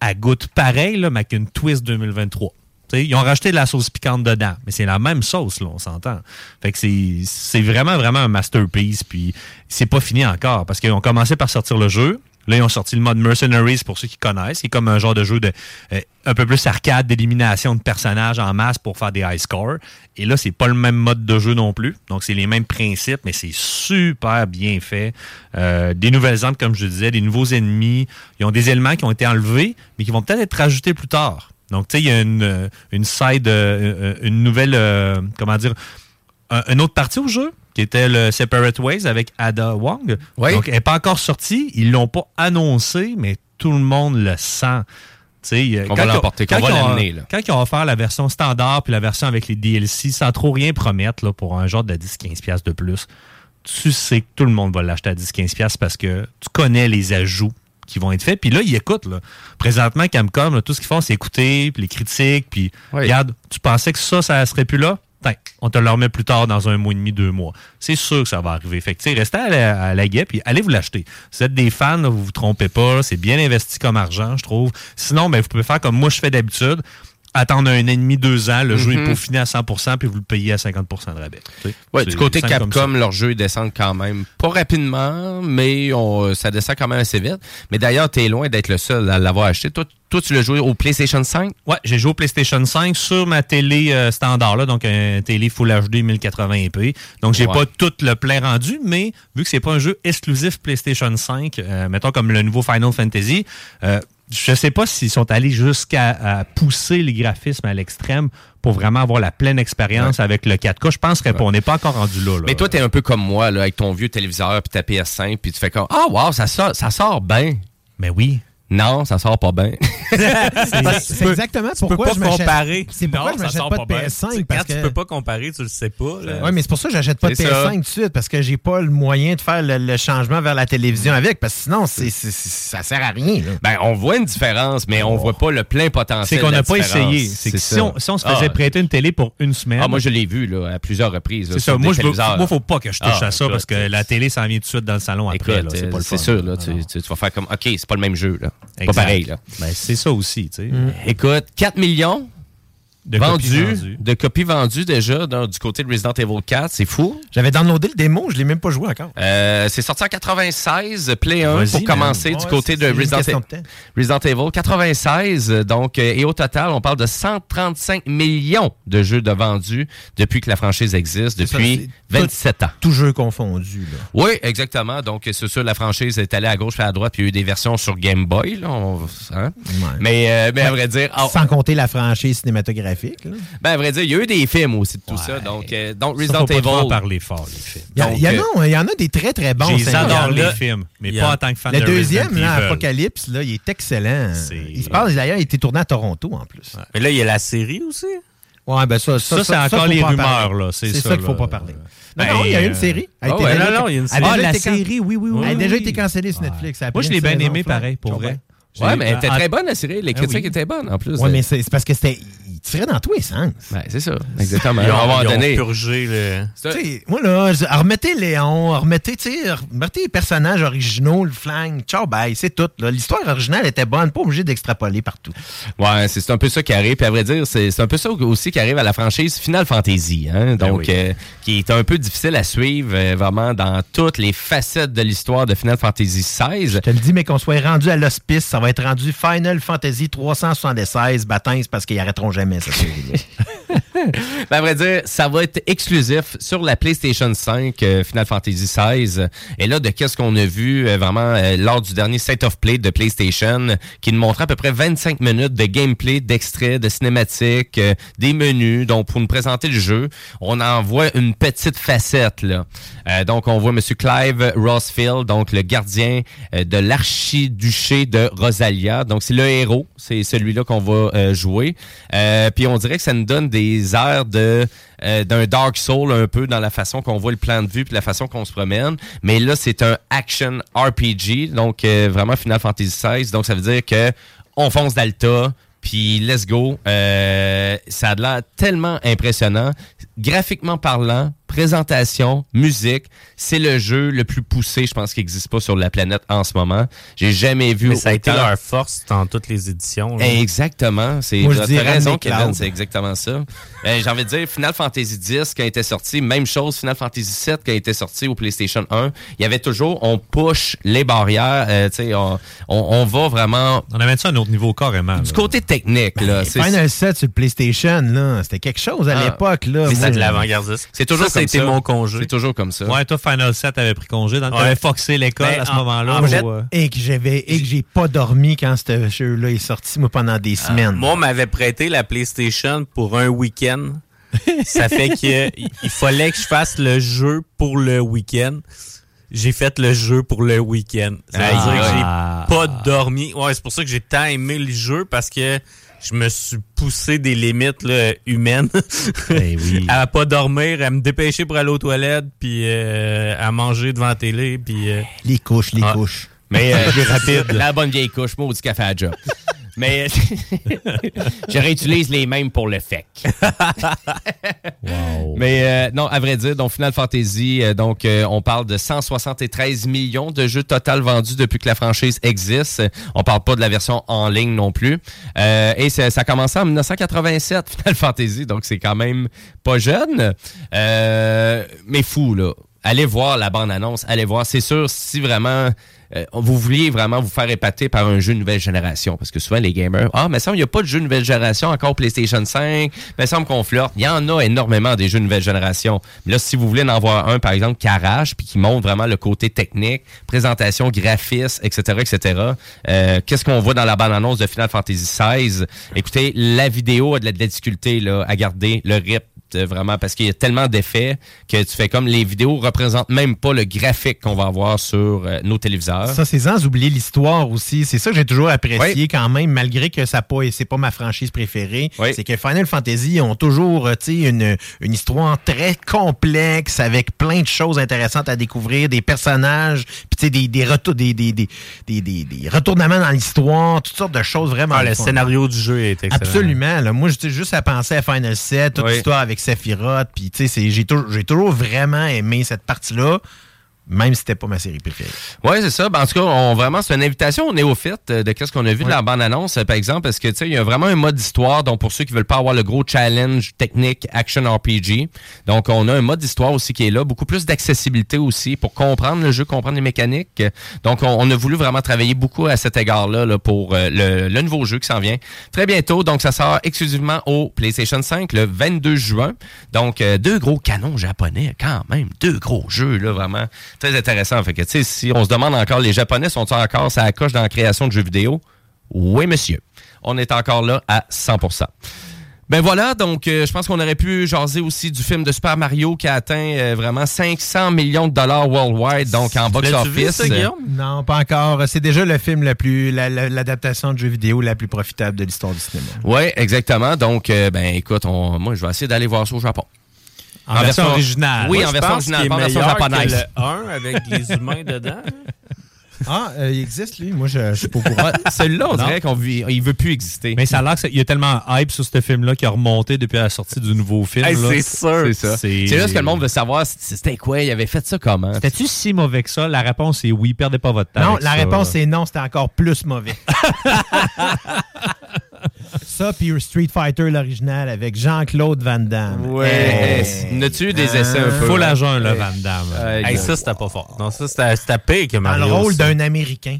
Speaker 4: elle goûte pareil, là, mais avec une twist 2023. Ils ont rajouté de la sauce piquante dedans, mais c'est la même sauce, là, on s'entend. Fait que c'est vraiment, vraiment un masterpiece. Puis c'est pas fini encore parce qu'ils ont commencé par sortir le jeu. Là, ils ont sorti le mode Mercenaries pour ceux qui connaissent, qui comme un genre de jeu de euh, un peu plus arcade, d'élimination de personnages en masse pour faire des high scores. Et là, c'est pas le même mode de jeu non plus. Donc, c'est les mêmes principes, mais c'est super bien fait. Euh, des nouvelles armes, comme je disais, des nouveaux ennemis. Ils ont des éléments qui ont été enlevés, mais qui vont peut-être être rajoutés plus tard. Donc, tu sais, il y a une, euh, une side, euh, euh, une nouvelle, comment dire, un- une autre partie au jeu qui était le Separate Ways avec Ada Wong.
Speaker 3: Oui.
Speaker 4: Donc, elle n'est pas encore sortie. Ils l'ont pas annoncé, mais tout le monde le sent. Tu sais,
Speaker 3: On
Speaker 4: quand
Speaker 3: va l'emporter,
Speaker 4: quand
Speaker 3: va
Speaker 4: ils ont-
Speaker 3: l'amener, là.
Speaker 4: Quand ils ont offert la version standard puis la version avec les DLC sans trop rien promettre là, pour un genre de 10-15$ piastres de plus, tu sais que tout le monde va l'acheter à 10-15$ piastres parce que tu connais les ajouts qui vont être faits. Puis là, ils écoutent. Là. Présentement, Camcom, là, tout ce qu'ils font, c'est écouter, puis les critiques, puis
Speaker 3: Oui.
Speaker 4: regarde, tu pensais que ça, ça serait plus là? Tiens, on te le remet plus tard dans un mois et demi, deux mois. C'est sûr que ça va arriver. Fait que, restez à la, à la guêpe puis allez vous l'acheter. Si vous êtes des fans, là, vous vous trompez pas. C'est bien investi comme argent, je trouve. Sinon, ben, vous pouvez faire comme moi je fais d'habitude. Attendre un an et demi, deux ans, le jeu est
Speaker 3: Mhm.
Speaker 4: peaufiné à 100% puis vous le payez à 50% de rabais. Tu
Speaker 3: Ouais, du côté. Capcom, leurs jeux ils descendent quand même pas rapidement, mais on- ça descend quand même assez vite. Mais d'ailleurs, t'es loin d'être le seul à l'avoir acheté. Toi, toi tu l'as joué au PlayStation 5?
Speaker 4: Ouais, j'ai joué au PlayStation 5 sur ma télé euh, standard, là, donc un télé Full HD 1080p. Donc, j'ai
Speaker 3: Ouais.
Speaker 4: pas tout le plein rendu, mais vu que c'est pas un jeu exclusif PlayStation 5, euh, mettons comme le nouveau Final Fantasy, euh, je sais pas s'ils sont allés jusqu'à pousser les graphismes à l'extrême pour vraiment avoir la pleine expérience avec le 4K. Je penserais pas. On n'est pas encore rendu là. là.
Speaker 3: Mais toi, t'es un peu comme moi, là, avec ton vieux téléviseur puis ta PS5, puis tu fais comme Ah, wow, ça sort, ça sort bien.
Speaker 4: Mais oui.
Speaker 3: Non, ça sort pas bien.
Speaker 5: C'est exactement
Speaker 6: Tu peux
Speaker 5: pourquoi
Speaker 6: pas
Speaker 5: je
Speaker 6: comparer.
Speaker 5: C'est pourquoi
Speaker 6: Non,
Speaker 5: je
Speaker 6: ça
Speaker 5: m'achète
Speaker 6: sort
Speaker 5: pas de
Speaker 6: bien.
Speaker 5: PS5
Speaker 6: Tu sais,
Speaker 5: parce
Speaker 6: Quand tu
Speaker 5: que-
Speaker 6: peux pas comparer, tu le sais pas.
Speaker 5: Oui, mais c'est pour ça que j'achète pas de
Speaker 3: C'est ça.
Speaker 5: PS5 tout de suite, parce que j'ai pas le moyen de faire le, le changement vers la télévision avec, parce que sinon, c'est, c'est- c'est- ça sert à rien. là.
Speaker 3: Ben, on voit une différence, mais on voit pas le plein
Speaker 4: C'est
Speaker 3: potentiel.
Speaker 4: qu'on
Speaker 3: de la
Speaker 4: n'a pas essayé. C'est que
Speaker 3: ça.
Speaker 4: si on, si on se faisait
Speaker 3: Ah,
Speaker 4: prêter une télé pour une semaine.
Speaker 3: Ah, moi, je l'ai vu là, à plusieurs reprises.
Speaker 4: C'est ça. Moi, je veux, moi, faut pas que je touche
Speaker 3: Ah,
Speaker 4: à ça
Speaker 3: écoute,
Speaker 4: parce que la télé s'en vient tout de suite dans le salon après. C'est pas
Speaker 3: c'est sûr, là, tu vas faire comme, OK, c'est pas le même jeu, là. C'est pas
Speaker 4: Exact.
Speaker 3: pareil, là.
Speaker 4: Ben, c'est ça aussi, tu sais.
Speaker 3: Écoute, 4 millions
Speaker 4: De copies
Speaker 3: vendus,
Speaker 4: vendues.
Speaker 3: de copies vendues déjà dans- du côté de Resident Evil 4, c'est fou.
Speaker 5: J'avais downloadé le démo, je l'ai même pas joué encore.
Speaker 3: Euh, c'est sorti en 96, Play 1
Speaker 4: Vas-y,
Speaker 3: pour commencer du côté de Resident,
Speaker 5: question de.
Speaker 3: Resident Evil. 96, euh, donc, euh, et au total, on parle de 135 millions de jeux de vendus depuis que la franchise existe,
Speaker 5: ça,
Speaker 3: depuis
Speaker 5: c'est
Speaker 3: 27 ans.
Speaker 5: Tout jeu confondu. Là.
Speaker 3: Oui, exactement. Donc, c'est sûr, la franchise est allée à gauche et à droite, puis il y a eu des versions sur Game Boy. Là, on- hein? mais, euh, mais à vrai dire, ah,
Speaker 5: Sans compter la franchise cinématographique. Là.
Speaker 3: ben, à vrai dire, il y a eu des films aussi de tout ça. Donc, euh, donc
Speaker 4: Ça,
Speaker 3: Resident
Speaker 4: faut pas
Speaker 3: Evil.
Speaker 4: en parler fort, les films.
Speaker 5: Il y, a-
Speaker 3: Donc,
Speaker 5: y
Speaker 3: euh,
Speaker 5: y en a des très très bons.
Speaker 4: J'adore les
Speaker 5: Le-
Speaker 4: films, mais pas en tant que fan
Speaker 5: Le
Speaker 4: de
Speaker 5: deuxième, là. Apocalypse, là, il est excellent. Il se parle d'ailleurs, il été tourné à Toronto en plus.
Speaker 6: Mais là, il y a la série aussi?
Speaker 5: Ouais, ben ça, ça,
Speaker 4: Ça, c'est encore
Speaker 5: faut
Speaker 4: les
Speaker 5: pas
Speaker 4: rumeurs, là, c'est ça,
Speaker 5: ça qu'il faut
Speaker 4: là.
Speaker 5: pas parler. Non, non, il y a une série. Elle a
Speaker 4: Ah
Speaker 5: été
Speaker 4: ouais,
Speaker 5: déjà-
Speaker 4: non, non, il y a une
Speaker 5: elle
Speaker 4: série.
Speaker 5: a
Speaker 4: Ah,
Speaker 5: déjà
Speaker 4: la série, oui, oui, oui.
Speaker 5: Elle a déjà
Speaker 4: oui.
Speaker 5: été cancellée sur Netflix.
Speaker 4: Moi, je l'ai bien aimé pareil, pour vrai.
Speaker 3: Ouais, mais elle était
Speaker 4: Ah,
Speaker 3: très bonne, la série. Les
Speaker 5: Ah
Speaker 3: critiques
Speaker 5: oui.
Speaker 3: étaient bonnes, en plus.
Speaker 5: Ouais, mais c'est parce que c'était. Il tirait dans tous les sens.
Speaker 3: Ben, c'est ça. Exactement.
Speaker 6: Ils ont,
Speaker 3: À un moment
Speaker 6: ils ont
Speaker 3: donné.
Speaker 6: purgé le...
Speaker 5: Moi, là, remettez Léon, remettez, tu sais, remettez les personnages originaux, le flingue. Ciao, bye, c'est tout. L'histoire originale était bonne, pas obligé d'extrapoler partout.
Speaker 3: Ouais, c'est un peu ça qui arrive. Puis à vrai dire, c'est un peu ça aussi qui arrive à la franchise Final Fantasy. Hein? Donc,
Speaker 6: oui.
Speaker 3: euh, qui est un peu difficile à suivre euh, vraiment dans toutes les facettes de l'histoire de Final Fantasy XVI.
Speaker 5: Je te le dis, mais qu'on soit rendu à l'hospice, ça va être rendu Final Fantasy 376 baptême parce qu'ils arrêteront jamais série-là.
Speaker 3: Ben, à vrai dire, ça va être exclusif sur la PlayStation 5 euh, Final Fantasy XVI. Et là, de qu'est-ce qu'on a vu euh, vraiment euh, lors du dernier State of Play de PlayStation, qui nous montrait à peu près 25 minutes de gameplay, d'extraits, de cinématiques, des menus. Donc, pour nous présenter le jeu, on en voit une petite facette. Là. Donc, on voit M. Clive Rossfield, donc le gardien de l'archiduché de Rosalia. Donc, c'est le héros. C'est celui-là qu'on va jouer. Euh, puis, on dirait que ça nous donne des airs de euh, d'un Dark Soul un peu dans la façon qu'on voit le plan de vue puis la façon qu'on se promène. Mais là, c'est un action RPG, donc euh, vraiment Final Fantasy XVI. Donc, ça veut dire que on fonce d'Alta, puis let's go. Euh, ça a l'air tellement impressionnant. Graphiquement parlant, présentation, musique, c'est le jeu le plus poussé, je pense, qui n'existe pas sur la planète en ce moment. J'ai jamais vu
Speaker 6: Mais ça a été leur force dans toutes les éditions. là.
Speaker 3: Exactement. C'est raison, Kevin, c'est exactement ça. Euh, J'ai envie de dire, Final Fantasy X, quand il était sorti, même chose, Final Fantasy VII, quand il était sorti au PlayStation 1, il y avait toujours, on push les barrières, euh, tu sais, on, on, on va vraiment...
Speaker 4: On amène ça à un autre niveau carrément.
Speaker 3: Du côté technique, là. c'est-
Speaker 5: Final 7 sur le PlayStation, là, c'était quelque chose à
Speaker 3: Ah.
Speaker 5: l'époque. là.
Speaker 6: C'est de l'avant-gardiste.
Speaker 3: C'est toujours
Speaker 6: ça,
Speaker 3: ça.
Speaker 6: mon congé.
Speaker 3: C'est toujours comme ça.
Speaker 4: Ouais, toi, Final 7 avait pris congé. Dans...
Speaker 6: Ouais.
Speaker 4: T'avais foxé l'école
Speaker 6: Ben,
Speaker 4: à ce
Speaker 6: en-
Speaker 4: moment-là. euh,
Speaker 5: Et que j'avais et que j'ai pas dormi quand ce jeu-là est sorti, moi, pendant des
Speaker 3: Ah,
Speaker 5: semaines.
Speaker 6: Moi, on m'avait prêté la PlayStation pour un week-end. ça fait que il il fallait que je fasse le jeu pour le week-end. J'ai fait le jeu pour le week-end. Ça veut
Speaker 3: Ah.
Speaker 6: dire que j'ai pas dormi. Ouais, c'est pour ça que j'ai tant aimé le jeu parce que je me suis poussé des limites là, humaines.
Speaker 5: Eh oui.
Speaker 6: à pas dormir, à me dépêcher pour aller aux toilettes, puis euh, à manger devant la télé, puis euh,
Speaker 5: Les couches, les
Speaker 6: Ah.
Speaker 5: couches.
Speaker 3: Mais euh,
Speaker 6: Plus rapide.
Speaker 3: La bonne vieille couche, moi, du café à job. Mais je réutilise les mêmes pour le FEC. Mais euh, non, à vrai dire, donc Final Fantasy, euh, donc euh, on parle de 173 millions de jeux total vendus depuis que la franchise existe. On parle pas de la version en ligne non plus. Euh, et ça, ça a commencé en 1987, Final Fantasy, donc c'est quand même pas jeune, Euh, mais fou là. Allez voir la bande-annonce, allez voir. C'est sûr, si vraiment euh, vous vouliez vraiment vous faire épater par un jeu nouvelle génération, parce que souvent les gamers, ah, mais ça, il n'y a pas de jeu nouvelle génération encore PlayStation 5, mais ça me semble qu'on flirte. Il y en a énormément des jeux nouvelle génération. Mais là, si vous voulez en voir un, par exemple, qui arrache, puis qui montre vraiment le côté technique, présentation, graphisme, etc., etc., euh, qu'est-ce qu'on voit dans la bande-annonce de Final Fantasy XVI? Écoutez, la vidéo a de la, de la difficulté là, à garder le rythme vraiment parce qu'il y a tellement d'effets que tu fais comme les vidéos représentent même pas le graphique qu'on va avoir sur euh, nos téléviseurs.
Speaker 5: Ça, c'est sans oublier l'histoire aussi. C'est ça que j'ai toujours apprécié quand même, malgré que ça pas, c'est pas ma franchise préférée. C'est que Final Fantasy ont toujours euh, une, une histoire très complexe avec plein de choses intéressantes à découvrir, des personnages, sais, des, des, retours, des, des, des, des, des- retournements dans l'histoire, toutes sortes de choses vraiment.
Speaker 6: Ah, le
Speaker 5: fun.
Speaker 6: scénario du jeu est excellent.
Speaker 5: Absolument. Là. Moi, j'étais juste à penser à Final 7, toute
Speaker 6: Oui.
Speaker 5: l'histoire avec Sephiroth. Puis, tu sais, c'est- j'ai tou- j'ai toujours vraiment aimé cette partie-là, même si c'était pas ma série préférée.
Speaker 3: Oui, c'est ça. Ben, en tout cas, on, vraiment, c'est une invitation aux néophytes euh, de qu'est-ce qu'on a vu de la bande-annonce, euh, par exemple, parce que, tu sais, il y a vraiment un mode d'histoire, donc pour ceux qui veulent pas avoir le gros challenge technique action RPG. Donc, on a un mode d'histoire aussi qui est là, beaucoup plus d'accessibilité aussi pour comprendre le jeu, comprendre les mécaniques. Donc, on, on a voulu vraiment travailler beaucoup à cet égard-là là, pour euh, le, le nouveau jeu qui s'en vient très bientôt. Donc, ça sort exclusivement au PlayStation 5 le 22 juin. Donc, euh, deux gros canons japonais, quand même. Deux gros jeux, là, vraiment très intéressant. Fait que, tu sais, si on se demande encore, les Japonais sont encore ça coche dans la création de jeux vidéo? Oui, monsieur. On est encore là à 100%. Ben voilà, donc euh, je pense qu'on aurait pu jaser aussi du film de Super Mario qui a atteint euh, vraiment 500 millions de dollars worldwide, donc en box-office.
Speaker 5: Non, pas encore. C'est déjà le film le plus, la- la- l'adaptation de jeu vidéo la plus profitable de l'histoire du cinéma.
Speaker 3: Oui, exactement. Donc, euh, ben écoute, on- moi je vais essayer d'aller voir ça au Japon.
Speaker 4: En version originale.
Speaker 3: Oui,
Speaker 6: Moi,
Speaker 3: en version originale, pas en version japonaise.
Speaker 6: le 1 avec les humains dedans.
Speaker 5: Ah, euh, il existe, lui. Moi, je, je suis pas au courant.
Speaker 3: Celui-là, on
Speaker 4: Non.
Speaker 3: dirait qu'il veut plus exister.
Speaker 4: Mais ça a l'air qu'il y a tellement un hype sur ce film-là qui a remonté depuis la sortie du nouveau film.
Speaker 3: Hey, c'est sûr. C'est ça. C'est juste que le monde veut savoir c'était quoi, il avait fait ça comment?
Speaker 4: C'était-tu si mauvais que ça? La réponse est oui, perdez pas votre temps.
Speaker 5: Non, la
Speaker 4: ça,
Speaker 5: réponse est non, c'était encore plus mauvais. ça, puis Street Fighter, l'original, avec Jean-Claude Van Damme.
Speaker 3: Ouais.
Speaker 5: Hey.
Speaker 3: N'as-tu eu des essais un peu?
Speaker 4: Full à jeun, là, Van Damme.
Speaker 6: Hey, ça, c'était pas fort. Non, ça, c'était pire que
Speaker 5: Dans
Speaker 6: Mario.
Speaker 5: le rôle d'un Américain.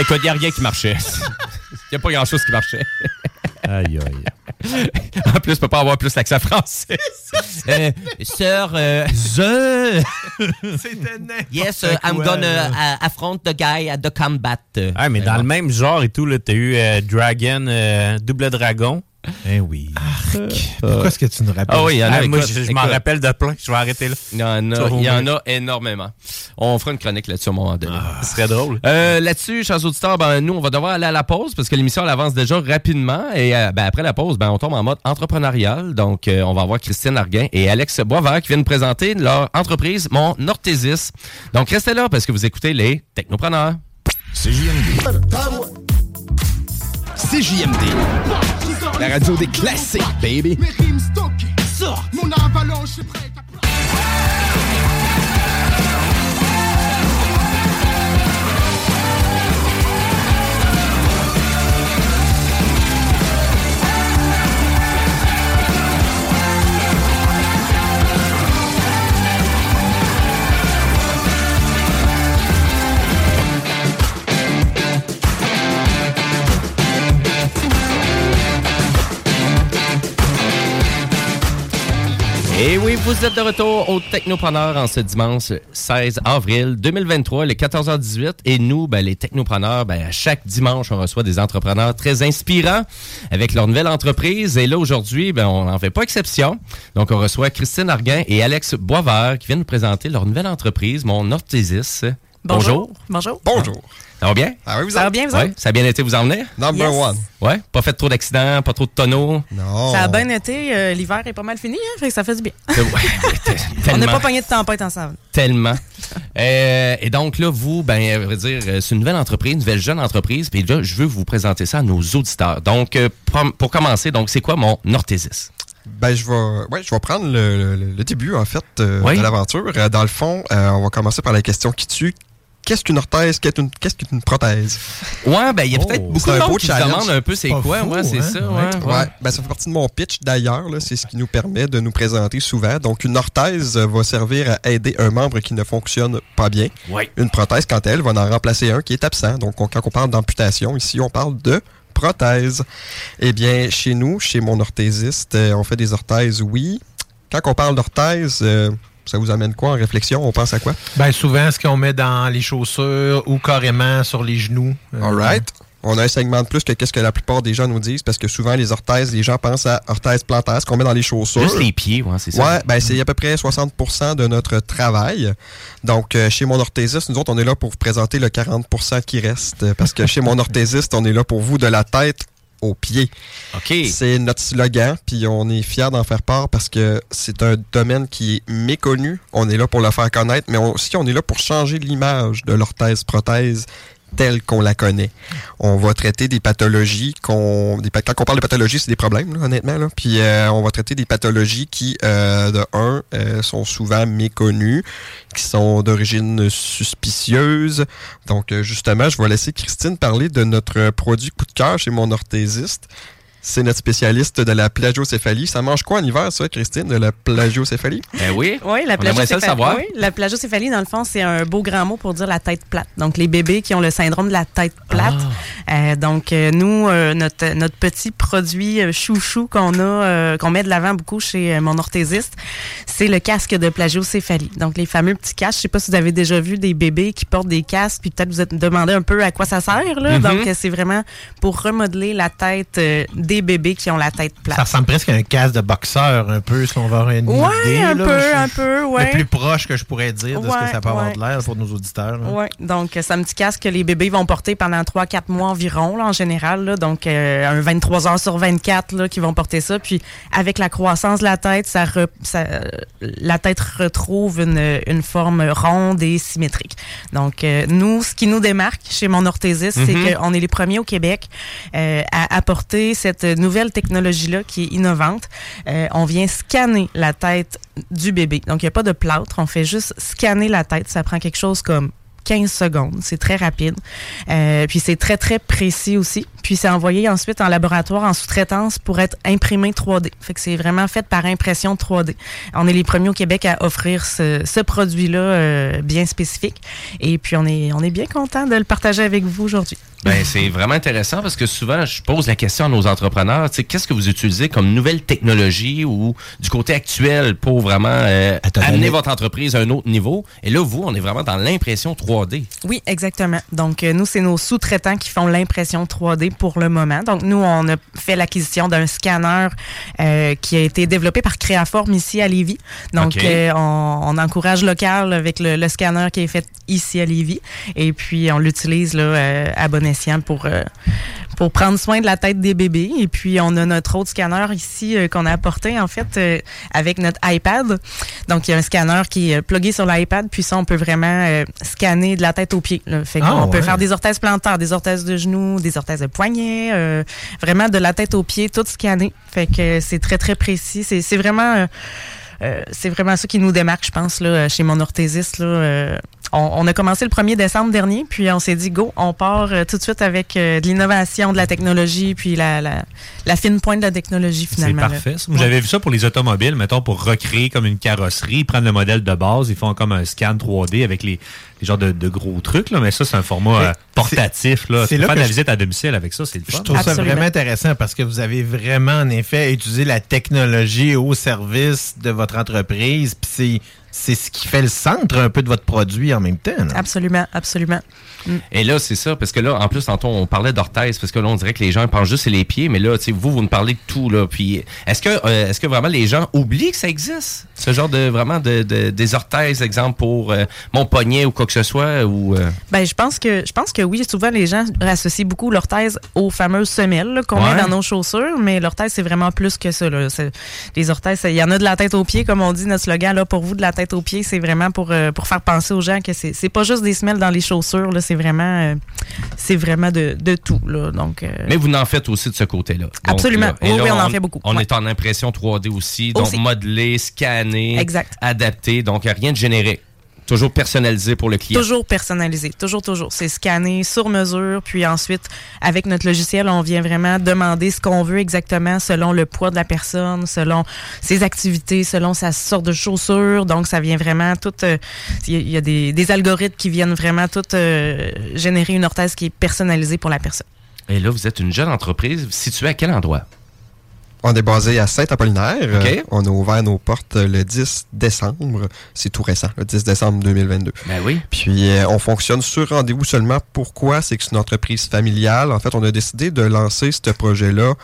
Speaker 3: Écoute, il n'y a rien qui marchait. Il n'y a pas grand-chose qui marchait.
Speaker 4: Aïe, aïe.
Speaker 3: En plus, je peux pas avoir plus l'accent français. Euh, sir, euh,
Speaker 5: Je...
Speaker 3: yes, uh, I'm
Speaker 5: quoi,
Speaker 3: gonna uh, affront the guy at the combat.
Speaker 6: Ah, mais dans le même genre et tout, t'as eu euh, Dragon, euh, Double Dragon.
Speaker 4: Eh oui.
Speaker 5: Pourquoi est-ce que tu nous rappelles?
Speaker 3: Ah oui, il y en a.
Speaker 6: Ah, moi,
Speaker 3: écoute,
Speaker 6: je, je m'en rappelle de plein. Je vais arrêter là.
Speaker 3: Il y en a, il y en a énormément. On fera une chronique là-dessus à un moment donné.
Speaker 6: Ce serait drôle.
Speaker 3: Euh, Là-dessus, chers auditeurs, ben, nous, on va devoir aller à la pause parce que l'émission, elle avance déjà rapidement. Et euh, ben, après la pause, ben, on tombe en mode entrepreneurial. Donc, euh, on va avoir Christine Arguin et Alex Boisvert qui viennent présenter leur entreprise, Mon Orthésis. Donc, restez là parce que vous écoutez les Technopreneurs.
Speaker 7: CJMD.
Speaker 1: CJMD. La radio des classiques, baby.
Speaker 11: Mes rimes stockées. Mon avalanche est prête
Speaker 3: Et oui, vous êtes de retour au Technopreneurs en ce dimanche 16 avril 2023, les 14h18. Et nous, ben, les Technopreneurs, ben, à chaque dimanche, on reçoit des entrepreneurs très inspirants avec leur nouvelle entreprise. Et là, aujourd'hui, ben, on n'en fait pas exception. Donc, on reçoit Christine Arguin et Alex Boisvert qui viennent nous présenter leur nouvelle entreprise, Mon Orthésis.
Speaker 12: Bonjour. Bonjour.
Speaker 3: Bonjour. Ça va bien?
Speaker 12: Ah oui, vous Ça va bien, vous
Speaker 3: Ouais,
Speaker 12: autres?
Speaker 3: Ça a bien été, vous en venez?
Speaker 12: Number Yes. one.
Speaker 3: Ouais, pas fait trop d'accidents, pas trop de tonneaux?
Speaker 5: Non.
Speaker 12: Ça a bien été. euh, L'hiver est pas mal fini, hein, fait que ça fait du bien.
Speaker 3: Ouais,
Speaker 12: On n'a
Speaker 3: tellement.
Speaker 12: pas pogné de tempête ensemble.
Speaker 3: Tellement. Euh, et donc là, vous, ben, à vrai dire, euh, c'est une nouvelle entreprise, une nouvelle jeune entreprise. Puis là, je veux vous présenter ça à nos auditeurs. Donc, euh, prom- pour commencer, donc, c'est quoi mon orthésis?
Speaker 13: Ben, je vais, ouais, je vais prendre le, le- le début, en fait, euh,
Speaker 3: Oui.
Speaker 13: de l'aventure. Euh, dans le fond, euh, on va commencer par la question qui tue. Qu'est-ce qu'une orthèse? Qu'est-ce qu'une qu'est-ce qu'une prothèse?
Speaker 3: Ouais, ben, il y a peut-être beaucoup
Speaker 13: C'est
Speaker 3: de
Speaker 13: beau
Speaker 3: qui se
Speaker 13: challenge.
Speaker 3: demande un peu c'est quoi.
Speaker 13: fou,
Speaker 3: ouais, c'est
Speaker 13: hein?
Speaker 3: ça.
Speaker 13: Ouais.
Speaker 3: Ouais, ouais.
Speaker 13: Ouais, ben, ça fait partie de mon pitch d'ailleurs. là. C'est ce qui nous permet de nous présenter souvent. Donc, une orthèse va servir à aider un membre qui ne fonctionne pas bien.
Speaker 3: Ouais.
Speaker 13: Une prothèse, quant à elle, va en remplacer un qui est absent. Donc, on- quand on parle d'amputation, ici, on parle de prothèse. Eh bien, chez nous, chez mon orthésiste, euh, on fait des orthèses, oui. Quand on parle d'orthèse, euh, ça vous amène quoi en réflexion? On pense à quoi?
Speaker 5: Ben, souvent, ce qu'on met dans les chaussures ou carrément sur les genoux. Euh,
Speaker 13: All right. On a un segment de plus que qu'est-ce que la plupart des gens nous disent parce que souvent les orthèses, les gens pensent à orthèse plantaire, ce qu'on met dans les chaussures.
Speaker 3: Juste les pieds, ouais, c'est ça.
Speaker 13: Ouais, ben c'est à peu près 60% de notre travail. Donc euh, chez mon orthésiste, nous autres on est là pour vous présenter le 40% qui reste parce que chez mon orthésiste, on est là pour vous de la tête aux pieds.
Speaker 3: OK.
Speaker 13: C'est notre slogan, puis on est fiers d'en faire part parce que c'est un domaine qui est méconnu. On est là pour le faire connaître, mais aussi on est là pour changer l'image de l'orthèse-prothèse telle qu'on la connaît. On va traiter des pathologies qu'on... quand on parle de pathologie, c'est des problèmes, honnêtement. Puis euh, on va traiter des pathologies qui, euh, de un, euh, sont souvent méconnues, qui sont d'origine suspicieuse. Donc, justement, je vais laisser Christine parler de notre produit coup de cœur chez mon orthésiste. C'est notre spécialiste de la plagiocéphalie. Ça mange quoi en hiver, ça, Christine, de la plagiocéphalie?
Speaker 3: Ben oui.
Speaker 12: Oui, la
Speaker 3: On aimerait ça le
Speaker 12: plagiocéphalie.
Speaker 3: savoir.
Speaker 12: oui, la plagiocéphalie, dans le fond, c'est un beau grand mot pour dire la tête plate. Donc, les bébés qui ont le syndrome de la tête plate. Euh, donc, euh, nous, euh, notre, notre petit produit chouchou qu'on a, euh, qu'on met de l'avant beaucoup chez mon orthésiste, c'est le casque de plagiocéphalie. Donc, les fameux petits casques. Je sais pas si vous avez déjà vu des bébés qui portent des casques, puis peut-être vous êtes demandé un peu à quoi ça sert. Là.
Speaker 3: Mhm.
Speaker 12: Donc, c'est vraiment pour remodeler la tête euh, des des bébés qui ont la tête plate.
Speaker 5: Ça ressemble presque à un casque de boxeur, un peu, si on va avoir une
Speaker 12: Ouais,
Speaker 5: idée.
Speaker 12: un
Speaker 5: là.
Speaker 12: peu,
Speaker 5: Je-
Speaker 12: un peu, ouais.
Speaker 5: Le plus proche que je pourrais dire de ce que ça peut avoir de l'air pour nos auditeurs.
Speaker 12: Oui, donc euh, c'est un petit casque que les bébés vont porter pendant 3-4 mois environ, là, en général. là. donc, euh, un 23 heures sur 24 là, qui vont porter ça. Puis, avec la croissance de la tête, ça, re- ça, euh, la tête retrouve une, une forme ronde et symétrique. Donc, euh, nous, ce qui nous démarque chez mon orthésiste, c'est qu'on est les premiers au Québec euh, à apporter cette nouvelle technologie-là qui est innovante. Euh, on vient scanner la tête du bébé. Donc, il n'y a pas de plâtre. On fait juste scanner la tête. Ça prend quelque chose comme 15 secondes. C'est très rapide. Euh, puis c'est très, très précis aussi. Puis c'est envoyé ensuite en laboratoire en sous-traitance pour être imprimé 3D. Fait que c'est vraiment fait par impression 3D. On est les premiers au Québec à offrir ce, ce produit-là euh, bien spécifique. Et puis on est, on est bien content de le partager avec vous aujourd'hui.
Speaker 3: Ben, c'est vraiment intéressant parce que souvent, je pose la question à nos entrepreneurs, tu sais, qu'est-ce que vous utilisez comme nouvelle technologie ou du côté actuel pour vraiment euh, amener votre entreprise à un autre niveau? Et là, vous, on est vraiment dans l'impression 3D.
Speaker 12: Oui, exactement. Donc, euh, nous, c'est nos sous-traitants qui font l'impression 3D pour le moment. Donc, nous, on a fait l'acquisition d'un scanner euh, qui a été développé par Créaform ici à Lévis. Donc, euh, on, on encourage local avec le, le scanner qui est fait ici à Lévis. Et puis, on l'utilise là, euh, à bon escient pour, pour prendre soin de la tête des bébés. Et puis, on a notre autre scanner ici euh, qu'on a apporté, en fait, euh, avec notre iPad. Donc, il y a un scanner qui est plugué sur l'iPad. Puis ça, on peut vraiment euh, scanner de la tête aux pieds. là. Fait
Speaker 5: Ah,
Speaker 12: peut faire des orthèses plantaires, des orthèses de genoux, des orthèses de poignets, euh, vraiment de la tête aux pieds, tout scanné. Fait que c'est très, très précis. C'est vraiment... euh, euh, c'est vraiment ça qui nous démarque, je pense, là, chez mon orthésiste. Là, Euh, on, on a commencé le 1er décembre dernier, puis on s'est dit, go, on part euh, tout de suite avec euh, de l'innovation, de la technologie, puis la, la, la fine pointe de la technologie,
Speaker 4: C'est
Speaker 12: finalement. là.
Speaker 4: parfait. J'avais vu ça pour les automobiles, mettons, pour recréer comme une carrosserie, ils prennent le modèle de base, ils font comme un scan 3D avec les, les genres de, de gros trucs, là, mais ça, c'est un format euh, portatif. Là.
Speaker 5: c'est là
Speaker 4: faire de la
Speaker 5: je-
Speaker 4: visite à domicile avec ça, c'est le fun.
Speaker 5: Je trouve ça vraiment intéressant parce que vous avez vraiment, en effet, utilisé la technologie au service de votre entreprise. Puis c'est, c'est ce qui fait le centre un peu de votre produit en même temps.
Speaker 12: Absolument, absolument. Mm.
Speaker 3: Et là, c'est ça, parce que là, en plus, tantôt, on parlait d'orthèse, parce que là, on dirait que les gens pensent juste c'est les pieds, mais là, vous, vous nous parlez de tout, là. Puis, est-ce que, euh, est-ce que vraiment les gens oublient que ça existe? Ce genre de, vraiment, de, de- des orthèses, exemple, pour euh, mon poignet ou quoi que ce soit, ou... euh,
Speaker 12: Ben, je pense que je pense que oui. Souvent, les gens associent beaucoup l'orthèse aux fameuses semelles qu'on
Speaker 3: Ouais.
Speaker 12: met dans nos chaussures, mais l'orthèse c'est vraiment plus que ça. Là. Les orthèses, il y en a de la tête aux pieds, comme on dit notre slogan là pour vous de la tête aux pieds, c'est vraiment pour pour faire penser aux gens que c'est c'est pas juste des semelles dans les chaussures là, c'est vraiment euh, c'est vraiment de, de tout là. Donc euh,
Speaker 3: Mais vous en faites aussi de ce côté-là. Donc,
Speaker 12: Absolument.
Speaker 3: là-
Speaker 12: Oui,
Speaker 3: là,
Speaker 12: oui, on en fait beaucoup.
Speaker 3: On
Speaker 12: Ouais.
Speaker 3: est en impression 3D aussi, donc
Speaker 12: Aussi.
Speaker 3: modelé, scanné,
Speaker 12: Exact.
Speaker 3: adapté, donc rien de générique. Toujours personnalisé pour le client.
Speaker 12: Toujours personnalisé, toujours, toujours. C'est scanné sur mesure, puis ensuite, avec notre logiciel, on vient vraiment demander ce qu'on veut exactement selon le poids de la personne, selon ses activités, selon sa sorte de chaussure. Donc, ça vient vraiment tout... euh, Il y a- il y a des, des algorithmes qui viennent vraiment tout euh, générer une orthèse qui est personnalisée pour la personne.
Speaker 3: Et là, vous êtes une jeune entreprise située à quel endroit?
Speaker 13: On est basé à Saint-Apollinaire.
Speaker 3: OK.
Speaker 13: Euh, on a ouvert nos portes le 10 décembre. C'est tout récent, le 10 décembre 2022.
Speaker 3: Ben oui.
Speaker 13: Puis euh, on fonctionne sur rendez-vous seulement. Pourquoi? C'est que c'est une entreprise familiale. En fait, on a décidé de lancer ce projet-là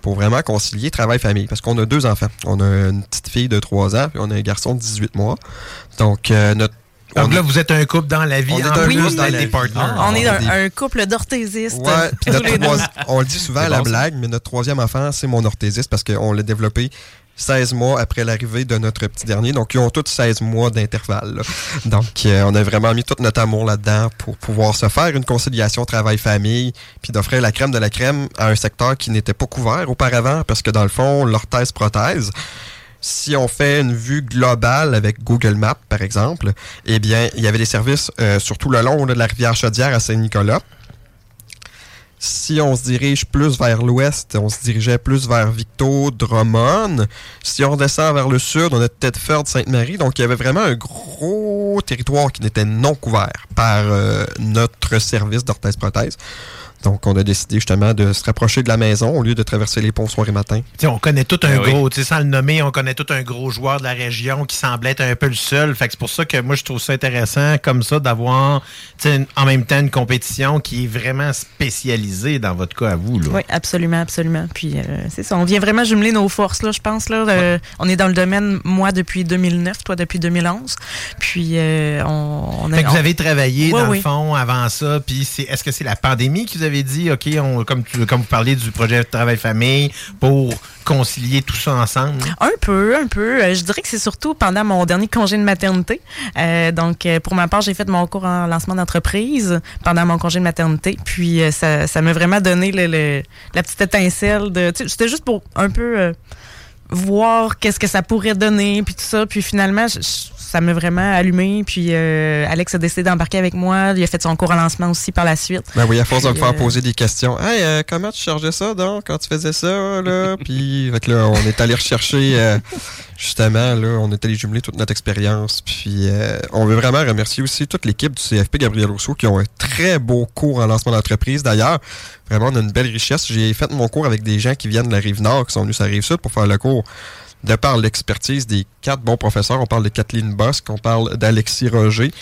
Speaker 13: pour vraiment concilier travail-famille. Parce qu'on a deux enfants. On a une petite fille de 3 ans, puis on a un garçon de 18 mois. Donc, euh, notre...
Speaker 5: Donc
Speaker 13: on-
Speaker 5: là, vous êtes un couple dans la vie.
Speaker 13: On est un
Speaker 5: plus
Speaker 13: couple dans la
Speaker 5: des
Speaker 13: vie.
Speaker 5: partenaires.
Speaker 12: on est un, couple d'orthésistes.
Speaker 13: On le dit souvent à la
Speaker 3: bon, ça.
Speaker 13: blague, mais notre troisième enfant, c'est mon orthésiste parce qu'on l'a développé 16 mois après l'arrivée de notre petit dernier. Donc, ils ont tous 16 mois d'intervalle. là. Donc, euh, on a vraiment mis tout notre amour là-dedans pour pouvoir se faire une conciliation travail-famille, puis d'offrir la crème de la crème à un secteur qui n'était pas couvert auparavant, parce que dans le fond, l'orthèse-prothèse, si on fait une vue globale avec Google Maps, par exemple, eh bien, il y avait des services euh, sur le long de la rivière Chaudière à Saint-Nicolas. Si on se dirige plus vers l'ouest, on se dirigeait plus vers Victo, Drummond. Si on redescend vers le sud, on a Tedford, Sainte-Marie. Donc, il y avait vraiment un gros territoire qui n'était non couvert par euh, notre service d'orthèse-prothèse. Donc, on a décidé justement de se rapprocher de la maison au lieu de traverser les ponts soir et matin.
Speaker 5: On connaît tout un
Speaker 13: Ben oui.
Speaker 5: gros, tu sais, sans le nommer, on connaît tout un gros joueur de la région qui semblait être un peu le seul. Fait que c'est pour ça que moi, je trouve ça intéressant comme ça d'avoir en même temps une compétition qui est vraiment spécialisée. spécialisé dans votre cas à vous. Là.
Speaker 12: Oui, absolument, absolument. Puis euh, c'est ça, on vient vraiment jumeler nos forces, là, je pense. Là, Euh, on est dans le domaine, moi, depuis 2009, toi, depuis 2011. Puis euh, on, on a...
Speaker 5: Fait que vous avez travaillé dans
Speaker 12: oui.
Speaker 5: le fond avant ça, puis c'est, est-ce que c'est la pandémie qui vous avez dit, OK, on, comme, tu- comme vous parliez du projet travail-famille, pour concilier tout ça ensemble?
Speaker 12: Un peu, un peu. Euh, je dirais que c'est surtout pendant mon dernier congé de maternité. Euh, donc, euh, pour ma part, j'ai fait mon cours en lancement d'entreprise pendant mon congé de maternité. Puis, ça, ça m'a vraiment donné le, la petite étincelle de. C'était juste pour un peu voir qu'est-ce que ça pourrait donner, puis tout ça. Puis finalement, je- je- ça m'a vraiment allumé. Puis euh, Alex a décidé d'embarquer avec moi. Il a fait son cours en lancement aussi par la suite.
Speaker 13: Ben oui, à force de me faire
Speaker 12: euh,
Speaker 13: poser des questions. Hey, euh, comment tu chargeais ça donc quand tu faisais ça, là? Puis, fait que là, on est allé rechercher, euh, justement, là, on est allé jumeler toute notre expérience. Puis, euh, on veut vraiment remercier aussi toute l'équipe du CFP Gabriel Rousseau qui ont un très beau cours en lancement d'entreprise. D'ailleurs, vraiment, on a une belle richesse. J'ai fait mon cours avec des gens qui viennent de la Rive-Nord, qui sont venus sur la Rive-Sud pour faire le cours. De par l'expertise des quatre bons professeurs, on parle de Kathleen Bosque, on parle d'Alexis Roger,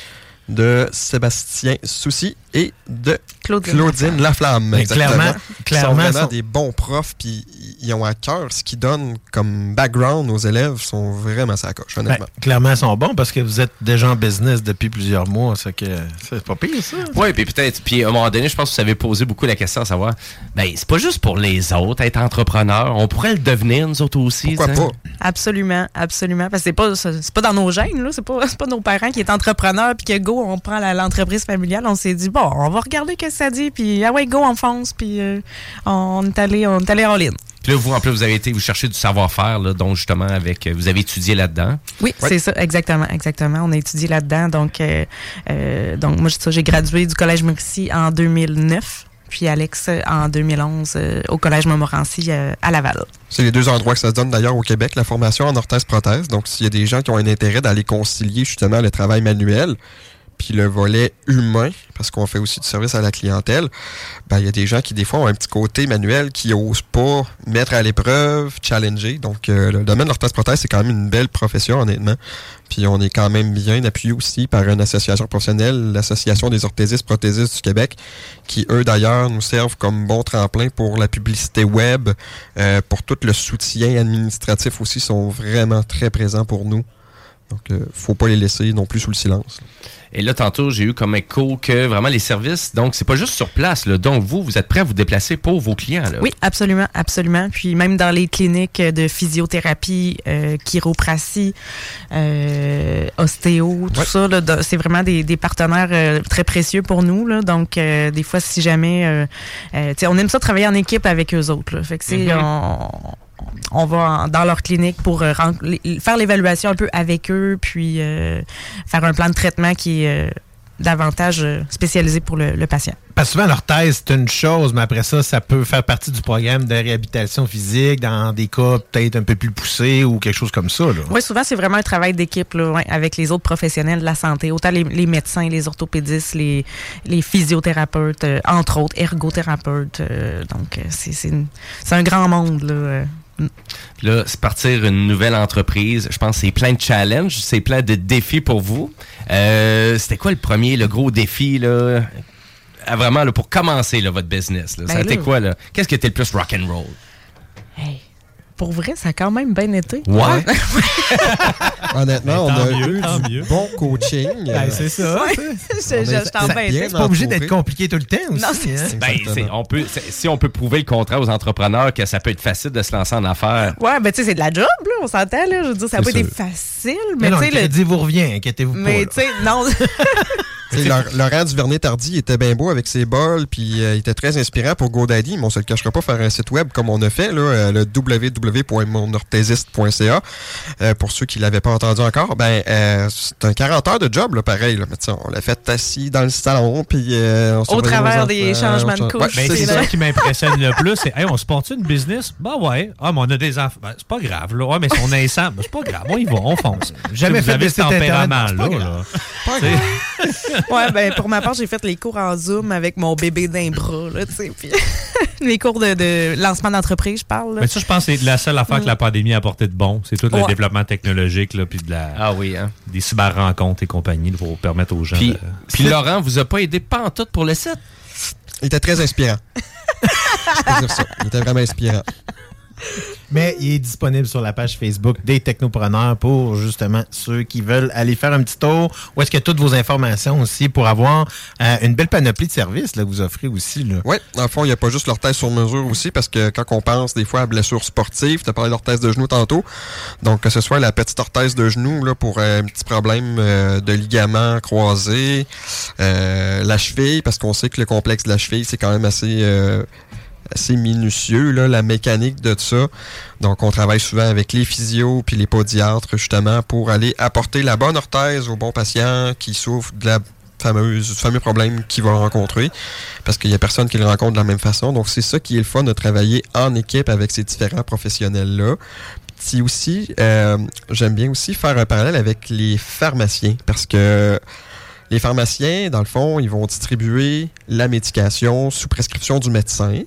Speaker 13: de Sébastien Soucy et de
Speaker 12: Claudine
Speaker 13: Claudine, Laflamme.
Speaker 5: Mais
Speaker 13: exactement.
Speaker 5: clairement-
Speaker 13: Ils
Speaker 5: clairement,
Speaker 13: sont vraiment
Speaker 5: sont-
Speaker 13: des bons profs, puis ils ont à cœur ce qu'ils donnent comme background aux élèves, sont vraiment sa coche,
Speaker 5: Ben,
Speaker 13: honnêtement.
Speaker 5: clairement, ils sont bons parce que vous êtes déjà en business depuis plusieurs mois. Ça que c'est pas pire, ça.
Speaker 3: Oui, puis peut-être, puis à un moment donné, je pense que vous avez posé beaucoup la question à savoir, ben, c'est pas juste pour les autres, être entrepreneur, on pourrait le devenir, nous autres aussi.
Speaker 13: Pourquoi
Speaker 3: t'sais.
Speaker 13: pas?
Speaker 12: Absolument, absolument. Parce que c'est pas, c'est pas dans nos gènes, là. C'est pas, c'est pas nos parents qui est entrepreneurs puis que go, on prend l'entreprise familiale. On s'est dit, bon, on va regarder ce que ça dit, puis ah ouais, go, on fonce, puis euh, on est allé, on est allé en ligne.
Speaker 3: Puis là, vous, en plus, vous avez été, vous cherchez du savoir-faire, là, donc justement, avec, euh, vous avez étudié là-dedans.
Speaker 12: Oui, c'est ça, exactement, exactement. On a étudié là-dedans. Donc, euh, euh, donc moi, c'est ça, j'ai gradué du Collège Mauricie en 2009, puis Alex euh, en 2011 euh, au Collège Montmorency euh, à Laval.
Speaker 13: C'est les deux endroits que ça se donne d'ailleurs au Québec, la formation en orthèse-prothèse. Donc, s'il y a des gens qui ont un intérêt d'aller concilier justement le travail manuel puis le volet humain, parce qu'on fait aussi du service à la clientèle, ben, il y a des gens qui, des fois, ont un petit côté manuel qui n'osent pas mettre à l'épreuve, challenger. Donc, euh, le domaine de l'orthèse-prothèse, c'est quand même une belle profession, honnêtement. Puis, on est quand même bien appuyé aussi par une association professionnelle, l'Association des orthésistes-prothésistes du Québec, qui, eux, d'ailleurs, nous servent comme bon tremplin pour la publicité web, euh, pour tout le soutien administratif aussi, sont vraiment très présents pour nous. Donc, euh, faut pas les laisser non plus sous le silence.
Speaker 3: Et là, tantôt, j'ai eu comme écho que vraiment les services, donc c'est pas juste sur place, là. Donc, vous, vous êtes prêt à vous déplacer pour vos clients, là?
Speaker 12: Oui, absolument, absolument. Puis même dans les cliniques de physiothérapie, euh, chiropratie, euh, ostéo, tout ça, c'est vraiment des, des partenaires euh, très précieux pour nous. Là. Donc, euh, des fois, si jamais... euh, euh, on aime ça travailler en équipe avec eux autres. Là. Fait que,
Speaker 3: Mhm.
Speaker 12: on, on va dans leur clinique pour euh, faire l'évaluation un peu avec eux, puis euh, faire un plan de traitement qui est euh, davantage spécialisé pour le, le patient.
Speaker 5: Parce que souvent, l'orthèse, c'est une chose, mais après ça, ça peut faire partie du programme de réhabilitation physique dans des cas peut-être un peu plus poussés ou quelque chose comme ça. Là.
Speaker 12: Oui, souvent, c'est vraiment un travail d'équipe ouais, avec les autres professionnels de la santé, autant les, les médecins, les orthopédistes, les, les physiothérapeutes, euh, entre autres, ergothérapeutes. donc, c'est un grand monde. Là,
Speaker 3: Puis Là, c'est partir une nouvelle entreprise. Je pense que c'est plein de challenges, c'est plein de défis pour vous. Euh, C'était quoi le premier, le gros défi, là? à Vraiment, là, pour commencer là, votre business. Là? ça a
Speaker 12: Ben
Speaker 3: été quoi, là? Qu'est-ce qui était le plus rock'n'roll?
Speaker 12: Pour vrai, ça a quand même bien été.
Speaker 13: Ouais. Honnêtement, on a
Speaker 5: mieux,
Speaker 13: eu du
Speaker 5: mieux.
Speaker 13: bon coaching.
Speaker 5: Ben, c'est ça. C'est pas obligé d'être compliqué tout le temps aussi.
Speaker 12: Non,
Speaker 5: hein.
Speaker 3: Ben, on peut, si on peut prouver le contraire aux entrepreneurs que ça peut être facile de se lancer en affaires.
Speaker 12: Ouais, ben tu sais, c'est de la job, là, on s'entend, là. Je veux dire, ça été
Speaker 3: sûr.
Speaker 12: facile,
Speaker 5: Mais
Speaker 12: mais,
Speaker 5: non,
Speaker 12: tu
Speaker 5: le
Speaker 12: sais, le-
Speaker 5: crédit vous revient, inquiétez-vous pas.
Speaker 12: Mais tu sais, non.
Speaker 13: Tu sais, Laur- Laurent Duvernay-Tardy était bien beau avec ses bols, puis euh, il était très inspirant pour GoDaddy, mais on se le cachera pas faire un site web comme on a fait, là, euh, le www.monorthésiste.ca. Euh, pour ceux qui l'avaient pas entendu encore, ben euh, c'est un 40 heures de job, là, pareil. Là, mais on l'a fait assis dans le salon, puis euh, on surveillait
Speaker 12: travers des
Speaker 13: enfants,
Speaker 12: changements
Speaker 13: on
Speaker 12: de couches,
Speaker 13: Ouais,
Speaker 4: Ben,
Speaker 13: c'est ça.
Speaker 4: qui m'impressionne le plus. C'est, hey, on se porte une business? Ben ouais. Ah, mais on a des enfants. Ben, c'est pas grave, là. Ouais, mais si on est ensemble, ben, c'est pas grave. On y va, on fonce.
Speaker 5: Jamais
Speaker 4: vous
Speaker 5: fait
Speaker 4: avez
Speaker 5: de
Speaker 4: tempérament,
Speaker 5: c'est pas
Speaker 4: là.
Speaker 5: grave.
Speaker 12: ouais, ben pour ma part, j'ai fait les cours en Zoom avec mon bébé d'un bras, là, tu sais. Puis les cours de, de lancement d'entreprise, je parle. là.
Speaker 4: Mais ça, je pense que c'est la seule affaire que la pandémie a apporté de bon. C'est tout le
Speaker 12: Ouais.
Speaker 4: développement technologique, là, puis de la,
Speaker 3: Ah oui, hein?
Speaker 4: des cyber-rencontres et compagnie là, pour permettre aux gens
Speaker 3: Puis,
Speaker 4: de...
Speaker 3: puis Laurent vous a pas aidé pas en tout pour le site?
Speaker 13: Il était très inspirant. Je peux dire ça. Il était vraiment inspirant.
Speaker 5: Mais il est disponible sur la page Facebook des Technopreneurs pour justement ceux qui veulent aller faire un petit tour. Où est-ce a toutes vos informations aussi pour avoir euh, une belle panoplie de services là, que vous offrez aussi.
Speaker 13: Oui, le fond, il n'y a pas juste l'orthèse sur mesure aussi, parce que quand on pense des fois à blessures sportives, tu as parlé d'orthèse de genou tantôt, donc que ce soit la petite orthèse de genou là, pour euh, un petit problème euh, de ligament croisé, la cheville, parce qu'on sait que le complexe de la cheville, c'est quand même assez... assez minutieux, là, la mécanique de ça. Donc, on travaille souvent avec les physios puis les podiatres, justement, pour aller apporter la bonne orthèse au bon patient qui souffre de la fameuse, du fameux problème qu'il va rencontrer, parce qu'il y a personne qui le rencontre de la même façon. Donc, c'est ça qui est le fun de travailler en équipe avec ces différents professionnels-là. Puis aussi, euh, j'aime bien aussi faire un parallèle avec les pharmaciens, parce que les pharmaciens, dans le fond, ils vont distribuer la médication sous prescription du médecin.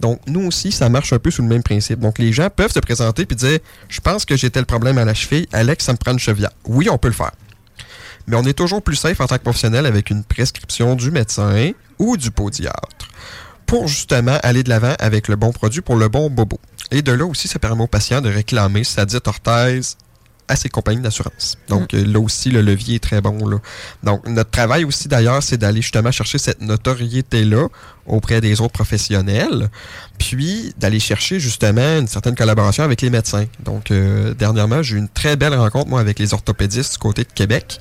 Speaker 13: Donc, nous aussi, ça marche un peu sous le même principe. Donc, les gens peuvent se présenter et dire Je pense que j'ai tel problème à la cheville, Alex, ça me prend une chevillère. Oui, on peut le faire. Mais on est toujours plus safe en tant que professionnel avec une prescription du médecin ou du podiatre pour justement aller de l'avant avec le bon produit pour le bon bobo. Et de là aussi, ça permet au patient de réclamer sa dite orthèse à ses compagnies d'assurance. Donc euh, là aussi, le levier est très bon. Là. Donc notre travail aussi d'ailleurs, c'est d'aller justement chercher cette notoriété-là auprès des autres professionnels, puis d'aller chercher justement une certaine collaboration avec les médecins. Donc euh, dernièrement, j'ai eu une très belle rencontre moi avec les orthopédistes du côté de Québec,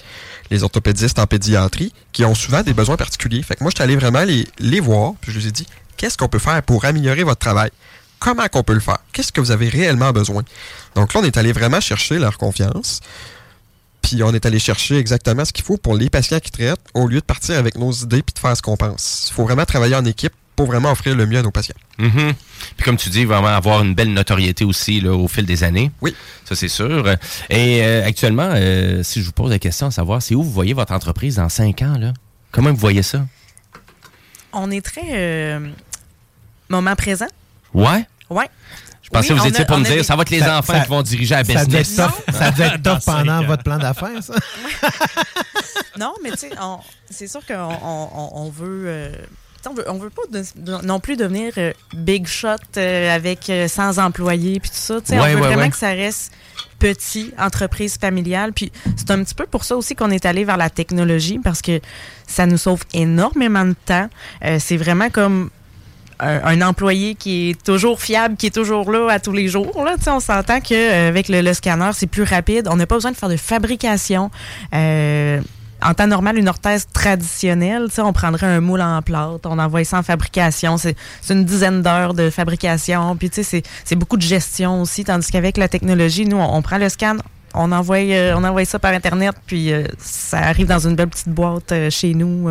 Speaker 13: les orthopédistes en pédiatrie, qui ont souvent des besoins particuliers. Fait que moi, je suis allé vraiment les, les voir, puis je leur ai dit, qu'est-ce qu'on peut faire pour améliorer votre travail? Comment qu'on peut le faire? Qu'est-ce que vous avez réellement besoin? Donc là, on est allé vraiment chercher leur confiance. Puis on est allé chercher exactement ce qu'il faut pour les patients qui traitent au lieu de partir avec nos idées puis de faire ce qu'on pense. Il faut vraiment travailler en équipe pour vraiment offrir le mieux à nos patients.
Speaker 3: Mhm. Puis comme tu dis, vraiment avoir une belle notoriété aussi là, au fil des années.
Speaker 13: Oui.
Speaker 3: Ça, c'est sûr. Et euh, actuellement, euh, si je vous pose la question à savoir, c'est où vous voyez votre entreprise dans cinq ans? Là? Comment vous voyez ça?
Speaker 12: On est très euh, moment présent.
Speaker 3: Ouais?
Speaker 12: Ouais.
Speaker 3: Je pensais
Speaker 12: Oui,
Speaker 3: que vous étiez
Speaker 12: a-
Speaker 3: pour me dire,
Speaker 12: des-
Speaker 3: ça va être les
Speaker 5: Ça-
Speaker 3: enfants
Speaker 5: ça-
Speaker 3: qui vont diriger la
Speaker 5: Ça devait
Speaker 3: business.
Speaker 5: être tough, ça devait être tough pendant votre plan d'affaires, ça.
Speaker 12: Non, mais tu sais, on- c'est sûr qu'on on, veut. euh, on veut, on veut pas de- non plus devenir euh, big shot euh, avec euh, 100 employés puis tout ça. tu sais,
Speaker 3: Ouais,
Speaker 12: on veut
Speaker 3: ouais,
Speaker 12: vraiment
Speaker 3: ouais.
Speaker 12: que ça reste petit, entreprise familiale. Puis c'est un petit peu pour ça aussi qu'on est allé vers la technologie parce que ça nous sauve énormément de temps. Euh, c'est vraiment comme un, employé qui est toujours fiable, qui est toujours là à tous les jours. Là, on s'entend qu'avec le, le scanner, c'est plus rapide. On n'a pas besoin de faire de fabrication. Euh, en temps normal, une orthèse traditionnelle, on prendrait un moule en plâtre, on envoie ça en fabrication. C'est une dizaine d'heures de fabrication. Puis, c'est- beaucoup de gestion aussi. Tandis qu'avec la technologie, nous, on, on prend le scan, on envoie, euh, on envoie ça par Internet, puis euh, ça arrive dans une belle petite boîte euh, chez nous.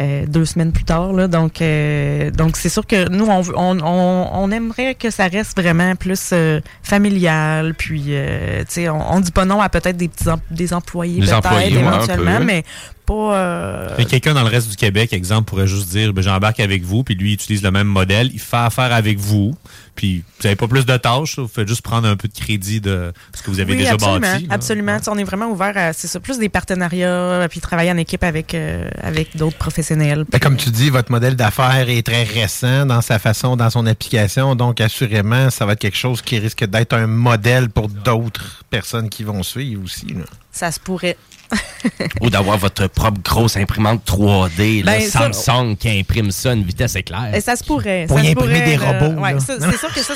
Speaker 12: Euh, deux semaines plus tard. Là. Donc, euh, donc c'est sûr que nous, on, on, on, on aimerait que ça reste vraiment plus euh, familial. Puis, euh, tu sais, on, on dit pas non à peut-être des petits em- des employés,
Speaker 4: Des employés,
Speaker 12: éventuellement, mais pas. euh,
Speaker 4: quelqu'un dans le reste du Québec, exemple, pourrait juste dire ben, j'embarque avec vous, puis lui il utilise le même modèle, il fait affaire avec vous, puis vous n'avez pas plus de tâches, vous faites juste prendre un peu de crédit de ce que vous avez
Speaker 12: oui,
Speaker 4: déjà
Speaker 12: absolument,
Speaker 4: bâti. là.
Speaker 12: absolument. On est vraiment ouvert à c'est ça, plus des partenariats, puis travailler en équipe avec euh, avec d'autres professionnels.
Speaker 5: Ben, comme tu dis, votre modèle d'affaires est très récent dans sa façon, dans son application. Donc, assurément, ça va être quelque chose qui risque d'être un modèle pour d'autres personnes qui vont suivre aussi. là.
Speaker 12: Ça se pourrait.
Speaker 3: Ou d'avoir votre propre grosse imprimante 3D, là,
Speaker 12: Ben, ça-
Speaker 3: Samsung qui imprime ça à une vitesse éclair.
Speaker 12: Et ça se pourrait.
Speaker 3: Pour
Speaker 12: ça
Speaker 3: y
Speaker 12: se
Speaker 3: imprimer
Speaker 12: pourrait,
Speaker 3: des
Speaker 12: là.
Speaker 3: robots,
Speaker 12: Ouais,
Speaker 3: là.
Speaker 12: c'est sûr que ça,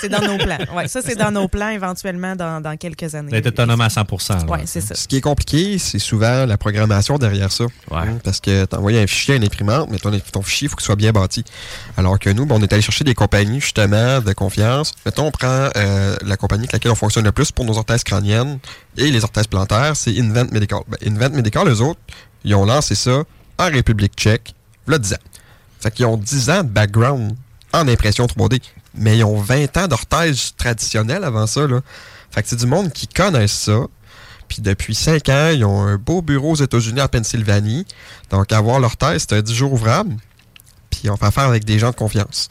Speaker 12: c'est dans, nos plans. Ouais, ça, c'est dans nos plans éventuellement dans, dans quelques années.
Speaker 4: D'être autonome à 100 là.
Speaker 12: Oui, c'est ça.
Speaker 13: Ce qui est compliqué, c'est souvent la programmation derrière ça. Hein, Parce que tu envoies un fichier à une imprimante, mais ton, ton fichier, il faut qu'il soit bien bâti. Alors que nous, ben, on est allé chercher des compagnies, justement, de confiance. Mettons, on prend euh, la compagnie avec laquelle on fonctionne le plus pour nos orthèses crâniennes et les orthèses plantaires, c'est Invent Medical. Ben, Invent Medical, eux autres, ils ont lancé ça en République tchèque, a 10 ans. Fait qu'ils ont 10 ans de background en impression 3D, mais ils ont 20 ans d'orthèse traditionnelle avant ça. Là. Fait que c'est du monde qui connaissent ça. Puis depuis 5 ans, ils ont un beau bureau aux États-Unis en Pennsylvanie. Donc avoir l'orthèse, c'est un 10 jours ouvrable. Puis on fait affaire avec des gens de confiance.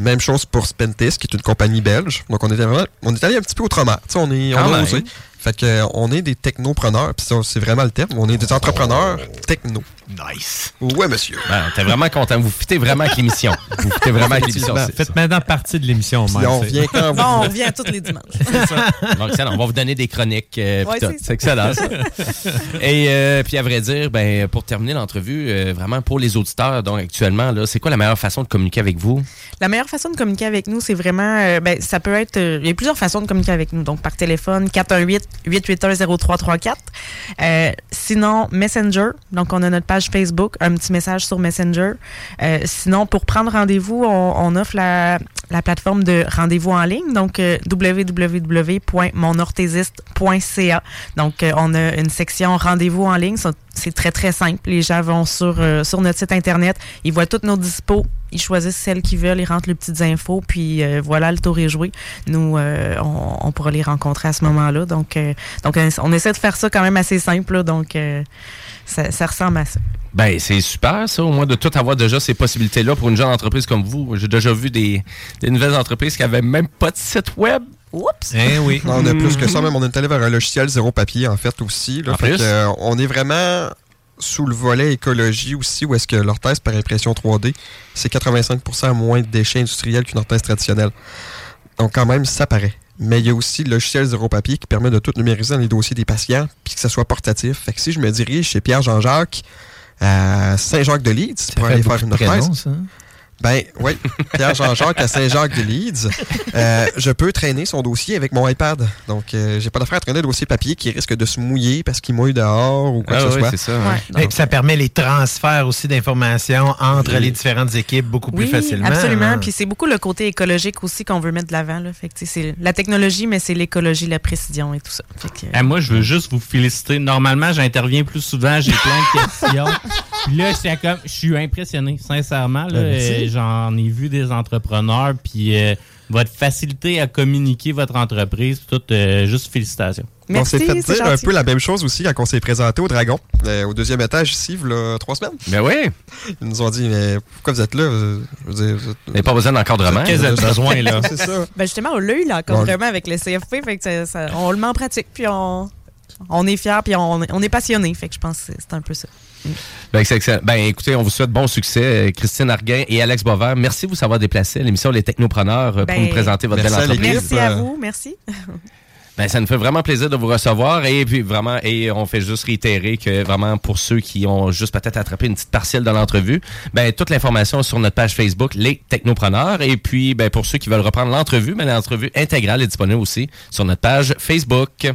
Speaker 13: Même chose pour Spentis, qui est une compagnie belge. Donc on est, vraiment- on est allé un petit peu sais, on, est, on a osé. Fait que on est des technopreneurs, puis ça, c'est vraiment le terme. On est des entrepreneurs techno.
Speaker 5: Nice.
Speaker 13: Ouais, monsieur.
Speaker 3: Ben, t'es vraiment content. Vous fitez vraiment avec l'émission. Vous fitez vraiment avec l'émission. C'est
Speaker 4: Faites maintenant partie de l'émission,
Speaker 3: on revient quand
Speaker 12: Bon, on revient tous les dimanches.
Speaker 3: ça. Donc, excellent. On va vous donner des chroniques. euh,
Speaker 12: Ouais, c'est ça.
Speaker 3: c'est excellent, ça. Et euh, puis, à vrai dire, ben, pour terminer l'entrevue, euh, vraiment pour les auditeurs, donc actuellement, là, c'est quoi la meilleure façon de communiquer avec vous?
Speaker 12: La meilleure façon de communiquer avec nous, c'est vraiment, euh, ben, ça peut être, euh, il y a plusieurs façons de communiquer avec nous. Donc, par téléphone, 418-881-0334. Euh, sinon, Messenger. Donc, on a notre page Facebook, un petit message sur Messenger. Euh, sinon, pour prendre rendez-vous, on, offre la, la plateforme de rendez-vous en ligne. Donc, euh, www.monorthésiste.ca. Donc, euh, on a une section rendez-vous en ligne. C'est très, très simple. Les gens vont sur, euh, sur notre site Internet. Ils voient toutes nos dispos. Ils choisissent celles qu'ils veulent. Ils rentrent les petites infos. Puis, euh, voilà, le tour est joué. Nous, euh, on, pourra les rencontrer à ce moment-là. Donc, on essaie de faire ça quand même assez simple. là. donc, ça, ressemble à ça.
Speaker 3: Ben, c'est super, ça, au moins, de tout avoir déjà ces possibilités-là pour une jeune entreprise comme vous. J'ai déjà vu des, des nouvelles entreprises qui avaient même pas de site web.
Speaker 12: Oups!
Speaker 4: Eh oui.
Speaker 13: Non, on a plus que ça, même on est allé vers un logiciel zéro papier, en fait, aussi. Là,
Speaker 3: En
Speaker 13: Fait
Speaker 3: plus?
Speaker 13: que, euh, on est vraiment sous le volet écologie aussi, où est-ce que l'orthèse par impression 3D, c'est 85% moins de déchets industriels qu'une orthèse traditionnelle. Donc, quand même, ça paraît. Mais il y a aussi le logiciel zéro papier qui permet de tout numériser dans les dossiers des patients, puis que ça soit portatif. Fait que si je me dirige chez Pierre Jean-Jacques, à Saint-Jacques-de-Leeds, pour
Speaker 4: fait
Speaker 13: aller faire une orthèse,
Speaker 4: ça.
Speaker 13: Ben oui, Pierre Jean-Jacques à Saint-Jacques-de-Leeds. Euh, je peux traîner son dossier avec mon iPad. Donc, euh, j'ai pas d'affaire à traîner le dossier papier qui risque de se mouiller parce qu'il mouille dehors ou quoi
Speaker 3: Ah
Speaker 13: que ce
Speaker 3: ouais,
Speaker 13: soit.
Speaker 3: c'est ça, hein.
Speaker 5: Et puis ça permet les transferts aussi d'informations entre
Speaker 13: Oui.
Speaker 5: les différentes équipes beaucoup plus
Speaker 12: oui,
Speaker 5: facilement.
Speaker 12: absolument.
Speaker 5: hein.
Speaker 12: Puis c'est beaucoup le côté écologique aussi qu'on veut mettre de l'avant. c'est la technologie, mais c'est l'écologie, la précision et tout ça. Fait que,
Speaker 6: Ah, moi, je veux juste vous féliciter. Normalement, j'interviens plus souvent, j'ai plein de questions. Puis là, j'étais comme, je suis impressionné, sincèrement. là. J'en ai vu des entrepreneurs, puis euh, votre facilité à communiquer votre entreprise, tout, euh, juste félicitations.
Speaker 13: on s'est fait dire un peu la même chose aussi quand on s'est présenté au Dragon, euh, au deuxième étage ici, il y a trois semaines.
Speaker 3: Ben oui.
Speaker 13: Ils nous ont dit, mais pourquoi vous êtes là? Je veux dire, vous êtes-
Speaker 3: n'avez pas besoin d'encadrement.
Speaker 13: Qu'est-ce que vous avez besoin, là?
Speaker 12: C'est ça. Ben justement, on l'a eu l'encadrement avec le CFP. Fait que ça- ça- on le met en pratique, puis on, on est fiers, puis on, on est passionné. Fait que je pense que c'est un peu ça.
Speaker 3: Ben, c'est excellent. Ben, écoutez, on vous souhaite bon succès, euh, Christine Arguin et Alex Bover. Merci de vous avoir déplacé à l'émission Les Technopreneurs euh, pour
Speaker 12: Ben,
Speaker 3: nous présenter votre
Speaker 13: merci
Speaker 3: belle entreprise.
Speaker 12: Merci à vous, merci.
Speaker 3: Ben, ça nous fait vraiment plaisir de vous recevoir et puis vraiment et on fait juste réitérer que vraiment pour ceux qui ont juste peut-être attrapé une petite partielle de l'entrevue, ben toute l'information est sur notre page Facebook Les Technopreneurs et puis ben pour ceux qui veulent reprendre l'entrevue, ben l'entrevue intégrale est disponible aussi sur notre page Facebook.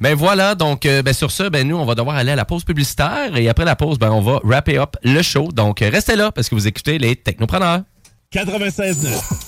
Speaker 3: Ben voilà, donc euh, ben sur ce, ben nous on va devoir aller à la pause publicitaire et après la pause, ben on va wrapper up le show. Donc restez là parce que vous écoutez Les Technopreneurs.
Speaker 11: 96.9.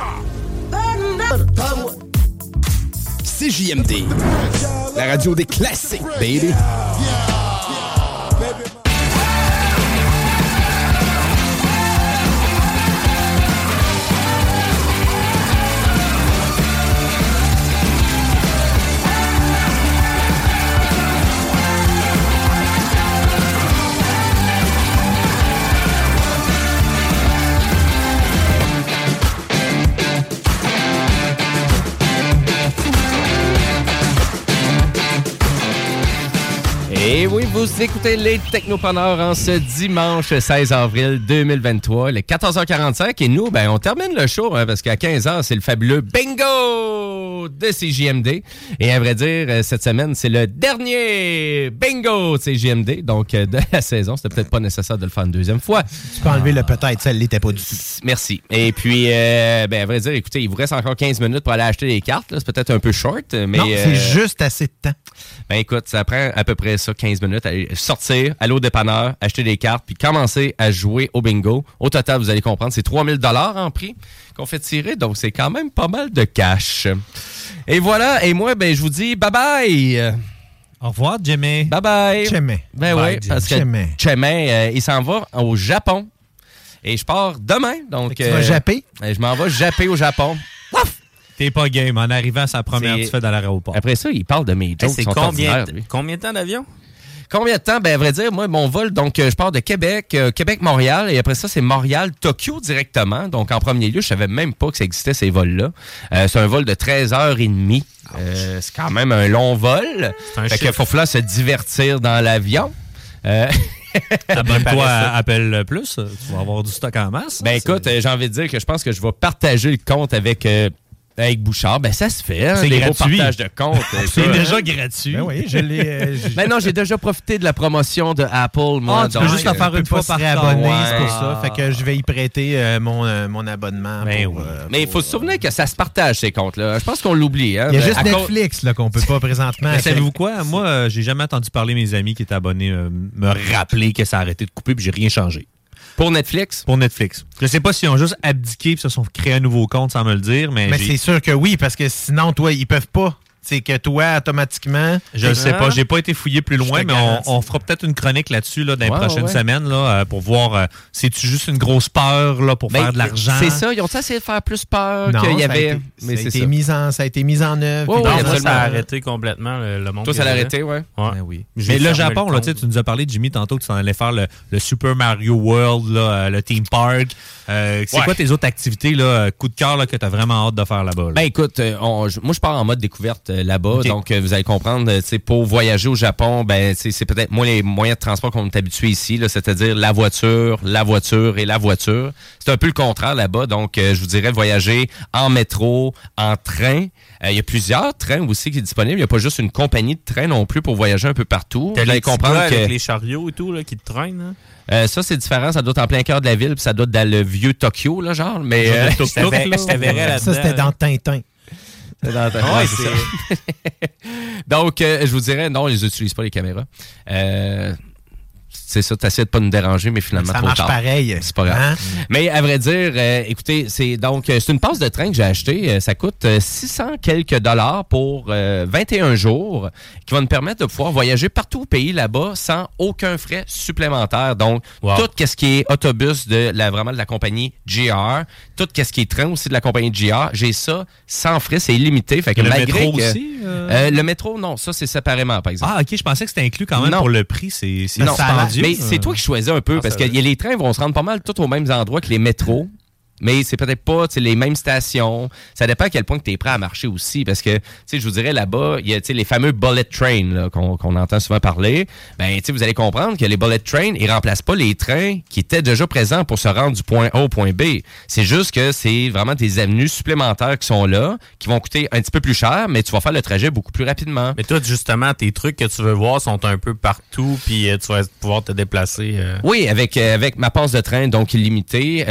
Speaker 1: CJMD, la radio des classiques, baby.
Speaker 3: Et oui, vous écoutez les Technopreneurs en ce dimanche 16 avril 2023, le 14h45. Et nous, ben, on termine le show hein, parce qu'à 15h, c'est le fabuleux bingo de CJMD. Et à vrai dire, euh, cette semaine, c'est le dernier bingo de CJMD. Donc, euh, de la saison, c'était peut-être pas nécessaire de le faire une deuxième fois.
Speaker 5: Tu peux enlever le peut-être, ça l'était pas du tout.
Speaker 3: Merci. Et puis, euh, ben, à vrai dire, écoutez, il vous reste encore 15 minutes pour aller acheter les cartes. C'est peut-être un peu short, mais...
Speaker 5: non,
Speaker 3: euh,
Speaker 5: c'est juste assez de temps.
Speaker 3: ben écoute, ça prend à peu près ça, 15 minutes. aller sortir, aller au dépanneur, acheter des cartes, puis commencer à jouer au bingo. Au total, vous allez comprendre, c'est 3000 dollars en prix qu'on fait tirer, donc c'est quand même pas mal de cash. Et voilà, et moi, ben, je vous dis bye bye.
Speaker 4: Au revoir, Jimmy.
Speaker 3: Bye bye.
Speaker 5: Jimmy.
Speaker 3: Ben
Speaker 5: Bye,
Speaker 3: oui, parce que
Speaker 5: Jimmy.
Speaker 3: Euh, il s'en va au Japon. Et je pars demain. Donc,
Speaker 5: tu vas japper?
Speaker 3: euh, Je m'en vais japper au Japon.
Speaker 4: T'es pas game. En arrivant, c'est la première tu fais dans l'aéroport.
Speaker 3: Après ça, il parle de mes jokes.
Speaker 6: c'est combien, combien de temps d'avion?
Speaker 3: Combien de temps? Ben, à vrai dire, moi, mon vol, donc, euh, je pars de Québec, euh, Québec-Montréal, et après ça, c'est Montréal-Tokyo directement. Donc, en premier lieu, je savais même pas que ça existait, ces vols-là. Euh, c'est un vol de 13h30. Euh, c'est quand même un long vol.
Speaker 6: un
Speaker 3: Fait qu'il faut falloir se divertir dans l'avion. Euh,
Speaker 4: Abonne-toi à Appel Plus. Tu vas avoir du stock en masse.
Speaker 3: Ben écoute, euh, j'ai envie de dire que je pense que je vais partager le compte avec, euh, avec Bouchard. Ben ça se fait, hein,
Speaker 4: C'est gratuit.
Speaker 3: partages de compte.
Speaker 4: C'est déjà gratuit.
Speaker 5: Ben oui, je l'ai. euh,
Speaker 3: Ben non, j'ai déjà profité de la promotion de Apple, moi.
Speaker 4: Ah, tu peux
Speaker 3: donc,
Speaker 4: juste la
Speaker 3: euh,
Speaker 4: faire une
Speaker 5: pas
Speaker 4: fois par temps.
Speaker 5: c'est pour ça. Fait que je vais y prêter euh, mon, euh, mon abonnement.
Speaker 4: Ben
Speaker 5: pour,
Speaker 4: oui.
Speaker 5: euh,
Speaker 3: Mais il faut se souvenir que ça se partage, ces comptes-là. Je pense qu'on l'oublie. Hein,
Speaker 5: Il y a
Speaker 3: Ben,
Speaker 5: juste Netflix là, qu'on peut pas présentement.
Speaker 4: Mais savez-vous quoi? Moi, j'ai jamais entendu parler mes amis qui étaient abonnés euh, me rappeler que ça a arrêté de couper puis j'ai rien changé.
Speaker 3: Pour Netflix?
Speaker 4: Pour Netflix. Je sais pas s'ils ont juste abdiqué puis se sont créés un nouveau compte sans me le dire, mais,
Speaker 5: Mais c'est sûr que oui, parce que sinon, toi, ils peuvent pas. C'est que toi, automatiquement.
Speaker 4: Je ne sais pas, j'ai pas été fouillé plus loin, mais on, fera peut-être une chronique là-dessus là, dans les
Speaker 3: Ouais,
Speaker 4: prochaines
Speaker 3: ouais.
Speaker 4: semaines là, euh, pour voir euh, c'est-tu juste une grosse peur là, pour
Speaker 3: Ben,
Speaker 4: faire de l'argent?
Speaker 3: C'est ça, ils ont essayé de faire plus peur qu'il y
Speaker 5: ça
Speaker 3: avait?
Speaker 5: été-
Speaker 3: mais
Speaker 5: ça, a été
Speaker 3: ça.
Speaker 5: mis en, ça a été mis en œuvre.
Speaker 3: Ouais,
Speaker 6: Non,
Speaker 3: absolument.
Speaker 6: ça a arrêté complètement le, le monde.
Speaker 3: Toi, ça l'a arrêté, ouais.
Speaker 6: Ouais.
Speaker 4: Ben oui. Mais le Japon,
Speaker 6: le
Speaker 4: là, tu nous as parlé, Jimmy, tantôt que tu en allais faire le, le Super Mario World, là, euh, le Theme Park. Euh, c'est
Speaker 3: Ouais.
Speaker 4: quoi tes autres activités, là, euh, coup de cœur là, que tu as vraiment hâte de faire là-bas? là?
Speaker 3: Ben écoute, euh, moi je pars en mode découverte euh, là-bas,
Speaker 4: Ok.
Speaker 3: donc euh, vous allez comprendre, euh, pour voyager au Japon, ben c'est peut-être moins les moyens de transport qu'on est habitué ici, c'est-à-dire la voiture, la voiture et la voiture. C'est un peu le contraire là-bas, donc euh, je vous dirais voyager en métro, en train. Euh, Il y a plusieurs trains aussi qui sont disponibles. Il n'y a pas juste une compagnie de train non plus pour voyager un peu partout. Vous allez comprendre que
Speaker 6: avec les chariots et tout là, qui te traînent. hein?
Speaker 3: euh, ça c'est différent. Ça doit être en plein cœur de la ville, puis ça doit être dans le vieux Tokyo là, genre. Mais euh,
Speaker 6: Je t'avais- là.
Speaker 5: Ça, c'était dans Tintin.
Speaker 3: Dans-
Speaker 6: Ouais.
Speaker 3: Donc, euh, je vous dirais, non, ils n'utilisent pas les caméras. Euh, c'est ça, t'essaies de pas nous déranger, mais finalement,
Speaker 5: Ça
Speaker 3: trop
Speaker 5: marche
Speaker 3: tard.
Speaker 5: pareil.
Speaker 3: C'est pas grave.
Speaker 5: Hein?
Speaker 3: Mais à vrai dire, euh, écoutez, c'est donc euh, c'est une passe de train que j'ai acheté. Euh, ça coûte euh, 600 quelques dollars pour euh, 21 jours, qui va nous permettre de pouvoir voyager partout au pays là-bas sans aucun frais supplémentaire. Donc,
Speaker 6: Wow.
Speaker 3: tout ce qui est autobus de la vraiment de la compagnie GR, tout ce qui est train aussi de la compagnie GR, j'ai ça sans frais, c'est illimité. Fait que
Speaker 4: Le
Speaker 3: malgré
Speaker 4: métro
Speaker 3: que-
Speaker 4: aussi, euh?
Speaker 3: Le métro, non, ça c'est séparément, par exemple.
Speaker 4: Ah, ok, je pensais que c'était inclus quand même
Speaker 3: Non.
Speaker 4: pour le prix. C'est c'est.
Speaker 3: Mais c'est toi qui choisis un peu
Speaker 4: Ah,
Speaker 3: parce que les trains vont se rendre pas mal tous aux mêmes endroits que les métros. Mais c'est peut-être pas les mêmes stations. Ça dépend à quel point tu es prêt à marcher aussi. Parce que, tu sais, je vous dirais là-bas, il y a les fameux bullet trains qu'on entend souvent parler. Ben, vous allez comprendre que les bullet trains, ils remplacent pas les trains qui étaient déjà présents pour se rendre du point A au point B. C'est juste que c'est vraiment des avenues supplémentaires qui sont là, qui vont coûter un petit peu plus cher, mais tu vas faire le trajet beaucoup plus rapidement.
Speaker 6: Mais toi, justement, tes trucs que tu veux voir sont un peu partout, puis euh, tu vas pouvoir te déplacer. euh.
Speaker 3: Oui, avec, euh, avec ma passe de train, donc illimitée.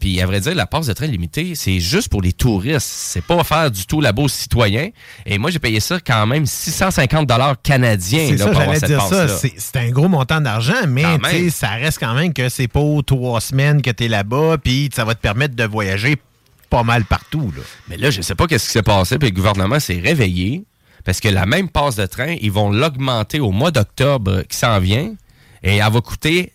Speaker 3: Puis, à vrai dire, la passe de train limitée, c'est juste pour les touristes. C'est pas offert du tout là-bas aux citoyens. Et moi, j'ai payé ça quand même 650 dollars canadiens
Speaker 5: C'est
Speaker 3: là,
Speaker 5: ça,
Speaker 3: pour avoir
Speaker 5: j'allais
Speaker 3: cette
Speaker 5: dire ça. C'est un gros montant d'argent, mais ça reste quand même que c'est pas aux trois semaines que tu es là-bas, puis ça va te permettre de voyager pas mal partout. Là.
Speaker 3: Mais là, je sais pas qu'est-ce qui s'est passé, puis le gouvernement s'est réveillé. Parce que la même passe de train, ils vont l'augmenter au mois d'octobre qui s'en vient. Et elle va coûter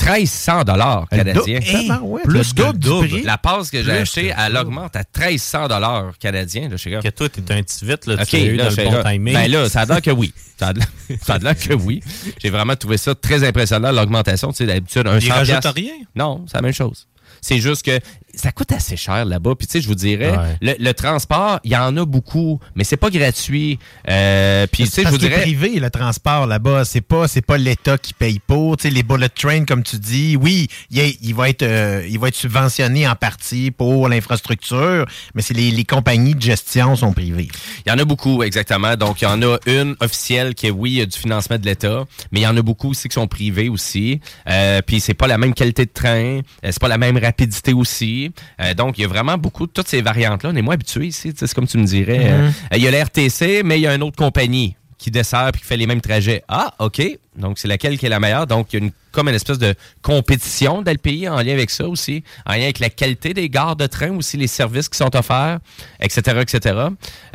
Speaker 3: 1300 dollars canadiens.
Speaker 5: Hey, tabarouette,
Speaker 3: plus que le
Speaker 5: double prix.
Speaker 3: La passe que j'ai achetée, elle augmente à 1300 dollars canadiens. Là.
Speaker 6: Que toi, t'es un petit vite, là,
Speaker 3: OK,
Speaker 6: tu l'as eu
Speaker 3: là,
Speaker 6: dans le bon timing.
Speaker 3: Ben là, ça a l'air que oui. Ça a l'air- que oui. J'ai vraiment trouvé ça très impressionnant, l'augmentation. Tu sais, d'habitude, un
Speaker 4: Ils
Speaker 3: 100
Speaker 4: rajoutent
Speaker 3: piastres-
Speaker 4: rien?
Speaker 3: Non, c'est la même chose. C'est juste que ça coûte assez cher là-bas. Puis tu sais, je vous dirais,
Speaker 6: Ouais.
Speaker 3: le, le transport, il y en a beaucoup, mais c'est pas gratuit. Euh, puis tu sais, je vous dirais...
Speaker 5: privé le transport là-bas, c'est pas c'est pas l'État qui paye pour. Tu sais, les bullet trains comme tu dis, oui, il va être euh, il va être subventionné en partie pour l'infrastructure, mais c'est les, les compagnies de gestion sont privées.
Speaker 3: Il y en a beaucoup, exactement. Donc, il y en a une officielle qui est, oui, il y a du financement de l'État, mais il y en a beaucoup aussi qui sont privés aussi. Euh, puis, c'est pas la même qualité de train, euh, c'est pas la même rapidité aussi. Euh, donc, il y a vraiment beaucoup de toutes ces variantes-là. On est moins habitués ici, c'est comme tu me dirais.
Speaker 5: Mhm.
Speaker 3: Euh, il y a la RTC, mais il y a une autre compagnie qui dessert puis qui fait les mêmes trajets. Ah, OK. Donc, c'est laquelle qui est la meilleure? Donc, il y a une, comme une espèce de compétition dans le pays en lien avec ça aussi, en lien avec la qualité des gares de train aussi, les services qui sont offerts, etc., etc.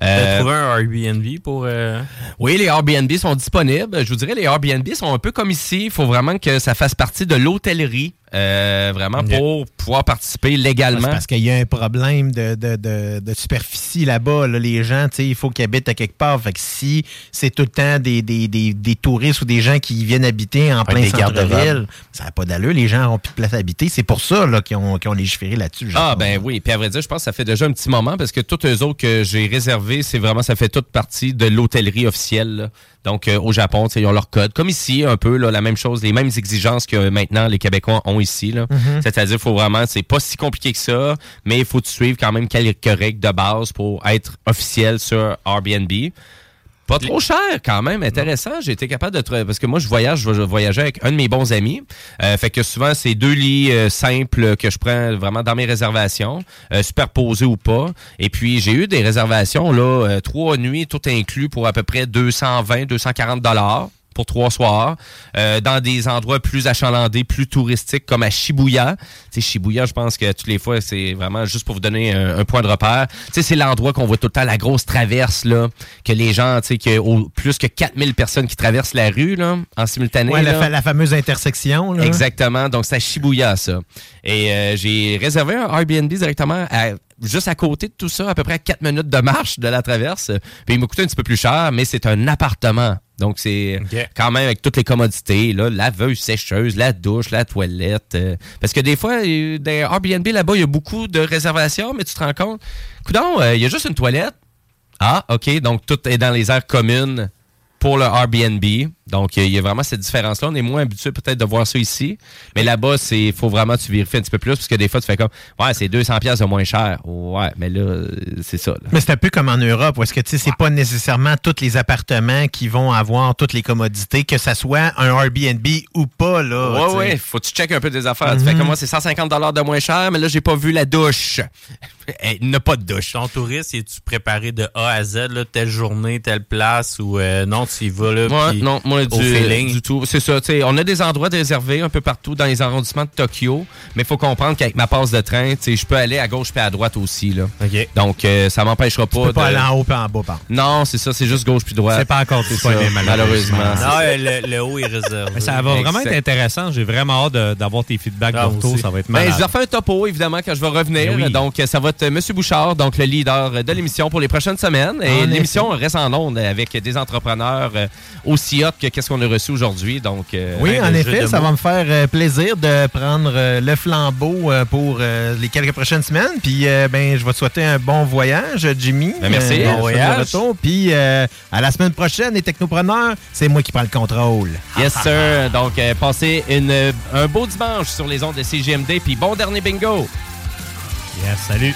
Speaker 3: Euh,
Speaker 6: trouvé un Airbnb pour... euh,
Speaker 3: oui, les Airbnb sont disponibles. Je vous dirais, les Airbnb sont un peu comme ici. Il faut vraiment que ça fasse partie de l'hôtellerie, euh, vraiment, pour pouvoir participer légalement.
Speaker 5: C'est parce qu'il y a un problème de, de, de, de superficie là-bas. là. Les gens, tu sais, il faut qu'ils habitent à quelque part. Fait que si c'est tout le temps des, des, des, des touristes ou des gens qui viennent habiter en plein centre-ville, ça n'a pas d'allure. Les gens n'ont plus de place à habiter. C'est pour ça qu'ils ont, ont légiféré là-dessus.
Speaker 3: Ah ben oui, puis à vrai dire, je pense que ça fait déjà un petit moment parce que tous eux autres que j'ai réservés, c'est vraiment ça fait toute partie de l'hôtellerie officielle. là. Donc euh, au Japon, ils ont leur code, comme ici un peu là, la même chose, les mêmes exigences que maintenant les Québécois ont ici.
Speaker 5: Mhm.
Speaker 3: C'est-à-dire, il faut vraiment, c'est pas si compliqué que ça, mais il faut suivre quand même quelques règles de base pour être officiel sur Airbnb. Pas trop cher quand même, intéressant. J'ai été capable de trouver- parce que moi je voyage, je voyageais avec un de mes bons amis. Euh, fait que souvent c'est deux lits euh, simples que je prends vraiment dans mes réservations, euh, superposés ou pas. Et puis j'ai eu des réservations là, euh, trois nuits tout inclus pour à peu près 220, 240 dollars pour trois soirs, euh, dans des endroits plus achalandés, plus touristiques, comme à Shibuya. Tu sais, Shibuya, je pense que toutes les fois, c'est vraiment juste pour vous donner un, un point de repère. Tu sais, c'est l'endroit qu'on voit tout le temps, la grosse traverse, là, que les gens, tu sais, qu'il y a au- plus que 4000 personnes qui traversent la rue, là, en simultané.
Speaker 5: Ouais, la,
Speaker 3: là.
Speaker 5: la fameuse intersection. Là.
Speaker 3: Exactement. Donc, c'est à Shibuya, ça. Et euh, j'ai réservé un Airbnb directement à- juste à côté de tout ça, à peu près à 4 minutes de marche de la traverse. Puis il m'a coûté un petit peu plus cher, mais c'est un appartement. Donc, c'est quand même avec toutes les commodités, là, laveuse, sécheuse, la douche, la toilette. euh, parce que des fois, euh, dans Airbnb, là-bas, il y a beaucoup de réservations, mais tu te rends compte, coudon, euh, il y a juste une toilette. Ah, OK. Donc, tout est dans les aires communes pour le Airbnb. Donc, il y a vraiment cette différence-là. On est moins habitué peut-être de voir ça ici. Mais là-bas, c'est faut vraiment que tu vérifies un petit peu plus parce que des fois, tu fais comme, ouais, c'est 200 pièces de moins cher. Ouais, mais là, c'est ça. là.
Speaker 5: Mais c'est un peu comme en Europe, où est-ce que tu sais, c'est pas nécessairement tous les appartements qui vont avoir toutes les commodités, que ça soit un Airbnb ou pas, là.
Speaker 3: Ouais, ouais, faut que tu checkes un peu des affaires. Tu fais
Speaker 5: Mhm.
Speaker 3: comme moi, c'est 150 de moins cher, mais là, j'ai pas vu la douche. Eh, Il n'a pas de douche.
Speaker 6: Ton touriste, es-tu préparé de A à Z, là, telle journée, telle place, ou euh, non, tu y vas là,
Speaker 3: Ouais, non, moi, du,
Speaker 6: feeling?
Speaker 3: du tout. C'est ça, on a des endroits réservés un peu partout dans les arrondissements de Tokyo, mais il faut comprendre qu'avec ma passe de train, tu sais, je peux aller à gauche puis à droite aussi, là. Donc, euh, ça m'empêchera pas
Speaker 5: Tu peux pas
Speaker 3: de-
Speaker 5: aller en haut et en bas, par
Speaker 3: Non, c'est ça, c'est juste gauche puis droite.
Speaker 4: C'est pas encore disponible,
Speaker 3: ça,
Speaker 4: malheureusement.
Speaker 3: malheureusement.
Speaker 6: Non, euh, le, le haut est réservé.
Speaker 4: Mais ça va vraiment être intéressant. J'ai vraiment hâte d'avoir tes feedbacks
Speaker 6: Ah.
Speaker 4: Ça va être
Speaker 3: Ben,
Speaker 4: malade.
Speaker 3: je vais refaire un topo, évidemment, quand je vais revenir.
Speaker 4: Ben oui.
Speaker 3: Donc, euh, ça va être M. Bouchard, donc le leader de l'émission pour les prochaines semaines. Et l'émission reste en ondes avec des entrepreneurs euh, aussi hot que qu'est-ce qu'on a reçu aujourd'hui. Donc, euh,
Speaker 5: Oui,
Speaker 3: ben,
Speaker 5: en effet, ça
Speaker 3: mots.
Speaker 5: va me faire euh, plaisir de prendre euh, le flambeau pour les quelques prochaines semaines. Puis, ben, je vais te souhaiter un bon voyage, Jimmy.
Speaker 3: Ben, merci. Bon voyage.
Speaker 5: Puis, à la semaine prochaine, les technopreneurs, c'est moi qui prends le contrôle.
Speaker 3: Yes, sir. Donc, passez une, un beau dimanche sur les ondes de CGMD. Puis, bon dernier bingo.
Speaker 4: Yes, salut.